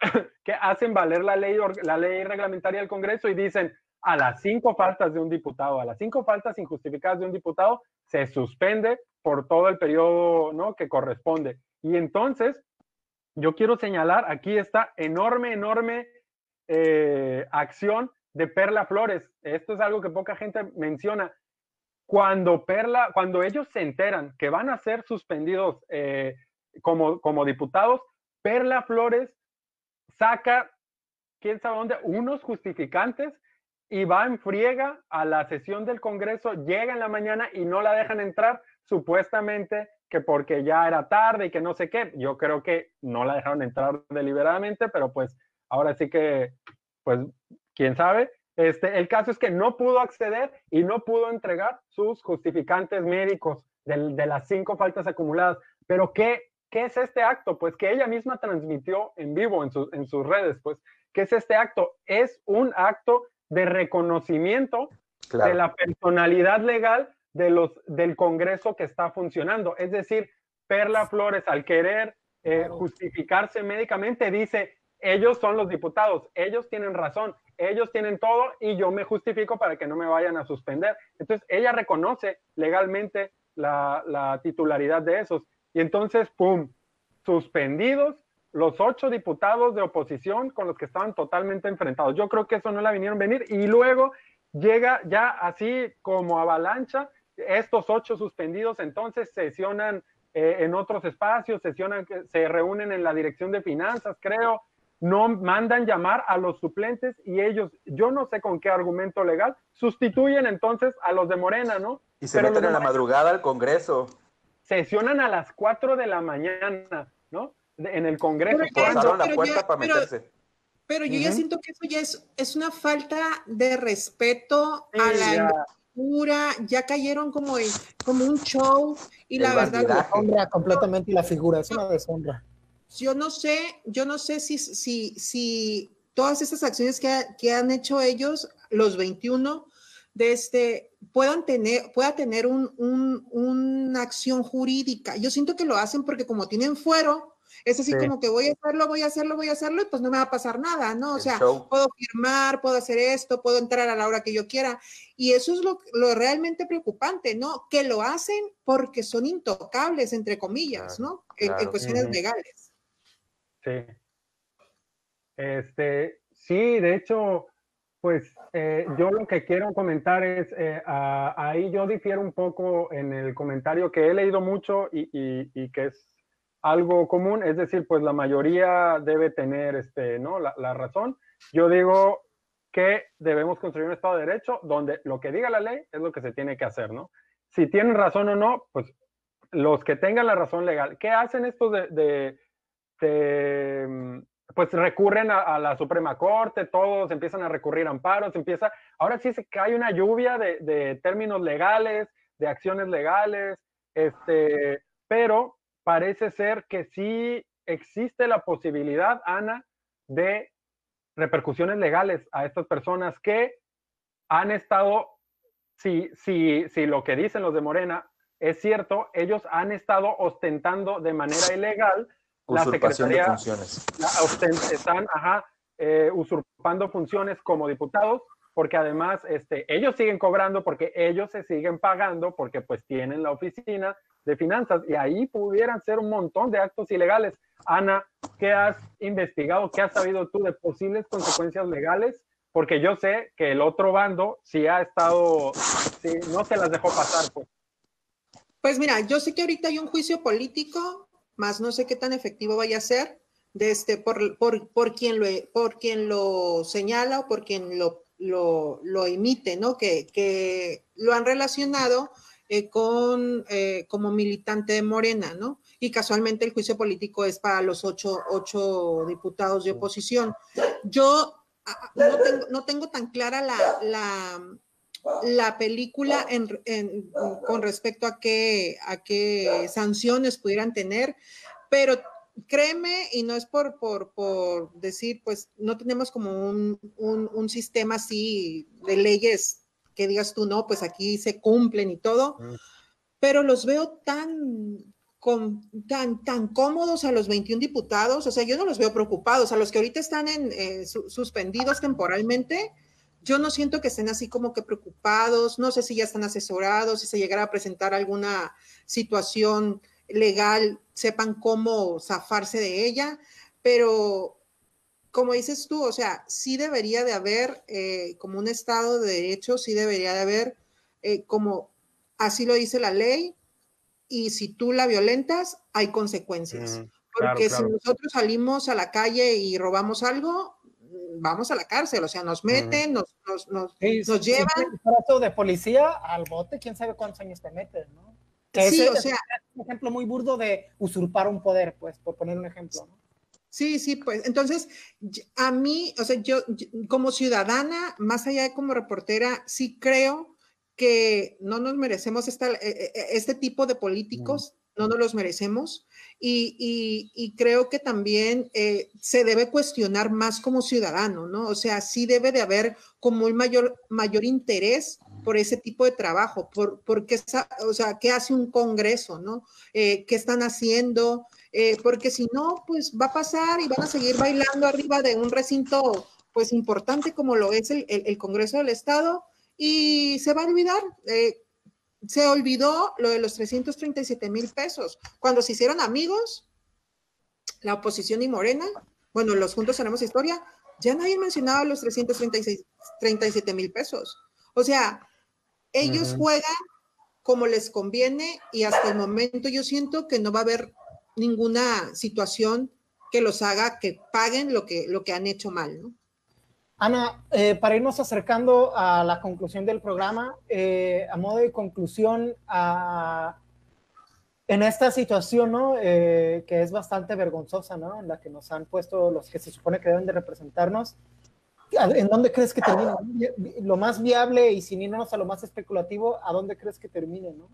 que hacen valer la ley, la ley reglamentaria del Congreso y dicen, a las cinco faltas de un diputado, a las cinco faltas injustificadas de un diputado, se suspende por todo el periodo ¿no? que corresponde. Y entonces, yo quiero señalar aquí esta enorme, enorme eh, acción de Perla Flores. Esto es algo que poca gente menciona. Cuando Perla, cuando ellos se enteran que van a ser suspendidos eh, como, como diputados, Perla Flores saca, quién sabe dónde, unos justificantes y va en friega a la sesión del Congreso, llega en la mañana y no la dejan entrar, supuestamente que porque ya era tarde y que no sé qué. Yo creo que no la dejaron entrar deliberadamente, pero pues ahora sí que, pues, quién sabe. Este, el caso es que no pudo acceder y no pudo entregar sus justificantes médicos de, de las cinco faltas acumuladas. Pero ¿qué, ¿qué es este acto? Pues que ella misma transmitió en vivo en, en sus redes, pues, ¿qué es este acto? Es un acto de reconocimiento de la personalidad legal de los, del Congreso que está funcionando. Es decir, Perla Flores, al querer eh, justificarse médicamente, dice, ellos son los diputados, ellos tienen razón, ellos tienen todo y yo me justifico para que no me vayan a suspender. Entonces, ella reconoce legalmente la, la titularidad de esos. Y entonces, ¡pum!, suspendidos los ocho diputados de oposición con los que estaban totalmente enfrentados. Yo creo que eso no la vinieron a venir y luego llega ya así como avalancha estos ocho suspendidos entonces sesionan eh, en otros espacios, sesionan, se reúnen en la dirección de finanzas, creo, no mandan llamar a los suplentes y ellos, yo no sé con qué argumento legal, sustituyen entonces a los de Morena, ¿no? Y se meten en la madrugada al Congreso. Sesionan a las 4 de la mañana, ¿no? En el Congreso. Pero, la puerta para meterse. Pero yo ya siento que eso ya es, es una falta de respeto a la pura, ya cayeron como, como un show y la verdad. Deshonra completamente la figura, es una deshonra. Yo no sé, yo no sé si, si, si todas estas acciones que, que han hecho ellos, los 21, de este, puedan tener, pueda tener un, un, una acción jurídica. Yo siento que lo hacen porque como tienen fuero, es así como que voy a hacerlo, voy a hacerlo, voy a hacerlo y pues no me va a pasar nada, ¿no? O sea, puedo firmar, puedo hacer esto, puedo entrar a la hora que yo quiera. Y eso es lo, lo realmente preocupante, ¿no? Que lo hacen porque son intocables, entre comillas, ¿no? En, cuestiones legales. Sí. Este, sí, de hecho, pues eh, yo lo que quiero comentar es, eh, ahí yo difiero un poco en el comentario que he leído mucho y, y que es algo común, es decir, pues la mayoría debe tener este, ¿no? la, razón. Yo digo que debemos construir un Estado de Derecho donde lo que diga la ley es lo que se tiene que hacer, ¿no? Si tienen razón o no, pues los que tengan la razón legal, ¿qué hacen estos de, pues recurren a, la Suprema Corte, todos empiezan a recurrir a amparos, empieza, ahora sí se cae una lluvia de, de términos legales, de acciones legales, este, pero parece ser que sí existe la posibilidad, Ana, de repercusiones legales a estas personas que han estado, si, si, si lo que dicen los de Morena es cierto, ellos han estado ostentando de manera ilegal la Secretaría, de funciones. están ajá, eh, usurpando funciones como diputados, porque además este, ellos siguen cobrando, porque ellos se siguen pagando, porque pues tienen la oficina, de finanzas y ahí pudieran ser un montón de actos ilegales. Ana, ¿qué has investigado? ¿Qué has sabido tú de posibles consecuencias legales? Porque yo sé que el otro bando sí ha estado, sí, no se las dejó pasar. Pues. pues mira, yo sé que ahorita hay un juicio político, más no sé qué tan efectivo vaya a ser de este, por, por, por, quien, lo, por quien lo señala o por quien lo, lo, lo emite, ¿no? Que, que lo han relacionado eh, con, eh, como militante de Morena, ¿no? Y casualmente el juicio político es para los ocho, ocho diputados de oposición. Yo no tengo, no tengo tan clara la, la, la película en, con respecto a qué, a qué sanciones pudieran tener, pero créeme, y no es por, por, por decir, pues no tenemos como un, un, un sistema así de leyes que digas tú, no, pues aquí se cumplen y todo, pero los veo tan, tan, tan cómodos a los 21 diputados, o sea, yo no los veo preocupados, a los que ahorita están en, eh, suspendidos temporalmente, yo no siento que estén así como que preocupados, no sé si ya están asesorados, si se llegara a presentar alguna situación legal, sepan cómo zafarse de ella, pero como dices tú, o sea, sí debería de haber eh, como un Estado de Derecho, sí debería de haber eh, como así lo dice la ley, y si tú la violentas, hay consecuencias. Porque si nosotros salimos a la calle y robamos algo, vamos a la cárcel, o sea, nos meten, nos, nos, nos, nos llevan. trato de policía al bote, quién sabe cuántos años te meten, ¿no? Sí, o sea, es un ejemplo muy burdo de usurpar un poder, pues, por poner un ejemplo, ¿no? Sí, sí, pues entonces a mí, o sea, yo, como ciudadana, más allá de como reportera, sí creo que no nos merecemos esta, e, e, e, este tipo de políticos, no nos los merecemos. Y, creo que también eh, se debe cuestionar más como ciudadano, ¿no? O sea, sí debe de haber como un mayor, mayor interés por ese tipo de trabajo, por, porque, o sea, ¿qué hace un congreso, ¿no? Eh, ¿Qué están haciendo? Eh, porque si no, pues va a pasar y van a seguir bailando arriba de un recinto pues importante como lo es el, Congreso del Estado y se va a olvidar. Eh, se olvidó lo de los 337 mil pesos. Cuando se hicieron amigos, la oposición y Morena, bueno, los juntos tenemos historia, ya nadie mencionaba los 336, 37 mil pesos. O sea, ellos juegan como les conviene y hasta el momento yo siento que no va a haber ninguna situación que los haga que paguen lo que, lo que han hecho mal, ¿no? Ana, eh, para irnos acercando a la conclusión del programa, eh, a modo de conclusión, en esta situación, ¿no? Eh, que es bastante vergonzosa, ¿no? En la que nos han puesto los que se supone que deben de representarnos, ¿en dónde crees que termina? Lo más viable y sin irnos a lo más especulativo, ¿a dónde crees que termine, no?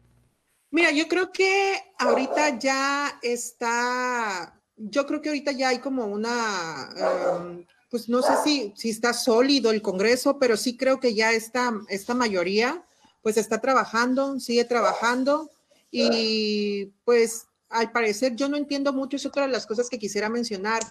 Mira, yo creo que ahorita ya está, yo creo que ahorita ya hay como una... Em, pues no sé si, si está sólido el Congreso, pero sí creo que ya esta, esta mayoría pues está trabajando, sigue trabajando y pues al parecer yo no entiendo mucho, es otra de las cosas que quisiera mencionar,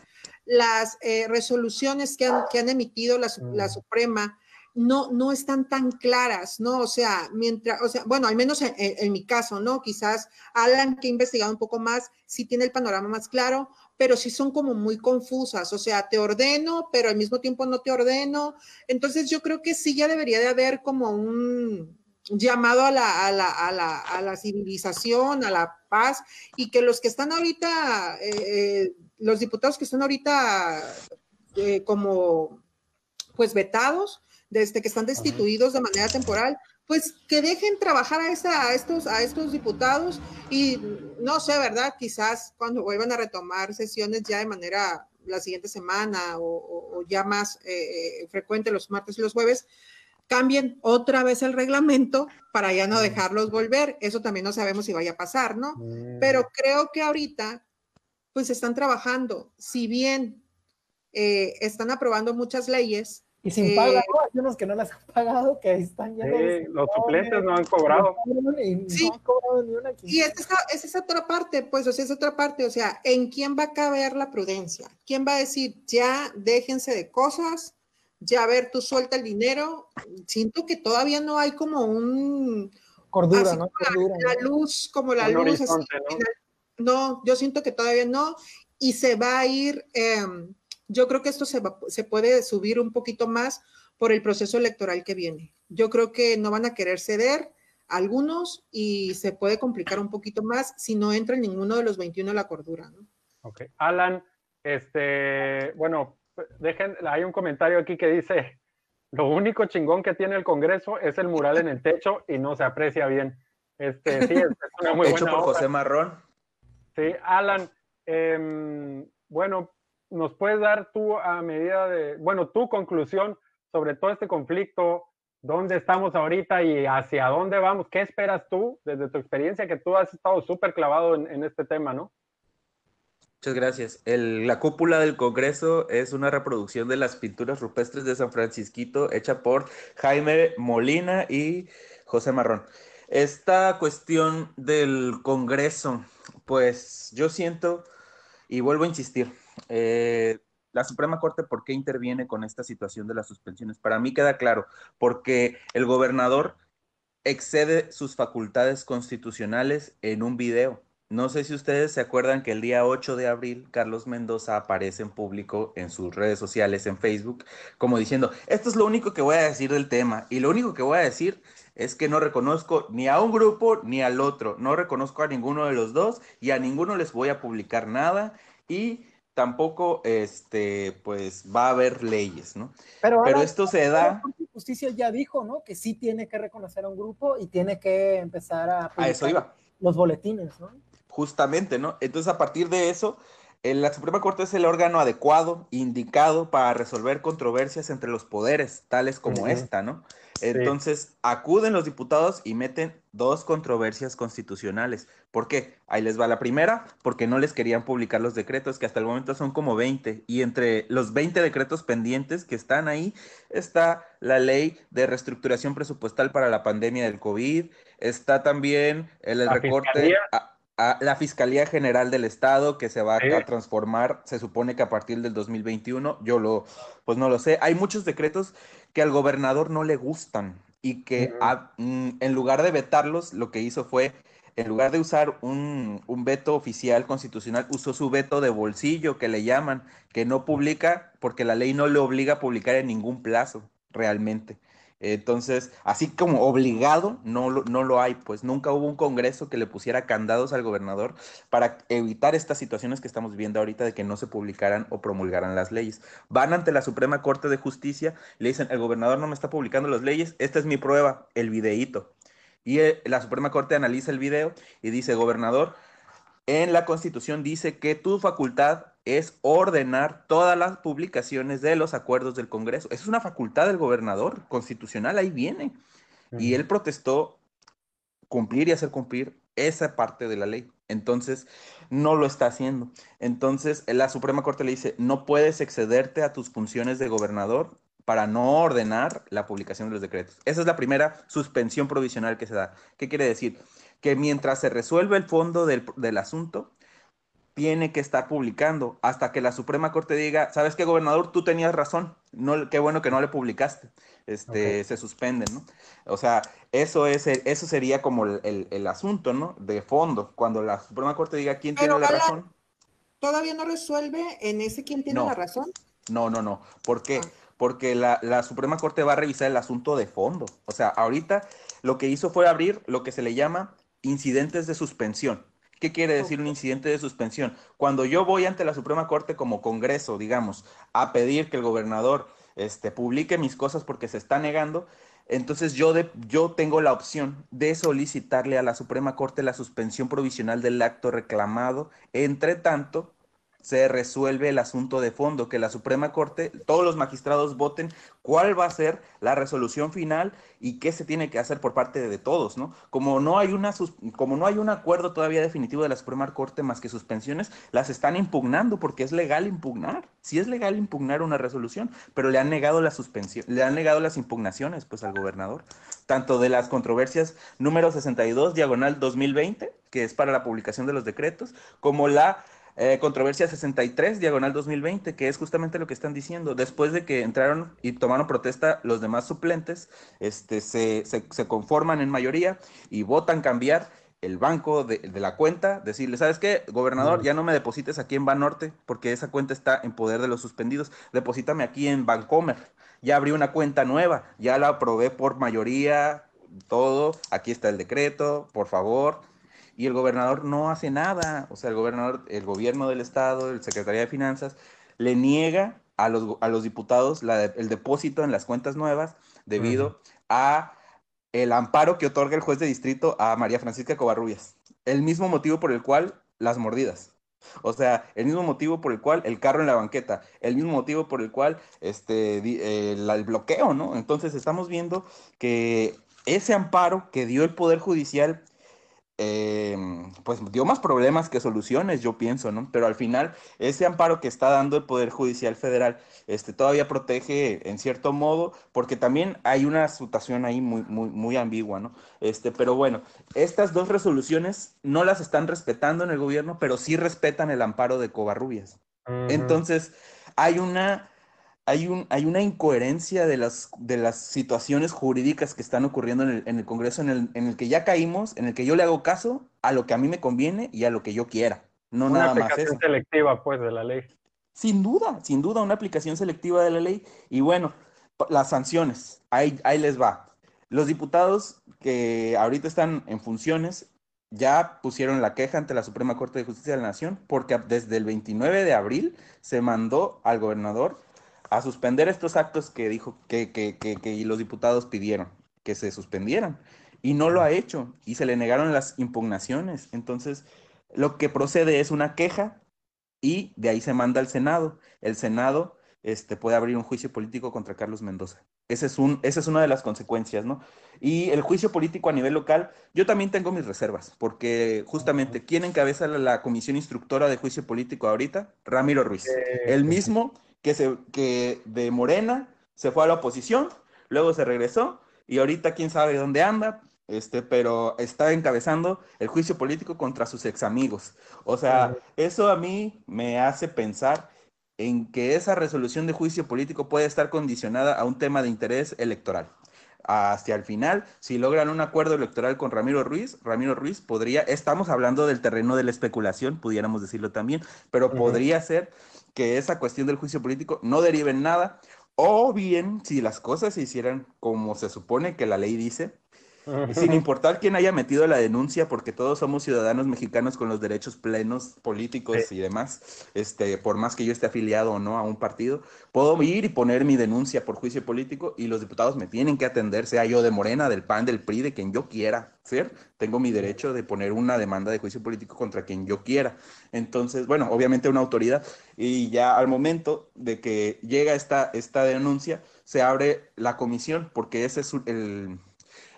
las eh, resoluciones que han, que han emitido la, la, mm. Suprema no, no están tan claras, ¿no? O sea, mientras, o sea, bueno, al menos en, en, mi caso, ¿no? Quizás Alan, que ha investigado un poco más, sí tiene el panorama más claro, pero sí son como muy confusas, o sea, te ordeno, pero al mismo tiempo no te ordeno. Entonces yo creo que sí ya debería de haber como un llamado a la, a la, a la, a la civilización, a la paz, y que los que están ahorita, eh, eh, los diputados que están ahorita eh, como pues vetados, desde que están destituidos de manera temporal, pues que dejen trabajar a, esa, a, estos, a estos diputados y no sé, ¿verdad? Quizás cuando vuelvan a retomar sesiones ya de manera la siguiente semana o, ya más eh, frecuente los martes y los jueves, cambien otra vez el reglamento para ya no dejarlos volver. Eso también no sabemos si vaya a pasar, ¿no? Mm. Pero creo que ahorita, pues están trabajando. Si bien eh, están aprobando muchas leyes, y sin eh, pago, hay unos que no las han pagado, que están ya. Sí, los suplentes no han cobrado. Y sí, no han cobrado ni una y esa, es esa otra parte, pues, o sea, es otra parte, o sea, ¿en quién va a caber la prudencia? ¿Quién va a decir, ya déjense de cosas, ya a ver, tú suelta el dinero? Siento que todavía no hay como un... Cordura, ¿no? la, luz, como la luz. ¿no? ¿no? yo siento que todavía no, y se va a ir... Eh, yo creo que esto se, se puede subir un poquito más por el proceso electoral que viene. Yo creo que no van a querer ceder algunos y se puede complicar un poquito más si no entra ninguno de los 21 a la cordura. ¿no? Ok. Alan, este, bueno, dejen, hay un comentario aquí que dice, lo único chingón que tiene el Congreso es el mural en el techo y no se aprecia bien. Este, sí, es, una muy Hecho por José Marrón. Sí, Alan, eh, bueno, nos puedes dar tú a medida de, bueno, tu conclusión sobre todo este conflicto, dónde estamos ahorita y hacia dónde vamos, qué esperas tú desde tu experiencia, que tú has estado súper clavado en, este tema, ¿no? Muchas gracias. la cúpula del Congreso es una reproducción de las pinturas rupestres de San Francisquito hecha por Jaime Molina y José Marrón. Esta cuestión del Congreso, pues yo siento, y vuelvo a insistir, eh, la Suprema Corte, ¿por qué interviene con esta situación de las suspensiones? Para mí queda claro, porque el gobernador excede sus facultades constitucionales en un video. No sé si ustedes se acuerdan que el día 8 de abril Carlos Mendoza aparece en público en sus redes sociales, en Facebook, como diciendo, esto es lo único que voy a decir del tema y lo único que voy a decir es que no reconozco ni a un grupo ni al otro, no reconozco a ninguno de los dos y a ninguno les voy a publicar nada y tampoco este pues va a haber leyes, ¿no? Pero, esto se da. Justicia ya dijo, ¿no? Que sí tiene que reconocer a un grupo y tiene que empezar a. A eso iba. Los boletines, ¿no? Justamente, ¿no? Entonces, a partir de eso, la Suprema Corte es el órgano adecuado, indicado para resolver controversias entre los poderes, tales como esta, ¿no? Entonces, acuden los diputados y meten dos controversias constitucionales. ¿Por qué? Ahí les va la primera, porque no les querían publicar los decretos, que hasta el momento son como 20. Y entre los 20 decretos pendientes que están ahí está la ley de reestructuración presupuestal para la pandemia del COVID, está también el, recorte... A, la Fiscalía General del Estado que se va a transformar, se supone que a partir del 2021, yo lo, pues no lo sé. Hay muchos decretos que al gobernador no le gustan y que mm, en lugar de vetarlos, lo que hizo fue, en lugar de usar un, un, veto oficial constitucional, usó su veto de bolsillo, que le llaman, que no publica porque la ley no le obliga a publicar en ningún plazo, realmente. Entonces, así como obligado, no lo, no lo hay, pues nunca hubo un Congreso que le pusiera candados al gobernador para evitar estas situaciones que estamos viviendo ahorita de que no se publicaran o promulgaran las leyes. Van ante la Suprema Corte de Justicia, le dicen, el gobernador no me está publicando las leyes, esta es mi prueba, el videíto. Y eh, la Suprema Corte analiza el video y dice, gobernador, en la Constitución dice que tu facultad es ordenar todas las publicaciones de los acuerdos del Congreso. Esa es una facultad del gobernador constitucional, ahí viene. Y él protestó cumplir y hacer cumplir esa parte de la ley. Entonces, no lo está haciendo. Entonces, la Suprema Corte le dice, no puedes excederte a tus funciones de gobernador para no ordenar la publicación de los decretos. Esa es la primera suspensión provisional que se da. ¿Qué quiere decir? Que mientras se resuelve el fondo del, del asunto, tiene que estar publicando hasta que la Suprema Corte diga, ¿sabes qué, gobernador? Tú tenías razón. No, qué bueno que no le publicaste. Este, Se suspenden, ¿no? O sea, eso, es eso sería como el, asunto, ¿no? De fondo, cuando la Suprema Corte diga quién tiene la razón. ¿Todavía no resuelve en ese quién tiene la razón? No, no, no. ¿Por qué? Ah. Porque la, la Suprema Corte va a revisar el asunto de fondo. O sea, ahorita lo que hizo fue abrir lo que se le llama incidentes de suspensión. ¿Qué quiere decir un incidente de suspensión? Cuando yo voy ante la Suprema Corte como Congreso, digamos, a pedir que el gobernador este, publique mis cosas porque se está negando, entonces yo, de, yo tengo la opción de solicitarle a la Suprema Corte la suspensión provisional del acto reclamado. Entre tanto, se resuelve el asunto de fondo, que la Suprema Corte, todos los magistrados voten cuál va a ser la resolución final y qué se tiene que hacer por parte de todos, ¿no? Como no hay una como no hay un acuerdo todavía definitivo de la Suprema Corte más que suspensiones, las están impugnando porque es legal impugnar. Sí es legal impugnar una resolución, pero le han negado la suspensión, le han negado las impugnaciones pues al gobernador, tanto de las controversias número 62 diagonal 2020, que es para la publicación de los decretos, como la eh, controversia 63, diagonal 2020, que es justamente lo que están diciendo. Después de que entraron y tomaron protesta los demás suplentes, este, se, se, conforman en mayoría y votan cambiar el banco de, la cuenta, decirle, ¿sabes qué? Gobernador, ya no me deposites aquí en Banorte porque esa cuenta está en poder de los suspendidos. Deposítame aquí en Bancomer. Ya abrí una cuenta nueva, ya la aprobé por mayoría, todo. Aquí está el decreto, por favor y el gobernador no hace nada. O sea, el gobernador, el gobierno del estado, el Secretaría de Finanzas, le niega a los, a los diputados el depósito en las cuentas nuevas debido a el amparo que otorga el juez de distrito a María Francisca Covarrubias. El mismo motivo por el cual las mordidas. O sea, el mismo motivo por el cual el carro en la banqueta, el mismo motivo por el cual este, el bloqueo, ¿no? Entonces estamos viendo que ese amparo que dio el Poder Judicial eh, pues dio más problemas que soluciones, yo pienso, ¿no? Pero al final, ese amparo que está dando el Poder Judicial Federal, este, todavía protege en cierto modo, porque también hay una situación ahí muy, muy, muy ambigua, ¿no? Este, pero bueno, estas dos resoluciones no las están respetando en el gobierno, pero sí respetan el amparo de Covarrubias. Entonces, hay una hay, un, hay una incoherencia de las, de las situaciones jurídicas que están ocurriendo en el, en el Congreso, en el, en el, que ya caímos, en el que yo le hago caso a lo que a mí me conviene y a lo que yo quiera. No una nada aplicación más selectiva, pues, de la ley. Sin duda, sin duda, una aplicación selectiva de la ley. Y bueno, las sanciones, ahí, ahí les va. Los diputados que ahorita están en funciones ya pusieron la queja ante la Suprema Corte de Justicia de la Nación porque desde el 29 de abril se mandó al gobernador a suspender estos actos que dijo que, que, que, los diputados pidieron que se suspendieran. Y no lo ha hecho y se le negaron las impugnaciones. Entonces, lo que procede es una queja y de ahí se manda al Senado. El Senado este, puede abrir un juicio político contra Carlos Mendoza. Ese es un, esa es una de las consecuencias, ¿no? Y el juicio político a nivel local, yo también tengo mis reservas, porque justamente, ¿quién encabeza la, la comisión instructora de juicio político ahorita? Ramiro Ruiz. El mismo que, se, que de Morena se fue a la oposición, luego se regresó y ahorita quién sabe dónde anda, este, pero está encabezando el juicio político contra sus ex amigos. O sea, eso a mí me hace pensar en que esa resolución de juicio político puede estar condicionada a un tema de interés electoral. Hacia el final, si logran un acuerdo electoral con Ramiro Ruiz, Ramiro Ruiz podría, estamos hablando del terreno de la especulación, pudiéramos decirlo también, pero podría ser que esa cuestión del juicio político no derive en nada. O bien, si las cosas se hicieran como se supone que la ley dice, sin importar quién haya metido la denuncia, porque todos somos ciudadanos mexicanos con los derechos plenos políticos y demás, este, por más que yo esté afiliado o no a un partido, puedo ir y poner mi denuncia por juicio político y los diputados me tienen que atender, sea yo de Morena, del PAN, del PRI, de quien yo quiera, ¿cierto? Tengo mi derecho de poner una demanda de juicio político contra quien yo quiera. Entonces, bueno, obviamente una autoridad y ya al momento de que llega esta, esta denuncia, se abre la comisión, porque ese es el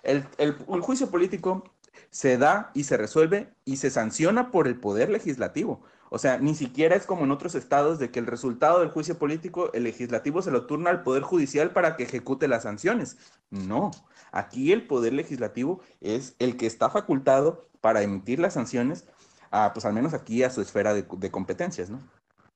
el, juicio político se da y se resuelve y se sanciona por el poder legislativo. O sea, ni siquiera es como en otros estados de que el resultado del juicio político, el legislativo se lo turna al poder judicial para que ejecute las sanciones. No, aquí el poder legislativo es el que está facultado para emitir las sanciones, pues al menos aquí a su esfera de competencias, ¿no?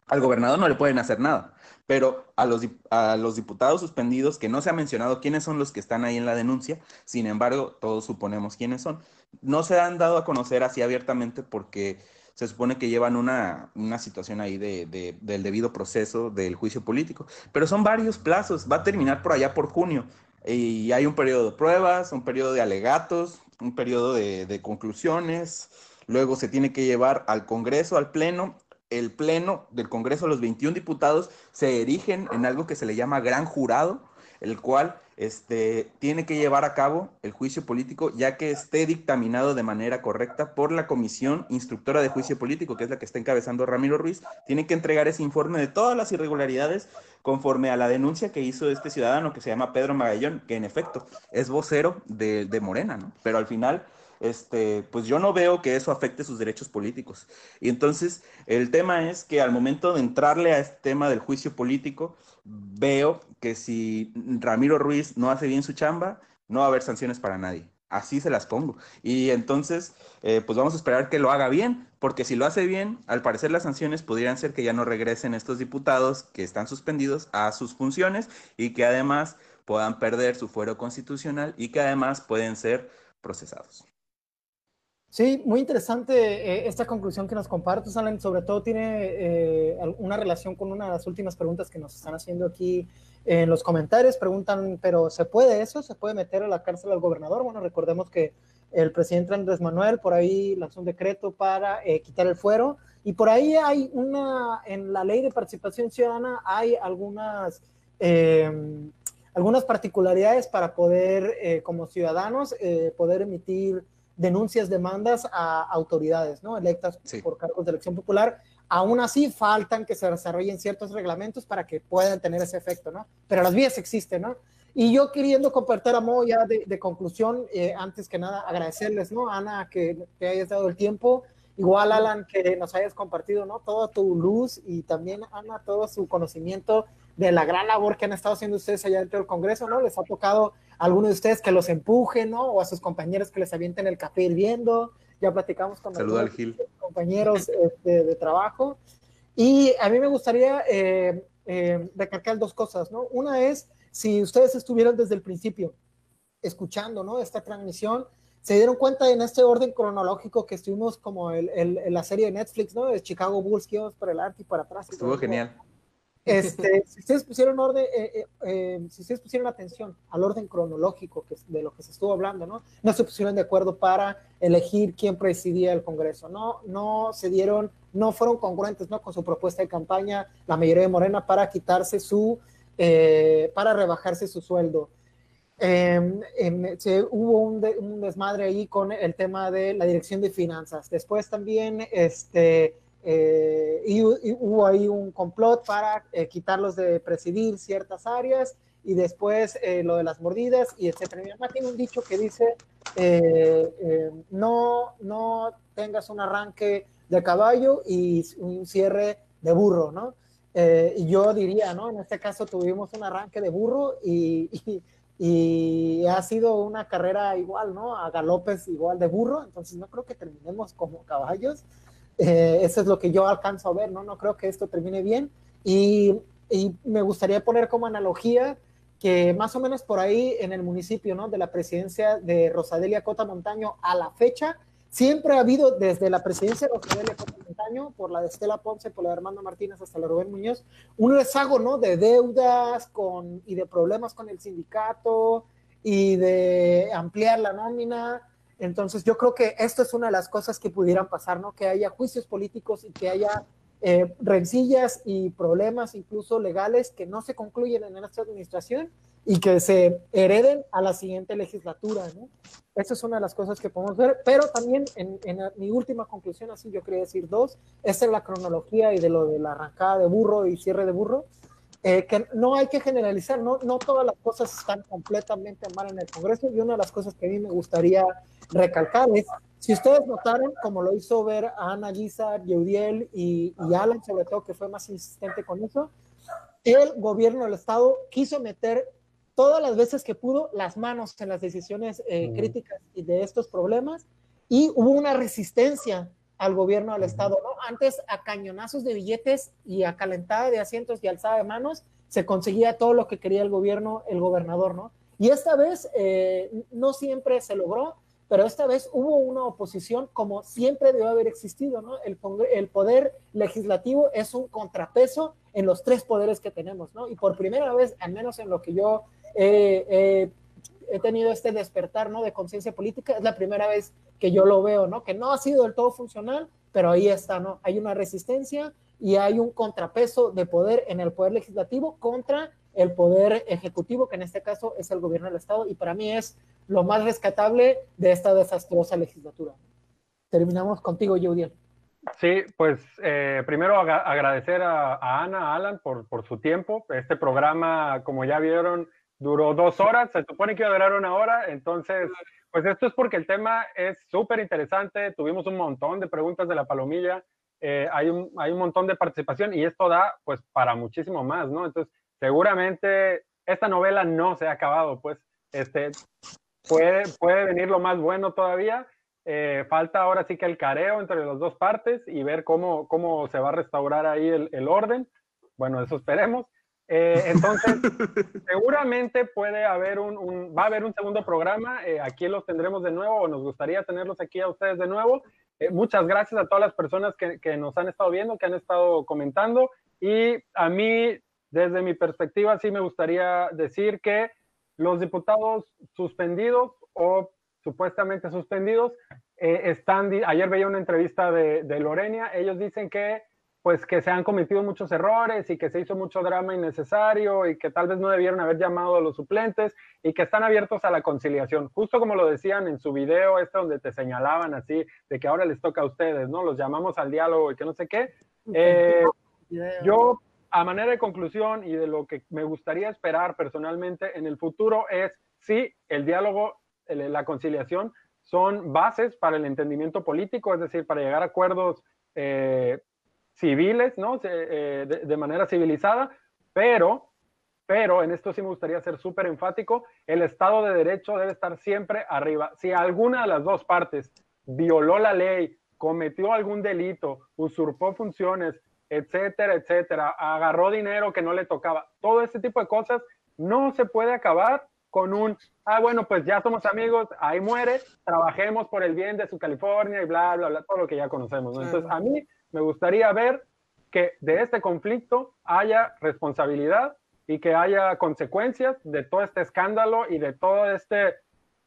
Al gobernador no le pueden hacer nada, pero a los, a los diputados suspendidos, que no se ha mencionado quiénes son los que están ahí en la denuncia, sin embargo, todos suponemos quiénes son, no se han dado a conocer así abiertamente porque se supone que llevan una, situación ahí de, del debido proceso del juicio político, pero son varios plazos, va a terminar por allá por junio, y hay un periodo de pruebas, un periodo de alegatos, un periodo de conclusiones, luego se tiene que llevar al Congreso, al Pleno, el Pleno del Congreso, los 21 diputados, se erigen en algo que se le llama gran jurado, el cual este, tiene que llevar a cabo el juicio político ya que esté dictaminado de manera correcta por la Comisión Instructora de Juicio Político, que es la que está encabezando Ramiro Ruiz. Tiene que entregar ese informe de todas las irregularidades conforme a la denuncia que hizo este ciudadano que se llama Pedro Magallón, que en efecto es vocero de, de Morena, ¿no? Pero al final este, pues yo no veo que eso afecte sus derechos políticos. Y entonces el tema es que al momento de entrarle a este tema del juicio político, veo que si Ramiro Ruiz no hace bien su chamba, no va a haber sanciones para nadie. Así se las pongo. Y entonces, eh, pues vamos a esperar que lo haga bien, porque si lo hace bien, al parecer las sanciones podrían ser que ya no regresen estos diputados que están suspendidos a sus funciones y que además puedan perder su fuero constitucional y que además pueden ser procesados. Sí, muy interesante eh, esta conclusión que nos compartes, Alan. Sobre todo tiene eh, una relación con una de las últimas preguntas que nos están haciendo aquí en los comentarios. Preguntan, ¿pero se puede eso? ¿Se puede meter a la cárcel al gobernador? Bueno, recordemos que el presidente Andrés Manuel por ahí lanzó un decreto para eh, quitar el fuero y por ahí hay una, en la ley de participación ciudadana hay algunas, algunas particularidades para poder, como ciudadanos, poder emitir denuncias, demandas a autoridades, ¿no? Electas por cargos de elección popular. Aún así, faltan que se desarrollen ciertos reglamentos para que puedan tener ese efecto, ¿no? Pero las vías existen, ¿no? Y yo queriendo compartir a modo ya de, conclusión, eh, antes que nada agradecerles, ¿no? Ana, que te hayas dado el tiempo, igual Alan, que nos hayas compartido, ¿no? Toda tu luz y también Ana, todo su conocimiento de la gran labor que han estado haciendo ustedes allá dentro del Congreso, ¿no? Les ha tocado a alguno de ustedes que los empujen, ¿no? O a sus compañeros que les avienten el café hirviendo. Ya platicamos con los compañeros este, de trabajo. Y a mí me gustaría eh, eh, recalcar dos cosas, ¿no? Una es, si ustedes estuvieron desde el principio escuchando, ¿no? Esta transmisión, se dieron cuenta en este orden cronológico que estuvimos como el, el, la serie de Netflix, ¿no? De Chicago Bulls, que íbamos para el arte y para atrás. Estuvo genial. Este, si ustedes pusieron orden, eh, eh, eh, si ustedes pusieron atención al orden cronológico de lo que se estuvo hablando, ¿no? No se pusieron de acuerdo para elegir quién presidía el Congreso, ¿no? No se dieron, no fueron congruentes. Con su propuesta de campaña, la mayoría de Morena, para quitarse su, para rebajarse su sueldo. Em, em, hubo un, un desmadre ahí con el tema de la dirección de finanzas. Después también, este, eh, y, hubo ahí un complot para eh, quitarlos de presidir ciertas áreas y después eh, lo de las mordidas y etcétera. Mi mamá tiene un dicho que dice, no, no tengas un arranque de caballo y un cierre de burro, ¿no? y yo diría, ¿no? En este caso tuvimos un arranque de burro y, y, y, ha sido una carrera igual, ¿no? A galopes igual de burro, entonces no creo que terminemos como caballos. Eh, eso es lo que yo alcanzo a ver, ¿no? No creo que esto termine bien. Y, y, me gustaría poner como analogía que más o menos por ahí en el municipio, ¿no? De la presidencia de Rosadelia Cota Montaño a la fecha, siempre ha habido desde la presidencia de Rosadelia Cota Montaño año, por la de Estela Ponce, por la de Armando Martínez hasta la de Rubén Muñoz, un rezago, ¿no? De deudas con, y de problemas con el sindicato y de ampliar la nómina. Entonces yo creo que esto es una de las cosas que pudieran pasar, ¿no? Que haya juicios políticos y que haya eh, rencillas y problemas incluso legales que no se concluyen en esta administración y que se hereden a la siguiente legislatura, ¿no? Esa es una de las cosas que podemos ver, pero también en, mi última conclusión, así yo quería decir dos, esta es la cronología y de lo de la arrancada de burro y cierre de burro, eh, que no hay que generalizar, no, no todas las cosas están completamente mal en el Congreso y una de las cosas que a mí me gustaría recalcar es, si ustedes notaron, como lo hizo ver a Ana Guizar, Yeudiel y, y Alan, sobre todo que fue más insistente con eso, el gobierno del Estado quiso meter todas las veces que pudo las manos en las decisiones eh, críticas y de estos problemas y hubo una resistencia al gobierno del Estado, ¿no? Antes a cañonazos de billetes y a calentada de asientos y alzada de manos se conseguía todo lo que quería el gobierno, el gobernador, ¿no? Y esta vez eh, no siempre se logró, pero esta vez hubo una oposición como siempre debe haber existido, ¿no? El, el poder legislativo es un contrapeso en los tres poderes que tenemos, ¿no? Y por primera vez, al menos en lo que yo he tenido este despertar, ¿no? De conciencia política, es la primera vez que yo lo veo, ¿no? Que no ha sido del todo funcional, pero ahí está, ¿no? Hay una resistencia y hay un contrapeso de poder en el poder legislativo contra el poder ejecutivo, que en este caso es el gobierno del Estado, y para mí es lo más rescatable de esta desastrosa legislatura. Terminamos contigo, Judiel. Sí, pues eh, primero agradecer a, a, Ana, a Alan por, por su tiempo. Este programa, como ya vieron, duró dos horas, se supone que iba a durar una hora, entonces, pues esto es porque el tema es súper interesante, tuvimos un montón de preguntas de la palomilla, eh, hay, un, hay un montón de participación y esto da pues para muchísimo más, ¿no? Entonces, seguramente esta novela no se ha acabado, pues, este, puede, puede venir lo más bueno todavía, eh, falta ahora sí que el careo entre las dos partes y ver cómo, cómo se va a restaurar ahí el, el orden, bueno, eso esperemos. Eh, entonces, seguramente puede haber un, va a haber un segundo programa. Eh, aquí los tendremos de nuevo o nos gustaría tenerlos aquí a ustedes de nuevo. Eh, muchas gracias a todas las personas que, que, nos han estado viendo, que han estado comentando. Y a mí, desde mi perspectiva, sí me gustaría decir que los diputados suspendidos o supuestamente suspendidos están, ayer veía una entrevista de, de Lorenia, ellos dicen que pues que se han cometido muchos errores y que se hizo mucho drama innecesario y que tal vez no debieron haber llamado a los suplentes y que están abiertos a la conciliación, justo como lo decían en su video este donde te señalaban así de que ahora les toca a ustedes, ¿no? Los llamamos al diálogo y que no sé qué. Eh, yo, a manera de conclusión y de lo que me gustaría esperar personalmente en el futuro es si el diálogo, la conciliación son bases para el entendimiento político, es decir, para llegar a acuerdos eh, civiles, ¿no? Eh, de, manera civilizada, pero, pero en esto sí me gustaría ser súper enfático, el Estado de Derecho debe estar siempre arriba. Si alguna de las dos partes violó la ley, cometió algún delito, usurpó funciones, etcétera, etcétera, agarró dinero que no le tocaba, todo ese tipo de cosas no se puede acabar con un, ah, bueno, pues ya somos amigos, ahí muere, trabajemos por el bien de su California y bla, bla, bla, todo lo que ya conocemos. Entonces, a mí me gustaría ver que de este conflicto haya responsabilidad y que haya consecuencias de todo este escándalo y de todo este,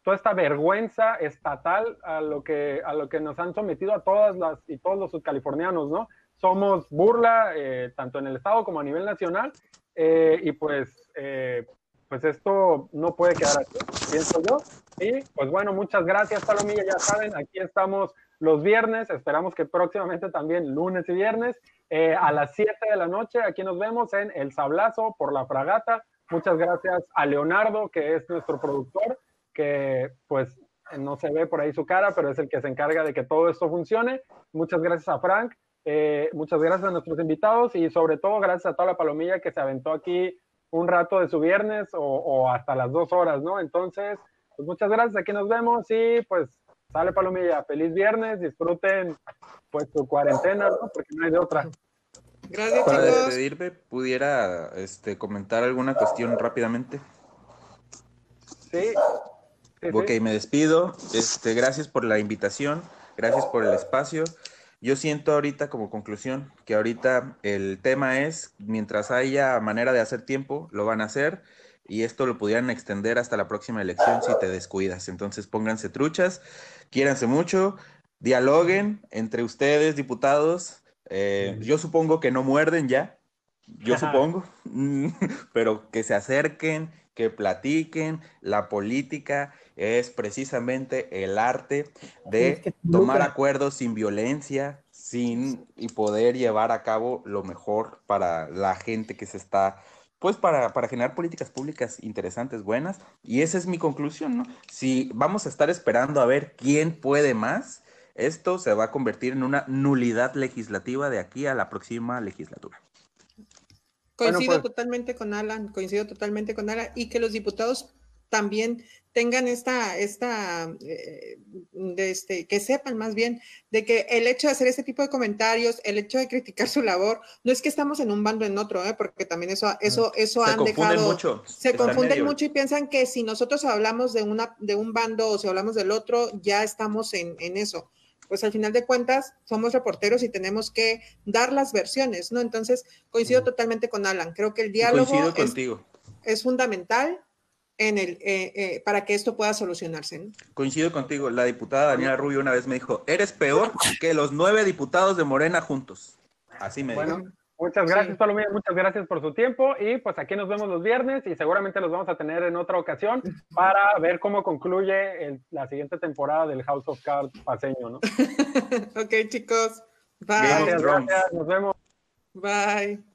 toda esta vergüenza estatal a lo, que, a lo que nos han sometido a todas las y todos los subcalifornianos, ¿no? Somos burla eh, tanto en el Estado como a nivel nacional eh, y pues, eh, pues esto no puede quedar así, pienso yo. Y pues bueno, muchas gracias Palomilla, ya saben, aquí estamos los viernes, esperamos que próximamente también lunes y viernes, eh, a las 7 de la noche, aquí nos vemos en El Sablazo por la Fragata. Muchas gracias a Leonardo, que es nuestro productor, que pues no se ve por ahí su cara, pero es el que se encarga de que todo esto funcione. Muchas gracias a Frank, eh, muchas gracias a nuestros invitados y sobre todo gracias a toda la palomilla que se aventó aquí un rato de su viernes o, o hasta las dos horas, ¿no? Entonces, pues muchas gracias, aquí nos vemos y pues Sale Palomilla, feliz viernes, disfruten pues su cuarentena, ¿no? Porque no hay de otra. Gracias, Para despedirme, ¿pudiera este, comentar alguna cuestión rápidamente? Sí. ok, me despido. Este, gracias por la invitación, gracias por el espacio. Yo siento ahorita como conclusión que ahorita el tema es, mientras haya manera de hacer tiempo, lo van a hacer y esto lo pudieran extender hasta la próxima elección si te descuidas. Entonces pónganse truchas, quiéranse mucho, dialoguen entre ustedes, diputados. Eh, yo supongo que no muerden ya, yo supongo, pero que se acerquen, que platiquen. La política es precisamente el arte de tomar acuerdos sin violencia, sin y poder llevar a cabo lo mejor para la gente que se está, pues para, para generar políticas públicas interesantes, buenas. Y esa es mi conclusión, ¿no? Si vamos a estar esperando a ver quién puede más, esto se va a convertir en una nulidad legislativa de aquí a la próxima legislatura. Coincido pues totalmente con Alan, coincido totalmente con Alan, y que los diputados también tengan esta, esta, eh, de este, que sepan más bien de que el hecho de hacer este tipo de comentarios, el hecho de criticar su labor, no es que estamos en un bando en otro, ¿eh? porque también eso, eso, eso se han dejado, mucho, se confunden mucho y piensan que si nosotros hablamos de una, de un bando o si hablamos del otro, ya estamos en, en eso pues al final de cuentas somos reporteros y tenemos que dar las versiones, ¿no? Entonces, coincido totalmente con Alan. Creo que el diálogo es, es, fundamental en el, eh, eh, para que esto pueda solucionarse. Coincido contigo. La diputada Daniela Rubio una vez me dijo, eres peor que los nueve diputados de Morena juntos. Así me bueno, Muchas gracias, Palomilla, muchas gracias por su tiempo y pues aquí nos vemos los viernes y seguramente los vamos a tener en otra ocasión para ver cómo concluye la siguiente temporada del House of Cards paseño, ¿no? ok, chicos. Bye. Gracias, gracias, nos vemos. Bye.